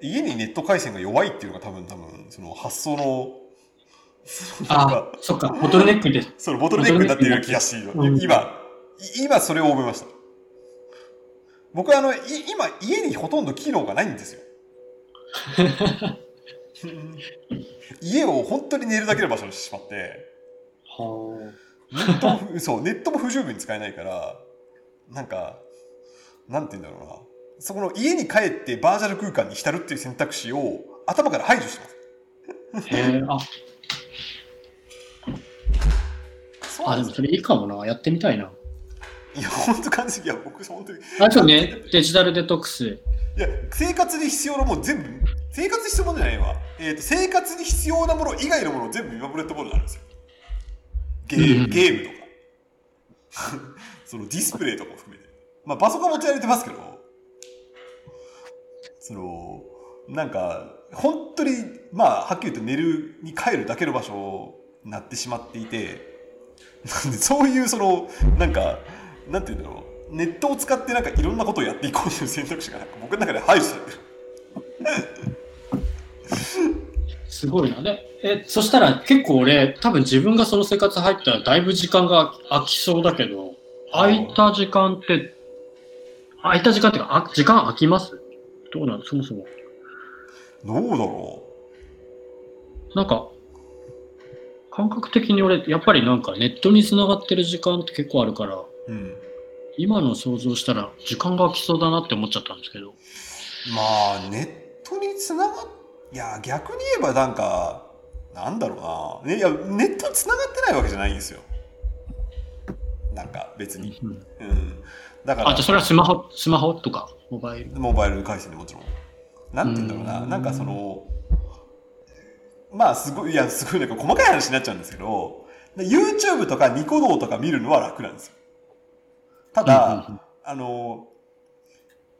家にネット回線が弱いっていうのが多分、多分、その発想の、あか、そっか、ボトルネックで。そのボトルネックになっている気がしている、うん今、い今それを思いました。僕はあの、い今、家にほとんど機能がないんですよ。家を本当に寝るだけの場所にしてしまって、はネットも不そう、ネットも不十分に使えないから、なんか、なんて言うんだろうな。そこの家に帰ってバーチャル空間に浸るっていう選択肢を頭から排除してます。あ。へえ、あ、そうあでもそれいいかもな。やってみたいな。いや、本当感じいや、僕、本当に。あれですよね、デジタルデトックス。いや、生活に必要なもの全部、生活に必要なものじゃないわ。えっ、と、生活に必要なもの以外のものを全部今ブレッドボールなんですよ。ゲーム、うんゲームとか。そのディスプレイとかも含めて。まあ、パソコン持ち歩いてますけど、その、なんか、本当に、まあ、はっきり言って寝るに帰るだけの場所になってしまっていて、なんでそういうその、なんか、なんていうんだろう、ネットを使ってなんかいろんなことをやっていこうという選択肢がなんか僕の中で排除されてる。すごいな。で、え、そしたら結構俺、多分自分がその生活入ったらだいぶ時間が空きそうだけど、空いた時間って、空いた時間っていうか、あ時間空きます？どうなのそもそも。どうだろなんか、感覚的に俺、やっぱりなんかネットに繋がってる時間って結構あるから、う。うん。今の想像したら時間が空きそうだなって思っちゃったんですけど。まあ、ネットにつながっ、いや、逆に言えばなんか、なんだろうな。ね、いや、ネットにつながってないわけじゃないんですよ。なんか、別に。うんうん。だから、あ、じゃあそれはスマホ、スマホとか、モバイル。モバイル回線でもちろん。なんて言うんだろうな。うんなんかその、まあすごい、いや、すごいなんか細かい話になっちゃうんですけど、YouTube とかニコ動とか見るのは楽なんですよ。ただ、うんうんあの、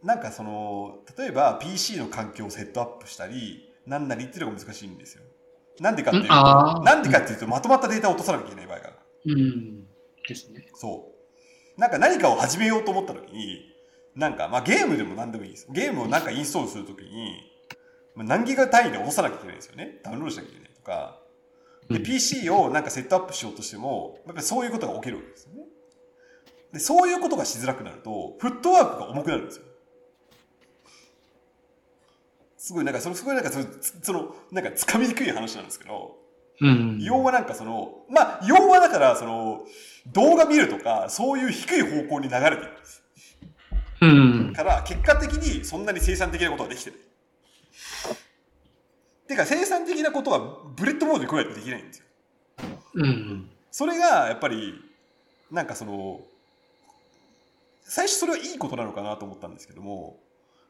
なんかその、例えば PC の環境をセットアップしたり、なんなりっていうのが難しいんですよ。なんでかっていうと、なんでかっていうと、まとまったデータを落とさなきゃいけない場合がある。うん。ですね。そう。なんか何かを始めようと思った時に、なんか、まあゲームでも何でもいいです。ゲームをなんかインストールするときに、まあ、何ギガ単位で落とさなきゃいけないんですよね。ダウンロードしなきゃいけないとか。で、うん PC をなんかセットアップしようとしても、やっぱりそういうことが起きるわけですよね。で、そういうことがしづらくなると、フットワークが重くなるんですよ。すごい、なんか、その、すごいなんかその、つその、なんか、つかみにくい話なんですけど、うん。要はなんかその、まあ、要はだから、その、動画見るとか、そういう低い方向に流れていくんです。うん。から、結果的にそんなに生産的なことができてる。てか、生産的なことはブレッドボードでこうやってできないんですよ。うん。それが、やっぱり、なんかその、最初それはいいことなのかなと思ったんですけども、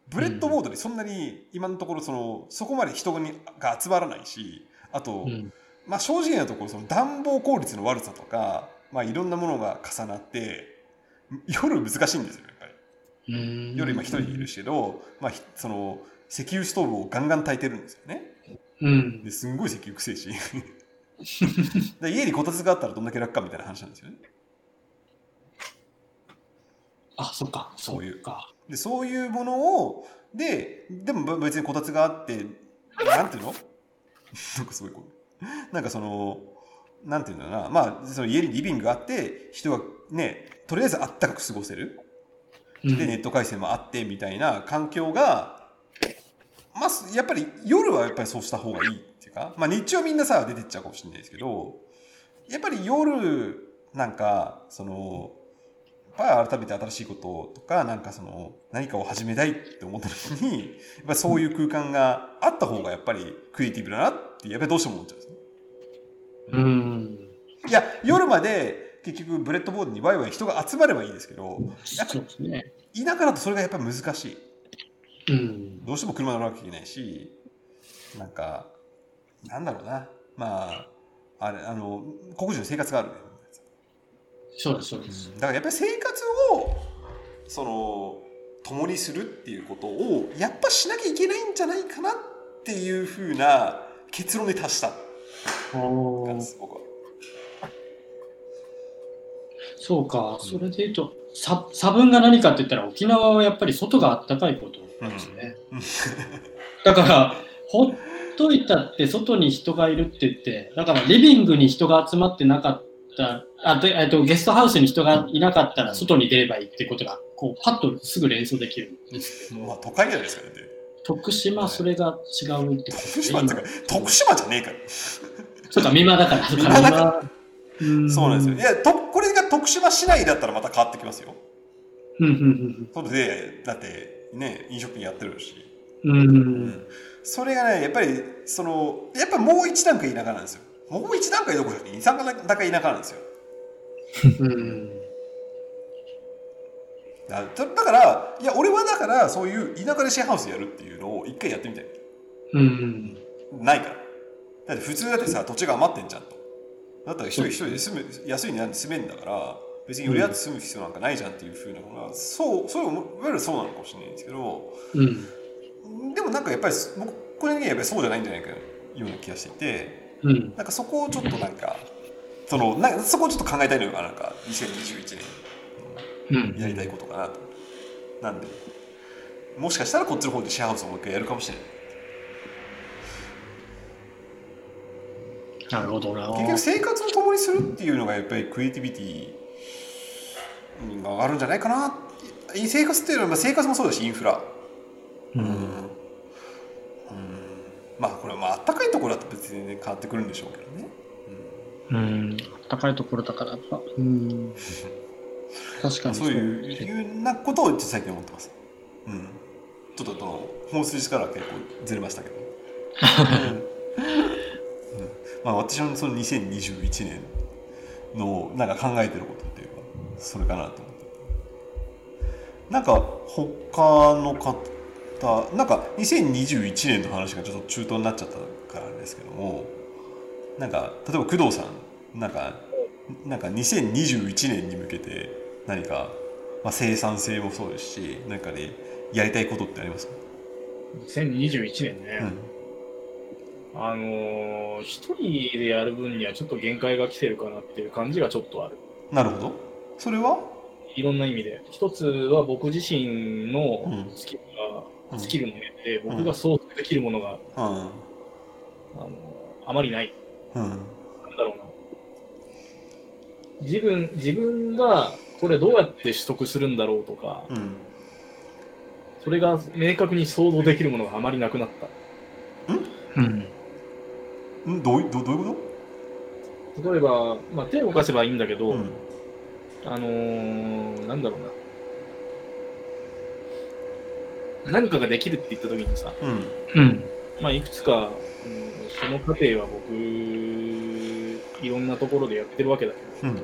ブレッドボードでそんなに今のところその、そこまで人にが集まらないし、あと、うん。まあ正直なところその暖房効率の悪さとか、まあいろんなものが重なって、夜難しいんですよ、やっぱり。うん夜今一人いるしけど、まあひその、石油ストーブをガンガン炊いてるんですよね。うん。ですんごい石油くせえし。で家にこたつがあったらどんだけ楽かみたいな話なんですよね。あ、そっか。そういうか。で、そういうものを、で、でも別にこたつがあって、なんていうの？なんかすごいこう、なんかその、なんていうんだろうな、まあ、その家にリビングがあって、人がね、とりあえずあったかく過ごせる。うん。で、ネット回線もあってみたいな環境が、まあ、やっぱり夜はやっぱりそうした方がいいっていうか、まあ日中はみんなさ、出てっちゃうかもしれないですけど、やっぱり夜、なんか、その、やっぱり改めて新しいこととか、なんかその、何かを始めたいって思った時に、やっぱりそういう空間があった方がやっぱりクリエイティブだなって、やっぱりどうしても思っちゃうんですね。うん。いや、夜まで結局ブレッドボードにワイワイ人が集まればいいですけど、やっぱそうですね。田舎だとそれがやっぱり難しい。うん。どうしても車乗らなきゃいけないし、なんか、なんだろうな。まあ、あれ、あの、黒人の生活があるね。そうです、そうです。だからやっぱり生活を、その、共にするっていうことを、やっぱしなきゃいけないんじゃないかなっていうふうな結論に達した。僕は。そうか、それで言うと、差差分が何かって言ったら、沖縄はやっぱり外が暖かいことですね。うん。だから、ほっといたって外に人がいるって言って、だからリビングに人が集まってなかった、あとえっとゲストハウスに人がいなかったら外に出ればいいってことが、こう、パッとすぐ連想できる。ん。ですまあ都会じゃないですか、だって。徳島それが違うってこと徳島ってか、徳島じゃねえから。そうか、美馬だから。そうか美馬だかそうなんですよ。いや、と、これが徳島市内だったらまた変わってきますよ。うんうんそれで、だって、ね、飲食店やってるし。うんうん。うんそれがね、やっぱり、その、やっぱもう一段階田舎なんですよ。もう一段階どころか？二三段階田舎なんですよ。うんだだだからいや俺はだからそういう田舎でシェアハウスやるっていうのを一回やってみたいうん。ないからだって普通だってさ土地が余ってんじゃんとだったら一人一人で住む安い値段で住めんだから別に売り合って住む必要なんかないじゃんっていうふうなのがそうそういわゆるそうなのかもしれないんですけどうん。でもなんかやっぱり僕これにはやっぱりそうじゃないんじゃないかような気がしていてうん。なんかそこをちょっとなんかそのなんかそこをちょっと考えたいのがなんか2021うん年。やりたいことかなと。なんでもしかしたらこっちの方でシェアハウスをもう一回やるかもしれない。なるほどな。結局生活を共にするっていうのがやっぱりクリエイティビティがあるんじゃないかな。生活っていうのはまあ生活もそうだしインフラ。うん、うん。まあこれはまああったかいところだと別に、ね、変わってくるんでしょうけどね。うん。高いところだからやっぱ。うん。確かにそういういうなことを最近思ってます。うん。ちょっとその本筋からは結構ずれましたけど。うんうんまあ私のその2021年のなんか考えてることっていうかそれかなと思って。なんか他の方なんか2021年の話がちょっと中途になっちゃったからですけどもなんか例えば工藤さんなんかなんか2021年に向けて何か、まあ、生産性もそうですしなんかねやりたいことってありますか、2021年ね、うん。あのー一人でやる分にはちょっと限界が来てるかなっていう感じがちょっとある。なるほど。それは？いろんな意味で。一つは僕自身のうん。スキルうん。が、スキルの面で僕が想像できるものが、うん。あのあまりない。うん。なんだろうな。自分、自分がこれどうやって取得するんだろうとか、うんそれが明確に想像できるものがあまりなくなった。うん。んどういどうどういうこ例えば、まあ、手を動かせばいいんだけど、と、うんあのー、なんだろうな。何かができるって言った時にさ、うんうん。まあ、いくつか、うんその過程は僕、いろんなところでやってるわけだけど、うん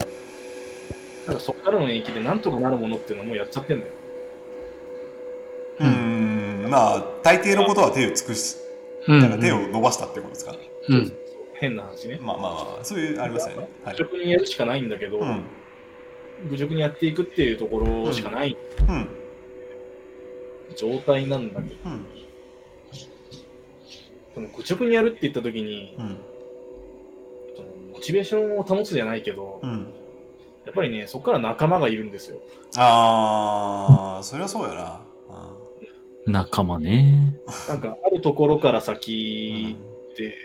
なんかそこからの延期でなんとかなるものっていうのはもうやっちゃってんだよ。うん。まあ大抵のことは手を尽くしうん。だから手を伸ばしたってことですか、うん。変な話ね。まあまあまあそういうありますよね。はい。愚直にやるしかないんだけど、うん。愚直にやっていくっていうところしかない。うん。状態なんだけど、うん。その愚直にやるって言った時に、うん。そのモチベーションを保つじゃないけど、うんやっぱりね、そこから仲間がいるんですよ。ああそれはそうやな仲間ね。なんか、あるところからうん先って、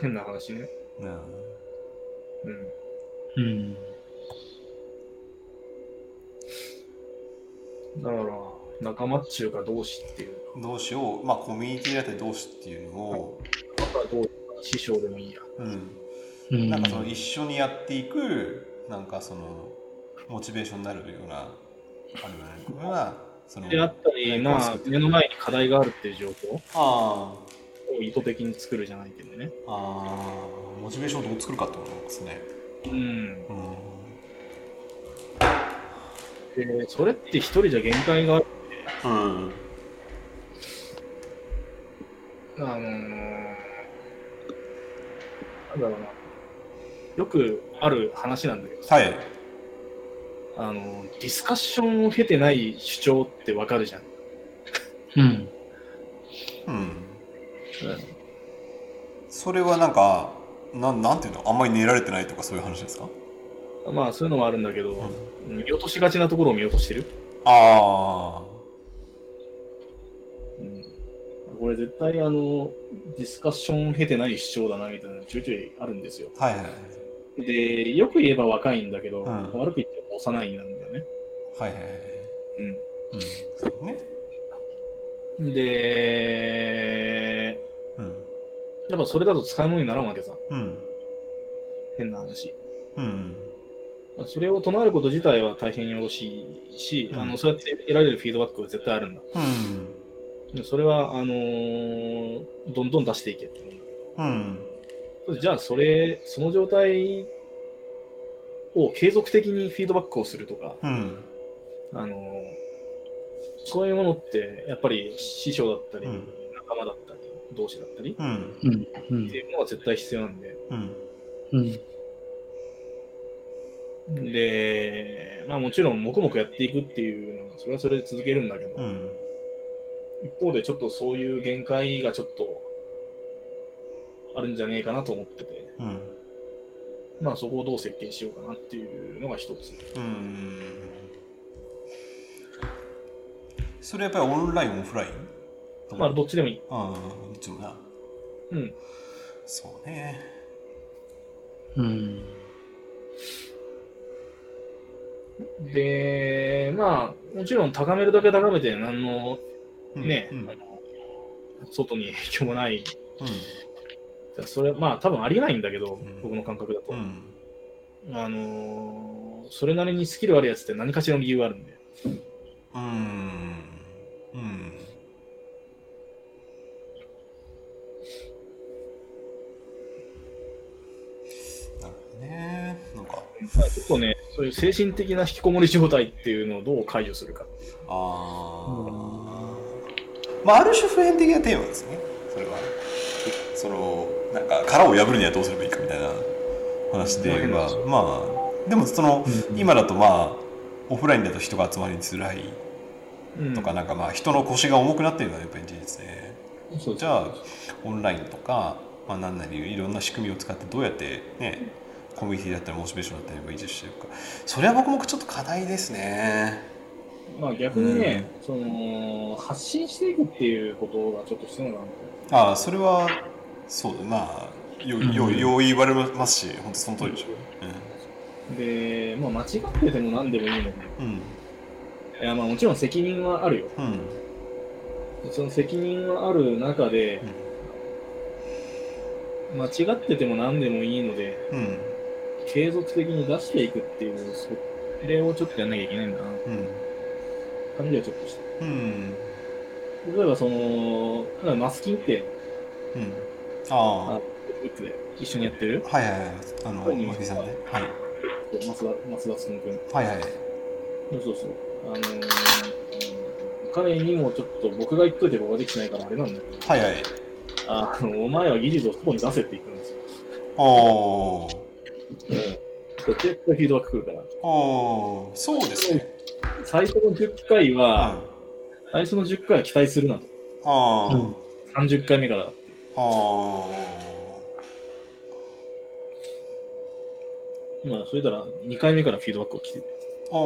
変な話ね。うんねうん。うん。だから、仲間っちゅうか同士っていうどうしようまあコミュニティだったり同士っていうのを、だからどう師匠でもいいや。うん、うん。なんかその一緒にやっていくなんかそのモチベーションになるようなあるようなそのであったり、まあ、目の前に課題があるっていう状況あを意図的に作るじゃないけどね。ーあーモチベーションをどう作るかってことですねうん。うんで、それって一人じゃ限界がある。うんあのー、なんだろうな。よくある話なんだけどさ、はい。あの、ディスカッションを経てない主張ってわかるじゃん。うん。うん。それはなんかなんなんていうの？あんまり練られてないとかそういう話ですか？まあそういうのもあるんだけど、見落としがちなところを見落としてる。あうん、これ絶対あの、ディスカッションを経てない主張だなみたいなのちょいちょいあるんですよ。あはいはいはいで、よく言えば若いんだけど、うん悪く言っても幼いなんだよね。はいはいはいうん。うんそうねで、うんやっぱそれだと使い物にならんわけさ。うん変な話。うんそれを唱えること自体は大変よろしいし、うんあのそうやって得られるフィードバックは絶対あるんだ。うんでそれは、あのーどんどん出していけって思うんだうん。じゃあ、それ、その状態を継続的にフィードバックをするとか、うん。あの、そういうものって、やっぱり師匠だったり、うん。仲間だったり、同士だったり、うん。っていうものが絶対必要なんで、うん。うん。で、まあもちろん黙々やっていくっていうのは、それはそれで続けるんだけど、うん。一方でちょっとそういう限界がちょっとあるんじゃねえかなと思ってて、うんまあそこをどう設計しようかなっていうのが一つ。うんそれやっぱりオンラインオフラインまあどっちでもいい。ああどっちもなうん。そうねうん。で、まあもちろん高めるだけ高めて何のうんね、うんあの外に影響もない。うそれまあ多分ありえないんだけど、ん。僕の感覚だと。んうん。あのーそれなりにスキルあるやつって何かしらの理由があるんで。うん。うん。なるほどね。なんか。まあちょっとね、そういう精神的な引きこもり状態っていうのをどう解除するかっていう。ああまあある種普遍的なテーマですね。それは。そのなんか殻を破るにはどうすればいいかみたいな話でうんはまあでもその今だとまあオフラインだと人が集まりづらいうん。とかなんかまあ人の腰が重くなってるのはやっぱり事実で。そうじゃあオンラインとか、まあ、何なりいろんな仕組みを使ってどうやってねコミュニティだったりモチベーションだったりを維持していくか。それは僕もちょっと課題ですね。まあ逆にね、その発信していくっていうことがちょっと必要なのかなああそれはそうだまあよよよう言われますし本当その通りでしょ。と。で、まあ間違ってても何でもいいので、うん。いやまあもちろん責任はあるよ。うん。その責任はある中で、間違ってても何でもいいので、うん。うん継続的に出していくっていう、それをちょっとやんなきゃいけないんだな、うん。感じはちょっとして。うん。例えばその、マスキンって、うんああ。フックで一緒にやってる？あはいはいはい。あのうんマフィさんねはい。松田、松田つくんくん。はいはい。そうそうそう。あのー、彼にもちょっと僕が言っといて僕ができてないからあれなんだけど、はいはい。あの、お前は技術を外に出せって言ったんですよ。おーうん。絶対フィードバック来るから。おーそうですね。最初の10回あは、最初の10回は期待するなと。あーうん。30回目から。あ今、それたら2回目からフィードバックが来て。る。あああ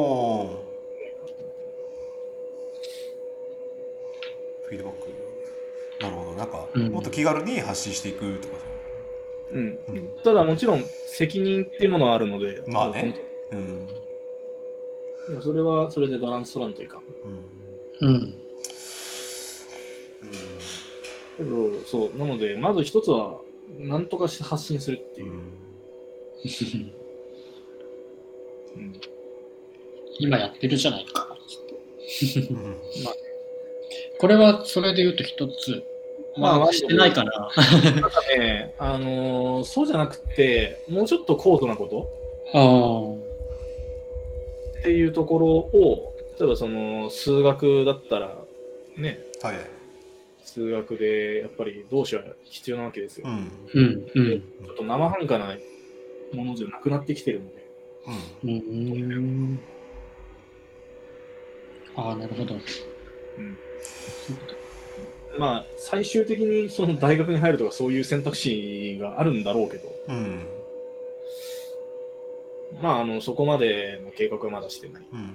フィードバック。なるほど。なんか、うん。もっと気軽に発信していくとかうん。うん。ただもちろん責任っていうものはあるので、まあね。うん。それはそれでバランス取らんといかん。うん。うん。けど、そう、なので、まず一つは、なんとかして発信するっていう。うんうん今やってるじゃないか。うんこれはそれで言うと一つ、まあまあ、してないかな。なんかね、あのーそうじゃなくて、もうちょっと高度なことあっていうところを、例えばその数学だったら、ね、はい数学でやっぱり動詞は必要なわけですよ。うんあ、うん、うん。ちょっと生半可なものじゃなくなってきてるので、うんうん。ああ、なるほど。まあ、最終的にその大学に入るとかそういう選択肢があるんだろうけど、うんまあ、あのそこまでの計画はまだしてない。うん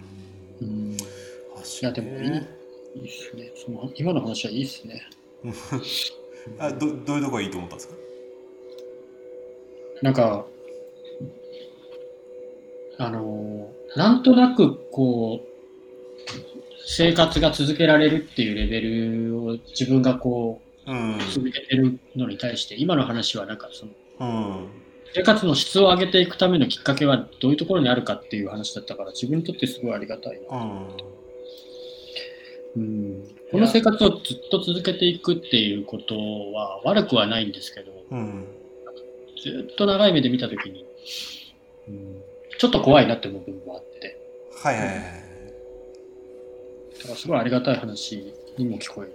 うん。い確や、でもいい。いいっすね。その今の話はいいっすね。あどどういうとこがいいと思ったんですか？なんか、あのーなんとなくこう、生活が続けられるっていうレベルを自分がこうんう、続けてるのに対して、今の話はなんかその、うん生活の質を上げていくためのきっかけはどういうところにあるかっていう話だったから、自分にとってすごいありがたいな。うんうん、この生活をずっと続けていくっていうことは悪くはないんですけど、うん。ずっと長い目で見たときに、うん、ちょっと怖いなって思う部分もあって、はいはいはい。だからすごいありがたい話にも聞こえる。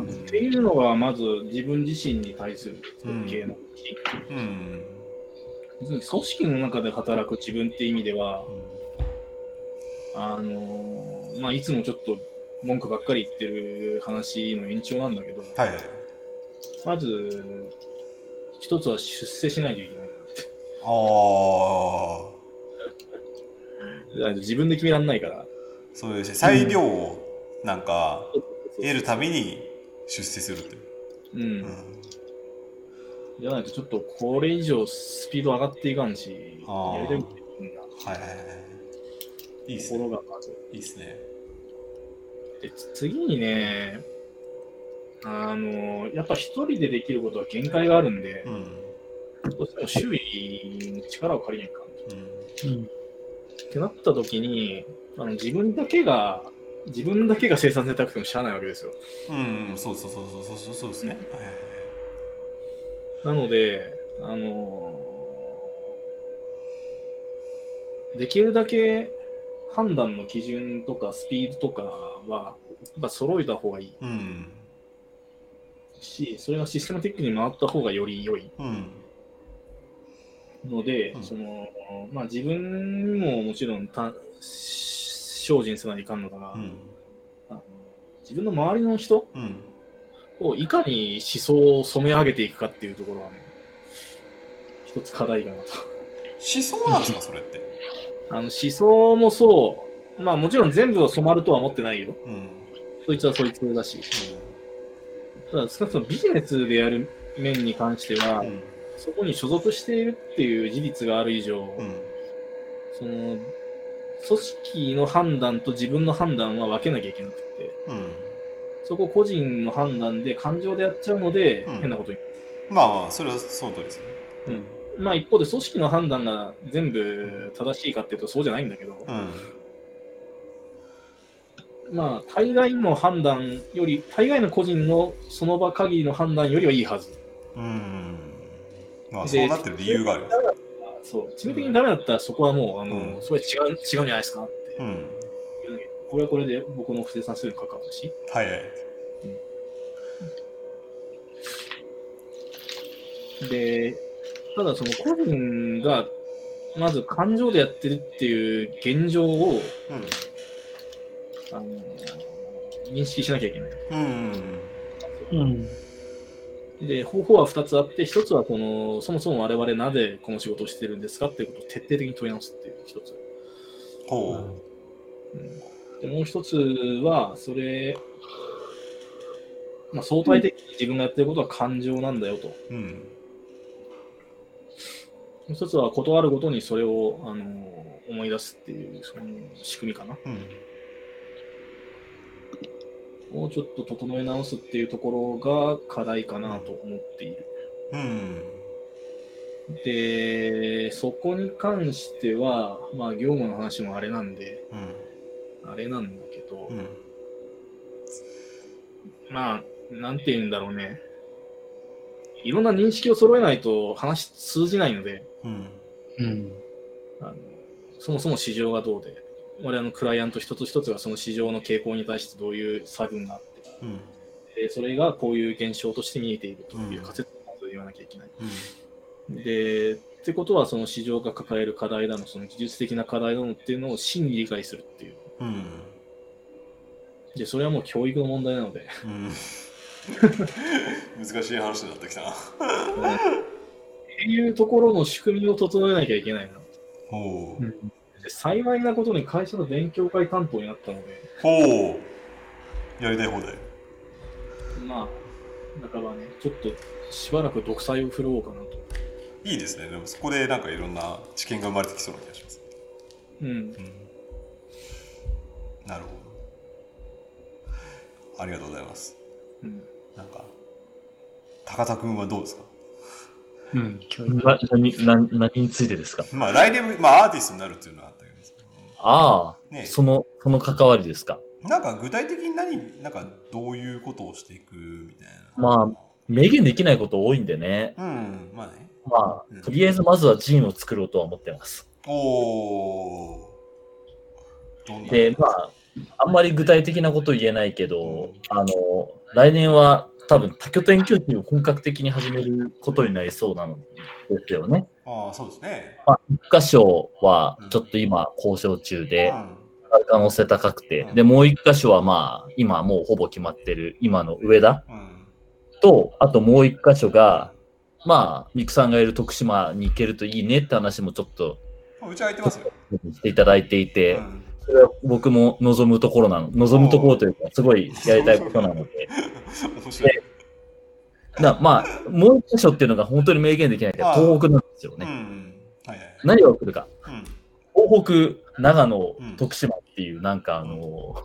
っていうのがまず自分自身に対する系のうん別に組織の中で働く自分って意味では、あのーまあ、いつもちょっと文句ばっかり言ってる話の延長なんだけど、はいはいまず、一つは出世しないといけない。ああ自分で決めらんないから。そうですね裁量をなんか得るために出世するってうん。うんじゃないとちょっとこれ以上スピード上がっていかんし、やりたいことできるんだはいはいはい。いいっすね。ろがまず。いいっすね。で次にね、あの、やっぱ一人でできることは限界があるんでう、んどうしても周囲の力を借りないかんうんうん。ってなった時にあの自分だけが自分だけが生産性高くてもしゃあないわけですよ。うん、そうそうそうそうそうそうですね。はいはいはいなのであのできるだけ判断の基準とかスピードとかはやっぱ揃えた方がいい。うん、しそれがシステマティックに回った方がより良い。うん、ので、うん。そのまあ、自分にももちろんた精進せないかんのだが、うん、あの自分の周りの人うん、をいかに思想を染め上げていくかっていうところはね、一つ課題かなと。思想なんですか、それって？あの思想もそう、まあもちろん全部を染まるとは思ってないよ。うん、そいつはそいつだし。ただ少なくともビジネスでやる面に関しては、うん、そこに所属しているっていう事実がある以上、うん、その組織の判断と自分の判断は分けなきゃいけなくて、うん。そこ個人の判断で感情でやっちゃうので、うん変なことにまあまあ、それはその通りですね。まあ一方で組織の判断が全部正しいかっていうとそうじゃないんだけど、うん、まあ大概の判断より、大概の個人のその場限りの判断よりはいいはず。うん。まあ、でそうなってる理由がある。そう、致命的にダメだったらそこはもう、あの、うんそれ違う、違うんじゃないですかって。うん。これはこれで僕の不正算数に関わるし。はいはい。で、ただその個人が、まず感情でやってるっていう現状を、うん。あの、認識しなきゃいけない。うん。うん。で、方法は2つあって、1つはこの、そもそも我々なぜこの仕事をしてるんですかっていうことを徹底的に問い直すっていう1つ。ほでもう1つは、それ、まあ、相対的に自分がやってることは感情なんだよと。う。うん。もう1つは、断るごとにそれを、あの思い出すっていう、その仕組みかな。うん。もうちょっと整え直すっていうところが課題かなと思っている。うん。で、そこに関しては、まあ、業務の話もあれなんで、うん。あれなんだけど、うん。まあ、なんて言うんだろうね。いろんな認識を揃えないと話通じないので、うん。うん。あのそもそも市場がどうで、我々のクライアント一つ一つがその市場の傾向に対してどういう差分があって、うん。でそれがこういう現象として見えているといううん仮説をまず言わなきゃいけない。うん。で、ってことは、その市場が抱える課題だの、その技術的な課題だのっていうのを真に理解するっていう。うん。で、それはもう教育の問題なので、うん。難しい話になってきたな。っていうところの仕組みを整えなきゃいけないな。ほう。で幸いなことに会社の勉強会担当になったので、ほう。やりたい放題。まあ、半ばね、ちょっとしばらく独裁を振るおうかなと。いいですね。でもそこでなんかいろんな知見が生まれてきそうな気がします。うん。うん。なるほど。ありがとうございます。うん、なんか、高田君はどうですか？うん。教育。な何何何についてですか？まあ来年、まあアーティストになるっていうのはあったけどああ、ねその、その関わりですか？なんか具体的に何、なんかどういうことをしていくみたいな。まあ明言できないこと多いんでね。うん、まあね。まうんあ、とりあえずまずはジンを作ろうとは思ってます。おー。で、まあ、あんまり具体的なこと言えないけど、あの、来年は多分多拠点拠地を本格的に始めることになりそうなのですよね。ああ、そうですね。まあ、一箇所はちょっと今交渉中で、可能性高くて、で、もう一箇所はまあ、今もうほぼ決まってる今の上田。と、あともう一箇所が、まあ、ミクさんがいる徳島に行けるといいねって話もちょっとうち空いてますよ。していただいていて、うんそれは僕も望むところなの、望むところというか、すごいやりたいことなので、面白い。だまあ、もう一箇所っていうのが本当に明言できないけど、東北なんですようね。ん。はいはい。何が起こるか。うん。東北、長野うん、徳島っていう、なんかあの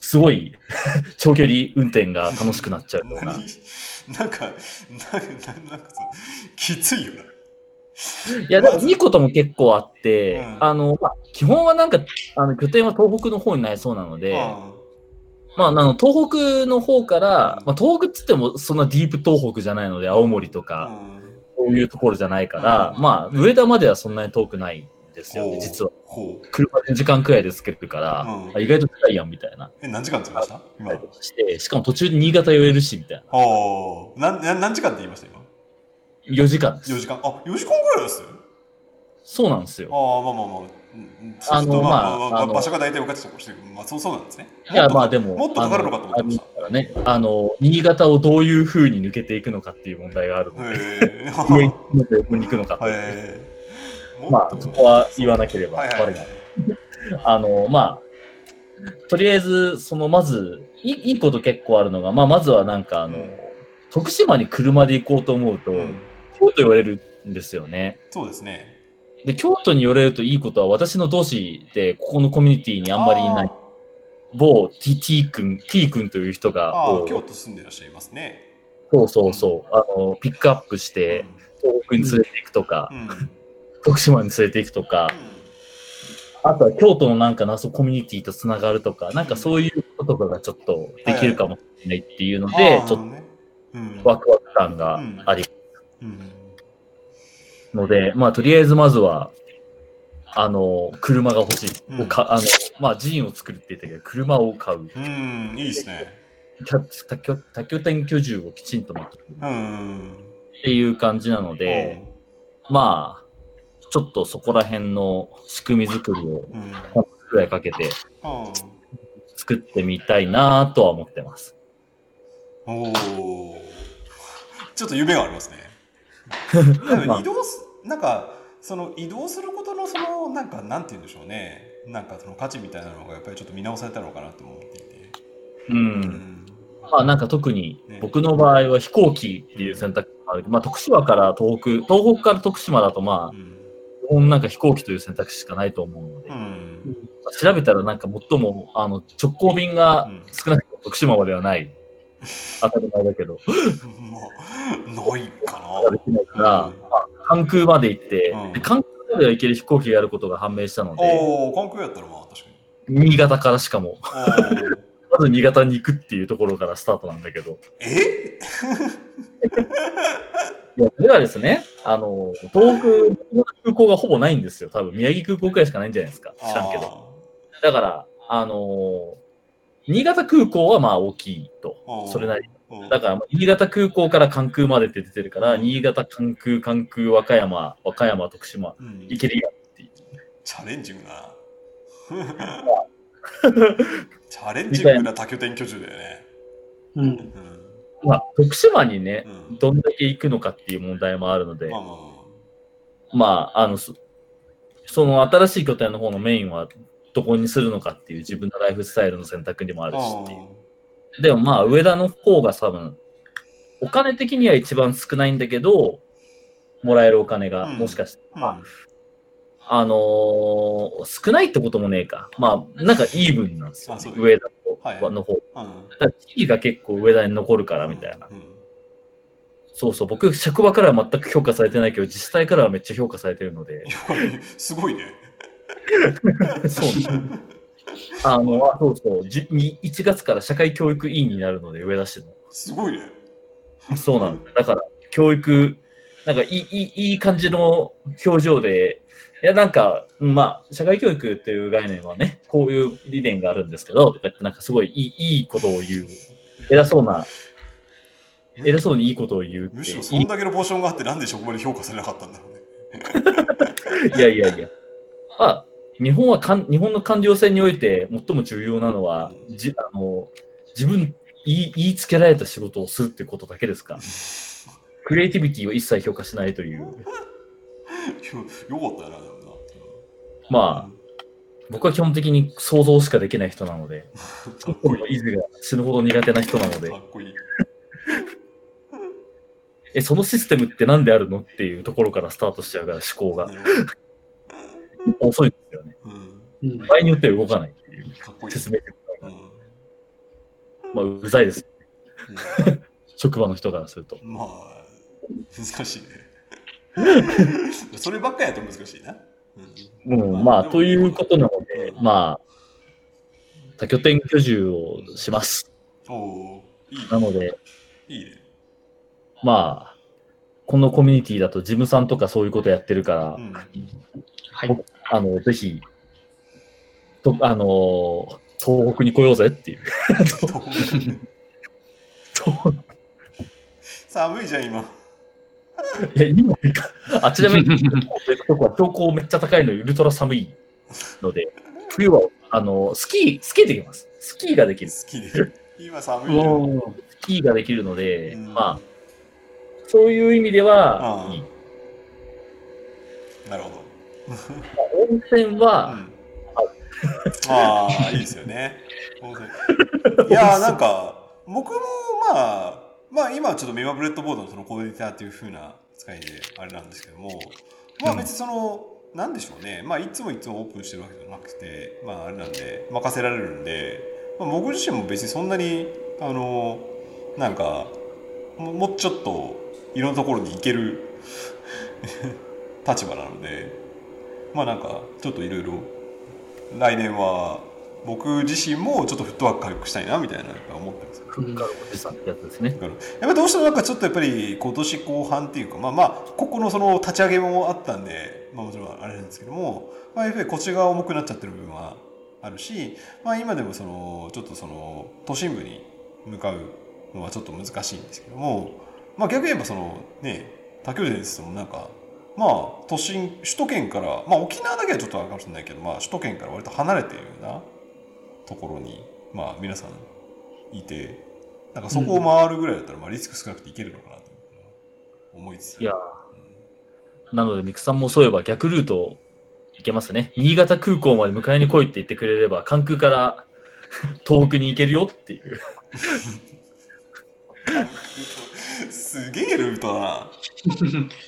すごい 長距離運転が楽しくなっちゃうような。何 なんか、ななんかさ、きついよな。いや、でもいいことも結構あって、うんあの、まあ、基本はなんか、あの拠点は東北の方になりそうなので、まあ、あの東北の方から、まあ、東北っつってもそんなディープ東北じゃないので、青森とうか、ん。そういうところじゃないから、うんまあ、上田まではそんなに遠くないんですよね、実は。車で時間くらいでつけるから、意外と近いやんみたいな。え、何時間つきました？今。あして、しかも途中で新潟寄れるし、みたいな。あ。なんな何時間って言いました今？4時間です。4時間。あ、4時間ぐらいです？そうなんですよ。ああ、まあまあまあ。うんあのまあまあ場所が大体分かってたとしてまあそうそうなんですね。いや、まあでも、もっとかかるのかと思ってましあのあのね、あの、新潟をどういう風に抜けていくのかっていう問題があるのた。で。上に行くのか。まあ、そこは言わなければ悪いな。あの、まあ、とりあえず、その、まず、いいいいこと結構あるのが、まあ、まずはなんか、あの、うん徳島に車で行こうと思うと、うん京都言われるんですよね。そうですね。で、京都に寄れるといいことは、私の同士で、ここのコミュニティにあんまりいない、某 T, T 君、T 君という人あが、京都住んでらっしゃいますね。そうそうそう、あの、ピックアップして、東北に連れて行くとかう、ん。うん徳島に連れて行くとか、あとは京都のなんか謎コミュニティとつながるとか、なんかそういうこととかがちょっとできるかもしれないっていうので、ちょっとワクワク感がありうんので、まあとりあえずまずは、あの、車が欲しい。うんをかあの、まあジンを作るって言ったけど、車を買う。うん、いいですね。多拠多拠点居住をきちんと持ってるうん。っていう感じなので、まあ、ちょっとそこら辺の仕組み作りをうくらいかけてうん。作ってみたいなとは思ってます。おお。ちょっと夢がありますね。でも移動す、なんか、その移動することのその、なんか、なんて言うんでしょうね。なんかその価値みたいなのがやっぱりちょっと見直されたのかなと思っていて。う。。うんまあなんか特にね僕の場合は飛行機っていう選択もあるまあ徳島から東北、東北から徳島だとまあ、うん。基本なんか飛行機という選択肢しかないと思うので、うん。調べたらなんか最もあの直行便が少なくとも徳島まではない。当たり前だけど、まあ、ないかできないから、関空まで行って、うんで関空までは行ける飛行機があることが判明したのな。で、おお、関空やったらまあ確かに。新潟からしかも、まず新潟に行くっていうところからスタートなんだけど、え？いや、それはですね、あの、東北の空港がほぼないんですよ。多分、宮城空港くらいしかないんじゃないですか。知らんけど。だから、あの新潟空港はまあ大きいとそれなりだから、まあ新潟空港から関空までって出てるから、新潟、関空、関空、和歌山、和歌山、徳島、うん行けるやんっていう。チャレンジングな。チャレンジングな多拠点居住だよね。うん。うん。まあ、徳島にね、うんどんだけ行くのかっていう問題もあるのでまあ、まあままあ、あの、そその新しい拠点の方のメインはどこにするのかっていう自分のライフスタイルの選択にもあるあ。しっていう。でもまあ、上田の方が多分、お金的には一番少ないんだけど、もらえるお金が、うんもしかして、うんまあ、あのー少ないってこともねえか。まあ、なんかイーブンなんですよ、ね、上田はいの方。うん。だから地域が結構上田に残るからみたいな。うん。そうそう、僕、職場からは全く評価されてないけど、自治体からはめっちゃ評価されてるのですごいね。そうね。あの、あそうそう、じに1月から社会教育委員になるので、上田市の。すごいね。そうなんだ。だから、教育、なんかいい、いい、いい感じの表情で、いや、なんか、まあ、社会教育っていう概念はね、こういう理念があるんですけど、とか言って、なんかすごいいい、いいことを言う。偉そうな、偉そうにいいことを言うってむしろいそんだけのポーションがあってなんでそこまで評価されなかったんだろうね。いやいやいや。まあ、日本はかん、日本の官僚制において最も重要なのは、じあの自分言い、言いつけられた仕事をするってことだけですか。クリエイティビティを一切評価しないという。よよかったよな、でもな。まあ、僕は基本的に想像しかできない人なので、かっこいい。イズが死ぬほど苦手な人なのでか、っこいい。え、そのシステムって何であるのっていうところからスタートしちゃうから思考が遅いんですよね。場合によっては動かないっていう。説明まあ、うざいです。うん職場の人からすると。まあ、難しいね。そればっかりやと難しいな。うん、まあ、ということなので、うんまあ、多拠点居住をします。おおーいいなので、いいね。まあ、このコミュニティだとジムさんとかそういうことやってるから、うん、はい。あの、ぜひ、と、あの、東北に来ようぜっていう。と 寒いじゃん、今。いや、今か、あ、ちなみに、とこは標高めっちゃ高いのにウルトラ寒いので、冬は、あの、スキー、スキーできます。スキーができる。ス好きで。今寒いじゃん。おーキーができるので、うんまあ、そういう意味ではうんいい。なるほど。温泉うは、ん、ああ、いいですよね。温泉。いやー、なんか、僕もまあ、まあ今はちょっとメガブレッドボードのそのコーディネーターっていう風な使いであれなんですけども、まあ別にその、なんでしょうね、まあいつもいつもオープンしてるわけじゃなくて、まああれなんで、任せられるんで、まあ、僕自身も別にそんなに、あの、なんか、ももうちょっといろんなところに行ける 立場なので、まあなんかちょっといろいろ来年は僕自身もちょっとフットワーク軽くしたいなみたいなやっぱ思ってます。フッカーおじさんってやっぱりどうしてもなんかちょっとやっぱり今年後半っていうかまあまあここのその立ち上げもあったんで、まあ、もちろんあれなんですけども、まあ、やっぱり腰が重くなっちゃってる部分はあるし、まあ、今でもそのちょっとその都心部に向かうのはちょっと難しいんですけども、まあ、逆に言えばそのね他拠点ですもなんかまあ都心首都圏からまあ沖縄だけはちょっとあるかもしれないけど、まあ、首都圏から割と離れているようなところにまあ皆さんいてなんかそこを回るぐらいだったらまあリスク少なくていけるのかなと思いつついやなので、ミクさんもそういえば逆ルート行けますね。新潟空港まで迎えに来いって言ってくれれば、関空から東北に行けるよっていう。すげえルートだな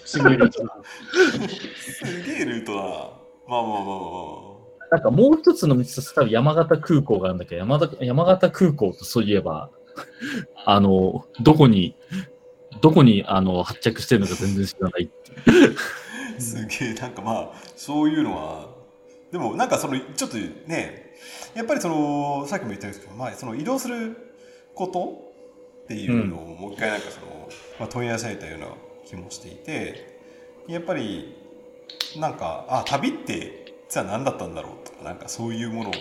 すごいです。すげえルートだな。まあまあまあまあまなんかもう一つの道として多分山形空港があるんだけど、山田山形空港とそういえば、あの、どこに、どこにあの発着してるのか全然知らないって。すげえ。なんかまあそういうのはでもなんかそのちょっとねやっぱりそのさっきも言ったんですけど、まあ、その移動することっていうのをもう一回なんかその、まあ、問い合わせたような気もしていてやっぱりなんかあ旅って実は何だったんだろうとかなんかそういうものを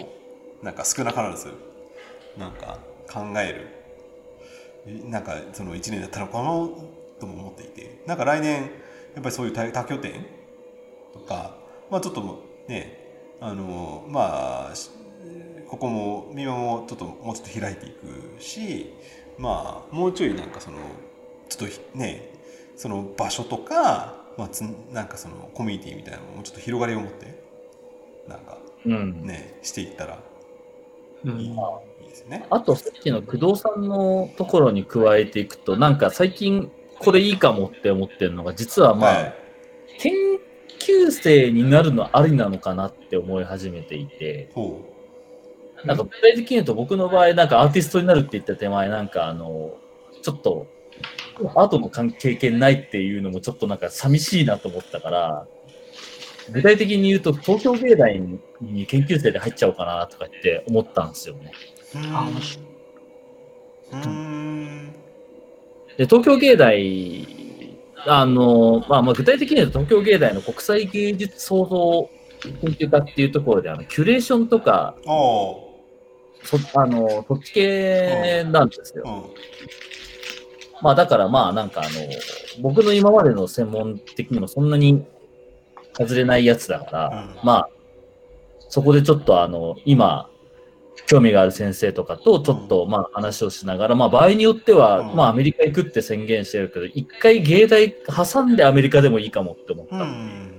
なんか少なからずなんか考える。なんかその1年だったのかなとも思っていてなんか来年やっぱりそういう多拠点とかまあちょっとねあのまあここも今もちょっともうちょっと開いていくしまあもうちょいなんかそのちょっとねその場所とか、まあ、つなんかそのコミュニティみたいなのもちょっと広がりを持ってなんかうん。ねしていったらうんいい,、いいですよね。あと、さっきの工藤さんのところに加えていくと、なんか最近これいいかもって思ってるのが、実はまあ、はい研究生になるのありなのかなって思い始めていて、ほなんか具体的に言うと僕の場合、なんかアーティストになるって言った手前、なんかあの、ちょっと、アートの関経験ないっていうのもちょっとなんか寂しいなと思ったから、具体的に言うと東京芸大に研究生で入っちゃおうかなとかって思ったんですよね。で、東京芸大、あの、まあ、まあ具体的には東京芸大の国際芸術創造研究科っていうところで、あの、キュレーションとか。そあの、そっち系なんですよ。うん。まあだからまあなんかあの、僕の今までの専門的にもそんなに外れないやつだから、うんまあ、そこでちょっとあの、今、興味がある先生とかとちょっとまあ話をしながら、まあ場合によっては、うんまあアメリカ行くって宣言してるけど、一回芸大挟んでアメリカでもいいかもって思った。うん。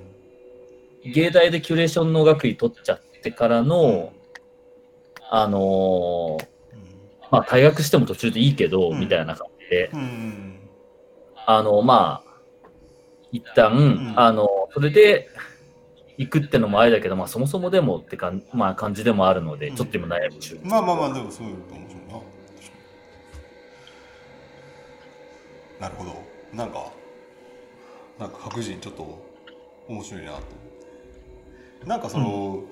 芸大でキュレーションの学位取っちゃってからの、あのーまあ退学しても途中でいいけど、うんみたいな感じで、うん。あの、まあ、一旦、んあの、それで行くってのもあれだけど、まあ、そもそもでもってかん、まあ、感じでもあるので、うんちょっと今悩み中。まあまあまあ、でもそういうの面白いな。なるほど。なんか、なんか白人ちょっと面白いなと思って。なんかその、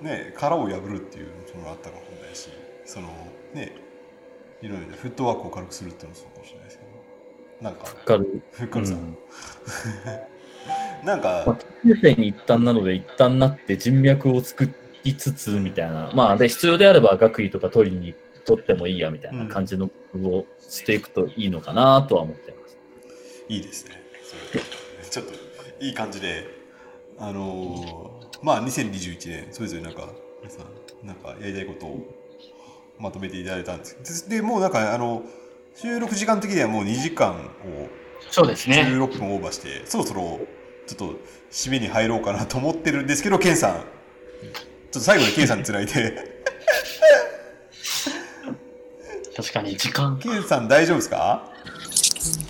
ね、殻を破るっていうのがあったかもしれないし、その、ね、いろいろフットワークを軽くするっていうのもそうかもしれないですけど、なんか、わかる。ふっかるさん、うん なんか、まあ、に一旦なので、一旦なって人脈を作りつつ、みたいな。まあ、で、必要であれば学位とか取りに取ってもいいや、みたいな感じの工夫をしていくといいのかなとは思ってます。いいですね。ちょっといい感じで、あのーまあ2021年それぞれなんか皆さんなんかやりたいことをまとめていただいたんですででもうなんかあの収録時間的にはもう2時間をそうですね。16分オーバーして、そろそろちょっと締めに入ろうかなと思ってるんですけどケンさんちょっと最後にケンさんにつないで確かに時間。ケンさん大丈夫ですか？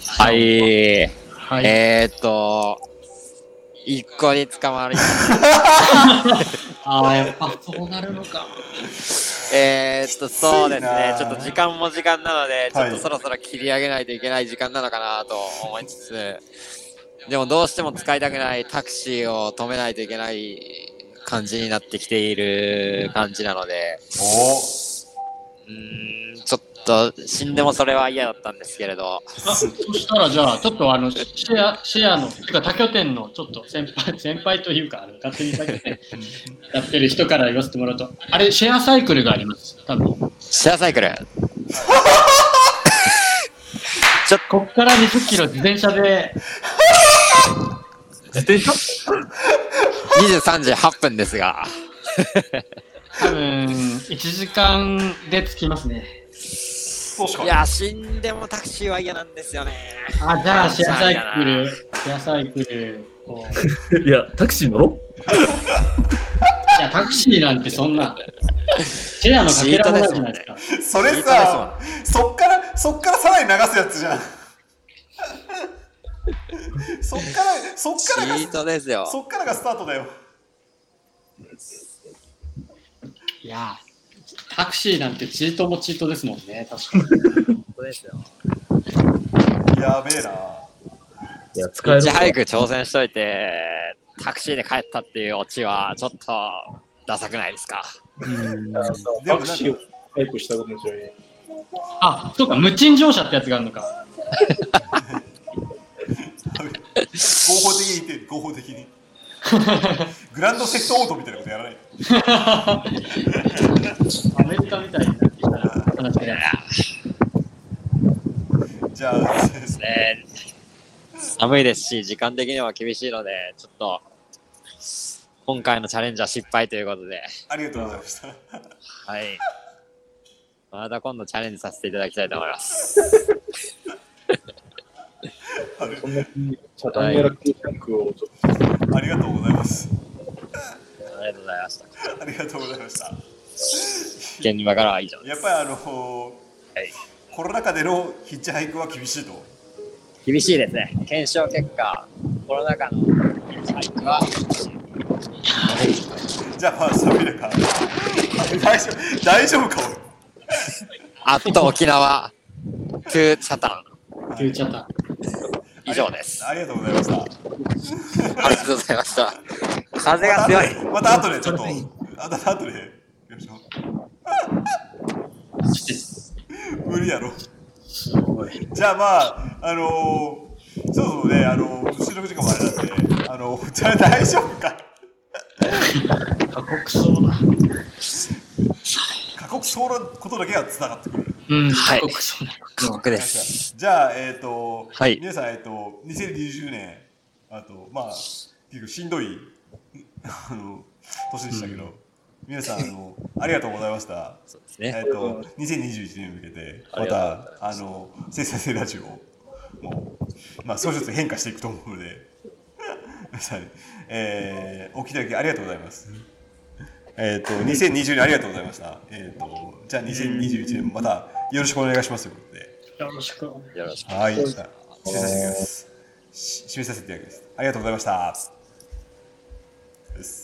はい。はい。えーっと、一個に捕まり、ああ、やっぱそうなるのか。えーっと、そうです。ね。ちょっと時間も時間なので、ちょっはいとそろそろ切り上げないといけない時間なのかなと思いつつ、でもどうしても使いたくないタクシーを止めないといけない感じになってきている感じなので、お。うーん、と死んでもそれは嫌だったんですけれど、あそしたらじゃあ、ちょっとあの、シェア、シェアの、てか他拠点のちょっと先輩、先輩というか、あの勝手に他拠点やってる人から言わせてもらうと、あれ、シェアサイクルがあります？多分。シェアサイクル、こっから20キロ自転車で、自転車？23時8分ですが、多分、1時間で着きますね。そうしか？いや、死んでもタクシーは嫌なんですよね。あ、じゃあ、シェアサイクル、シェアサイクルを。いや、タクシー乗ろいや、タクシーなんてそんな、シェアのかけらもないじゃないですか。それさそっからそっからさらに流すやつじゃん。そっからそっチからがートですよ。そっからがスタートだよ。いや、タクシーなんてチートもチートですもんね、確かに。本当ですよ。やべえないや、使えるいち早く挑戦しといて、タクシーで帰ったっていうオチは、ちょっと、ダサくないですか？タクシーをタイプしたこともしれない。あ、そうか、無賃乗車ってやつがあるのか。合法的に言って合法的にグランドセフトオートみたいなことやらない。アメリカみたいになってきたら話がじゃあね寒いです。し、時間的には厳しいので、ちょっと、今回のチャレンジは失敗ということで、ありがとうございました。はい。また今度チャレンジさせていただきたいと思います。そんなにチャタンヤラクタンクをちょっとありがとうございますありがとうございました。ありがとうございました現場からは以上です。やっぱりあのはいコロナ禍でのヒッチハイクは厳しいと厳しいですね。検証結果、コロナ禍のヒッチハイクは厳しい。じゃあまあそういうか大丈夫大丈夫かあっと沖縄、トゥーチャタン、俺言っちゃった。以上です。ありがとうございましたありがとうございました。風が強い。また後でちょっとあと後でやりましょう無理やろすごい。じゃあまあ、あのー、そうそうね、あのー、収録時間もあれなんで、あのー、じゃあ大丈夫か。過酷そうだ。過酷そうなことだけは繋がってくる。うん、はい過酷です。じゃあ、えっ、と、はい皆さん、えっ、と、2020年、あと、まあ、結構しんどい、あの、年でしたけど、皆さん、あの、ありがとうございました。そうですね。えっ、と、2021年に向けて、また、あの、生産性ラジオも、まあ、少しずつ変化していくと思うので、皆さん、えー、お聞きいただきありがとうございます。えっ、と、2020年ありがとうございました。えっ、と、じゃあ2021年もまたよろしくお願いしますということで。よろしく。よろしく。はい、させていただきます。し締めさせていただきます。ありがとうございました。です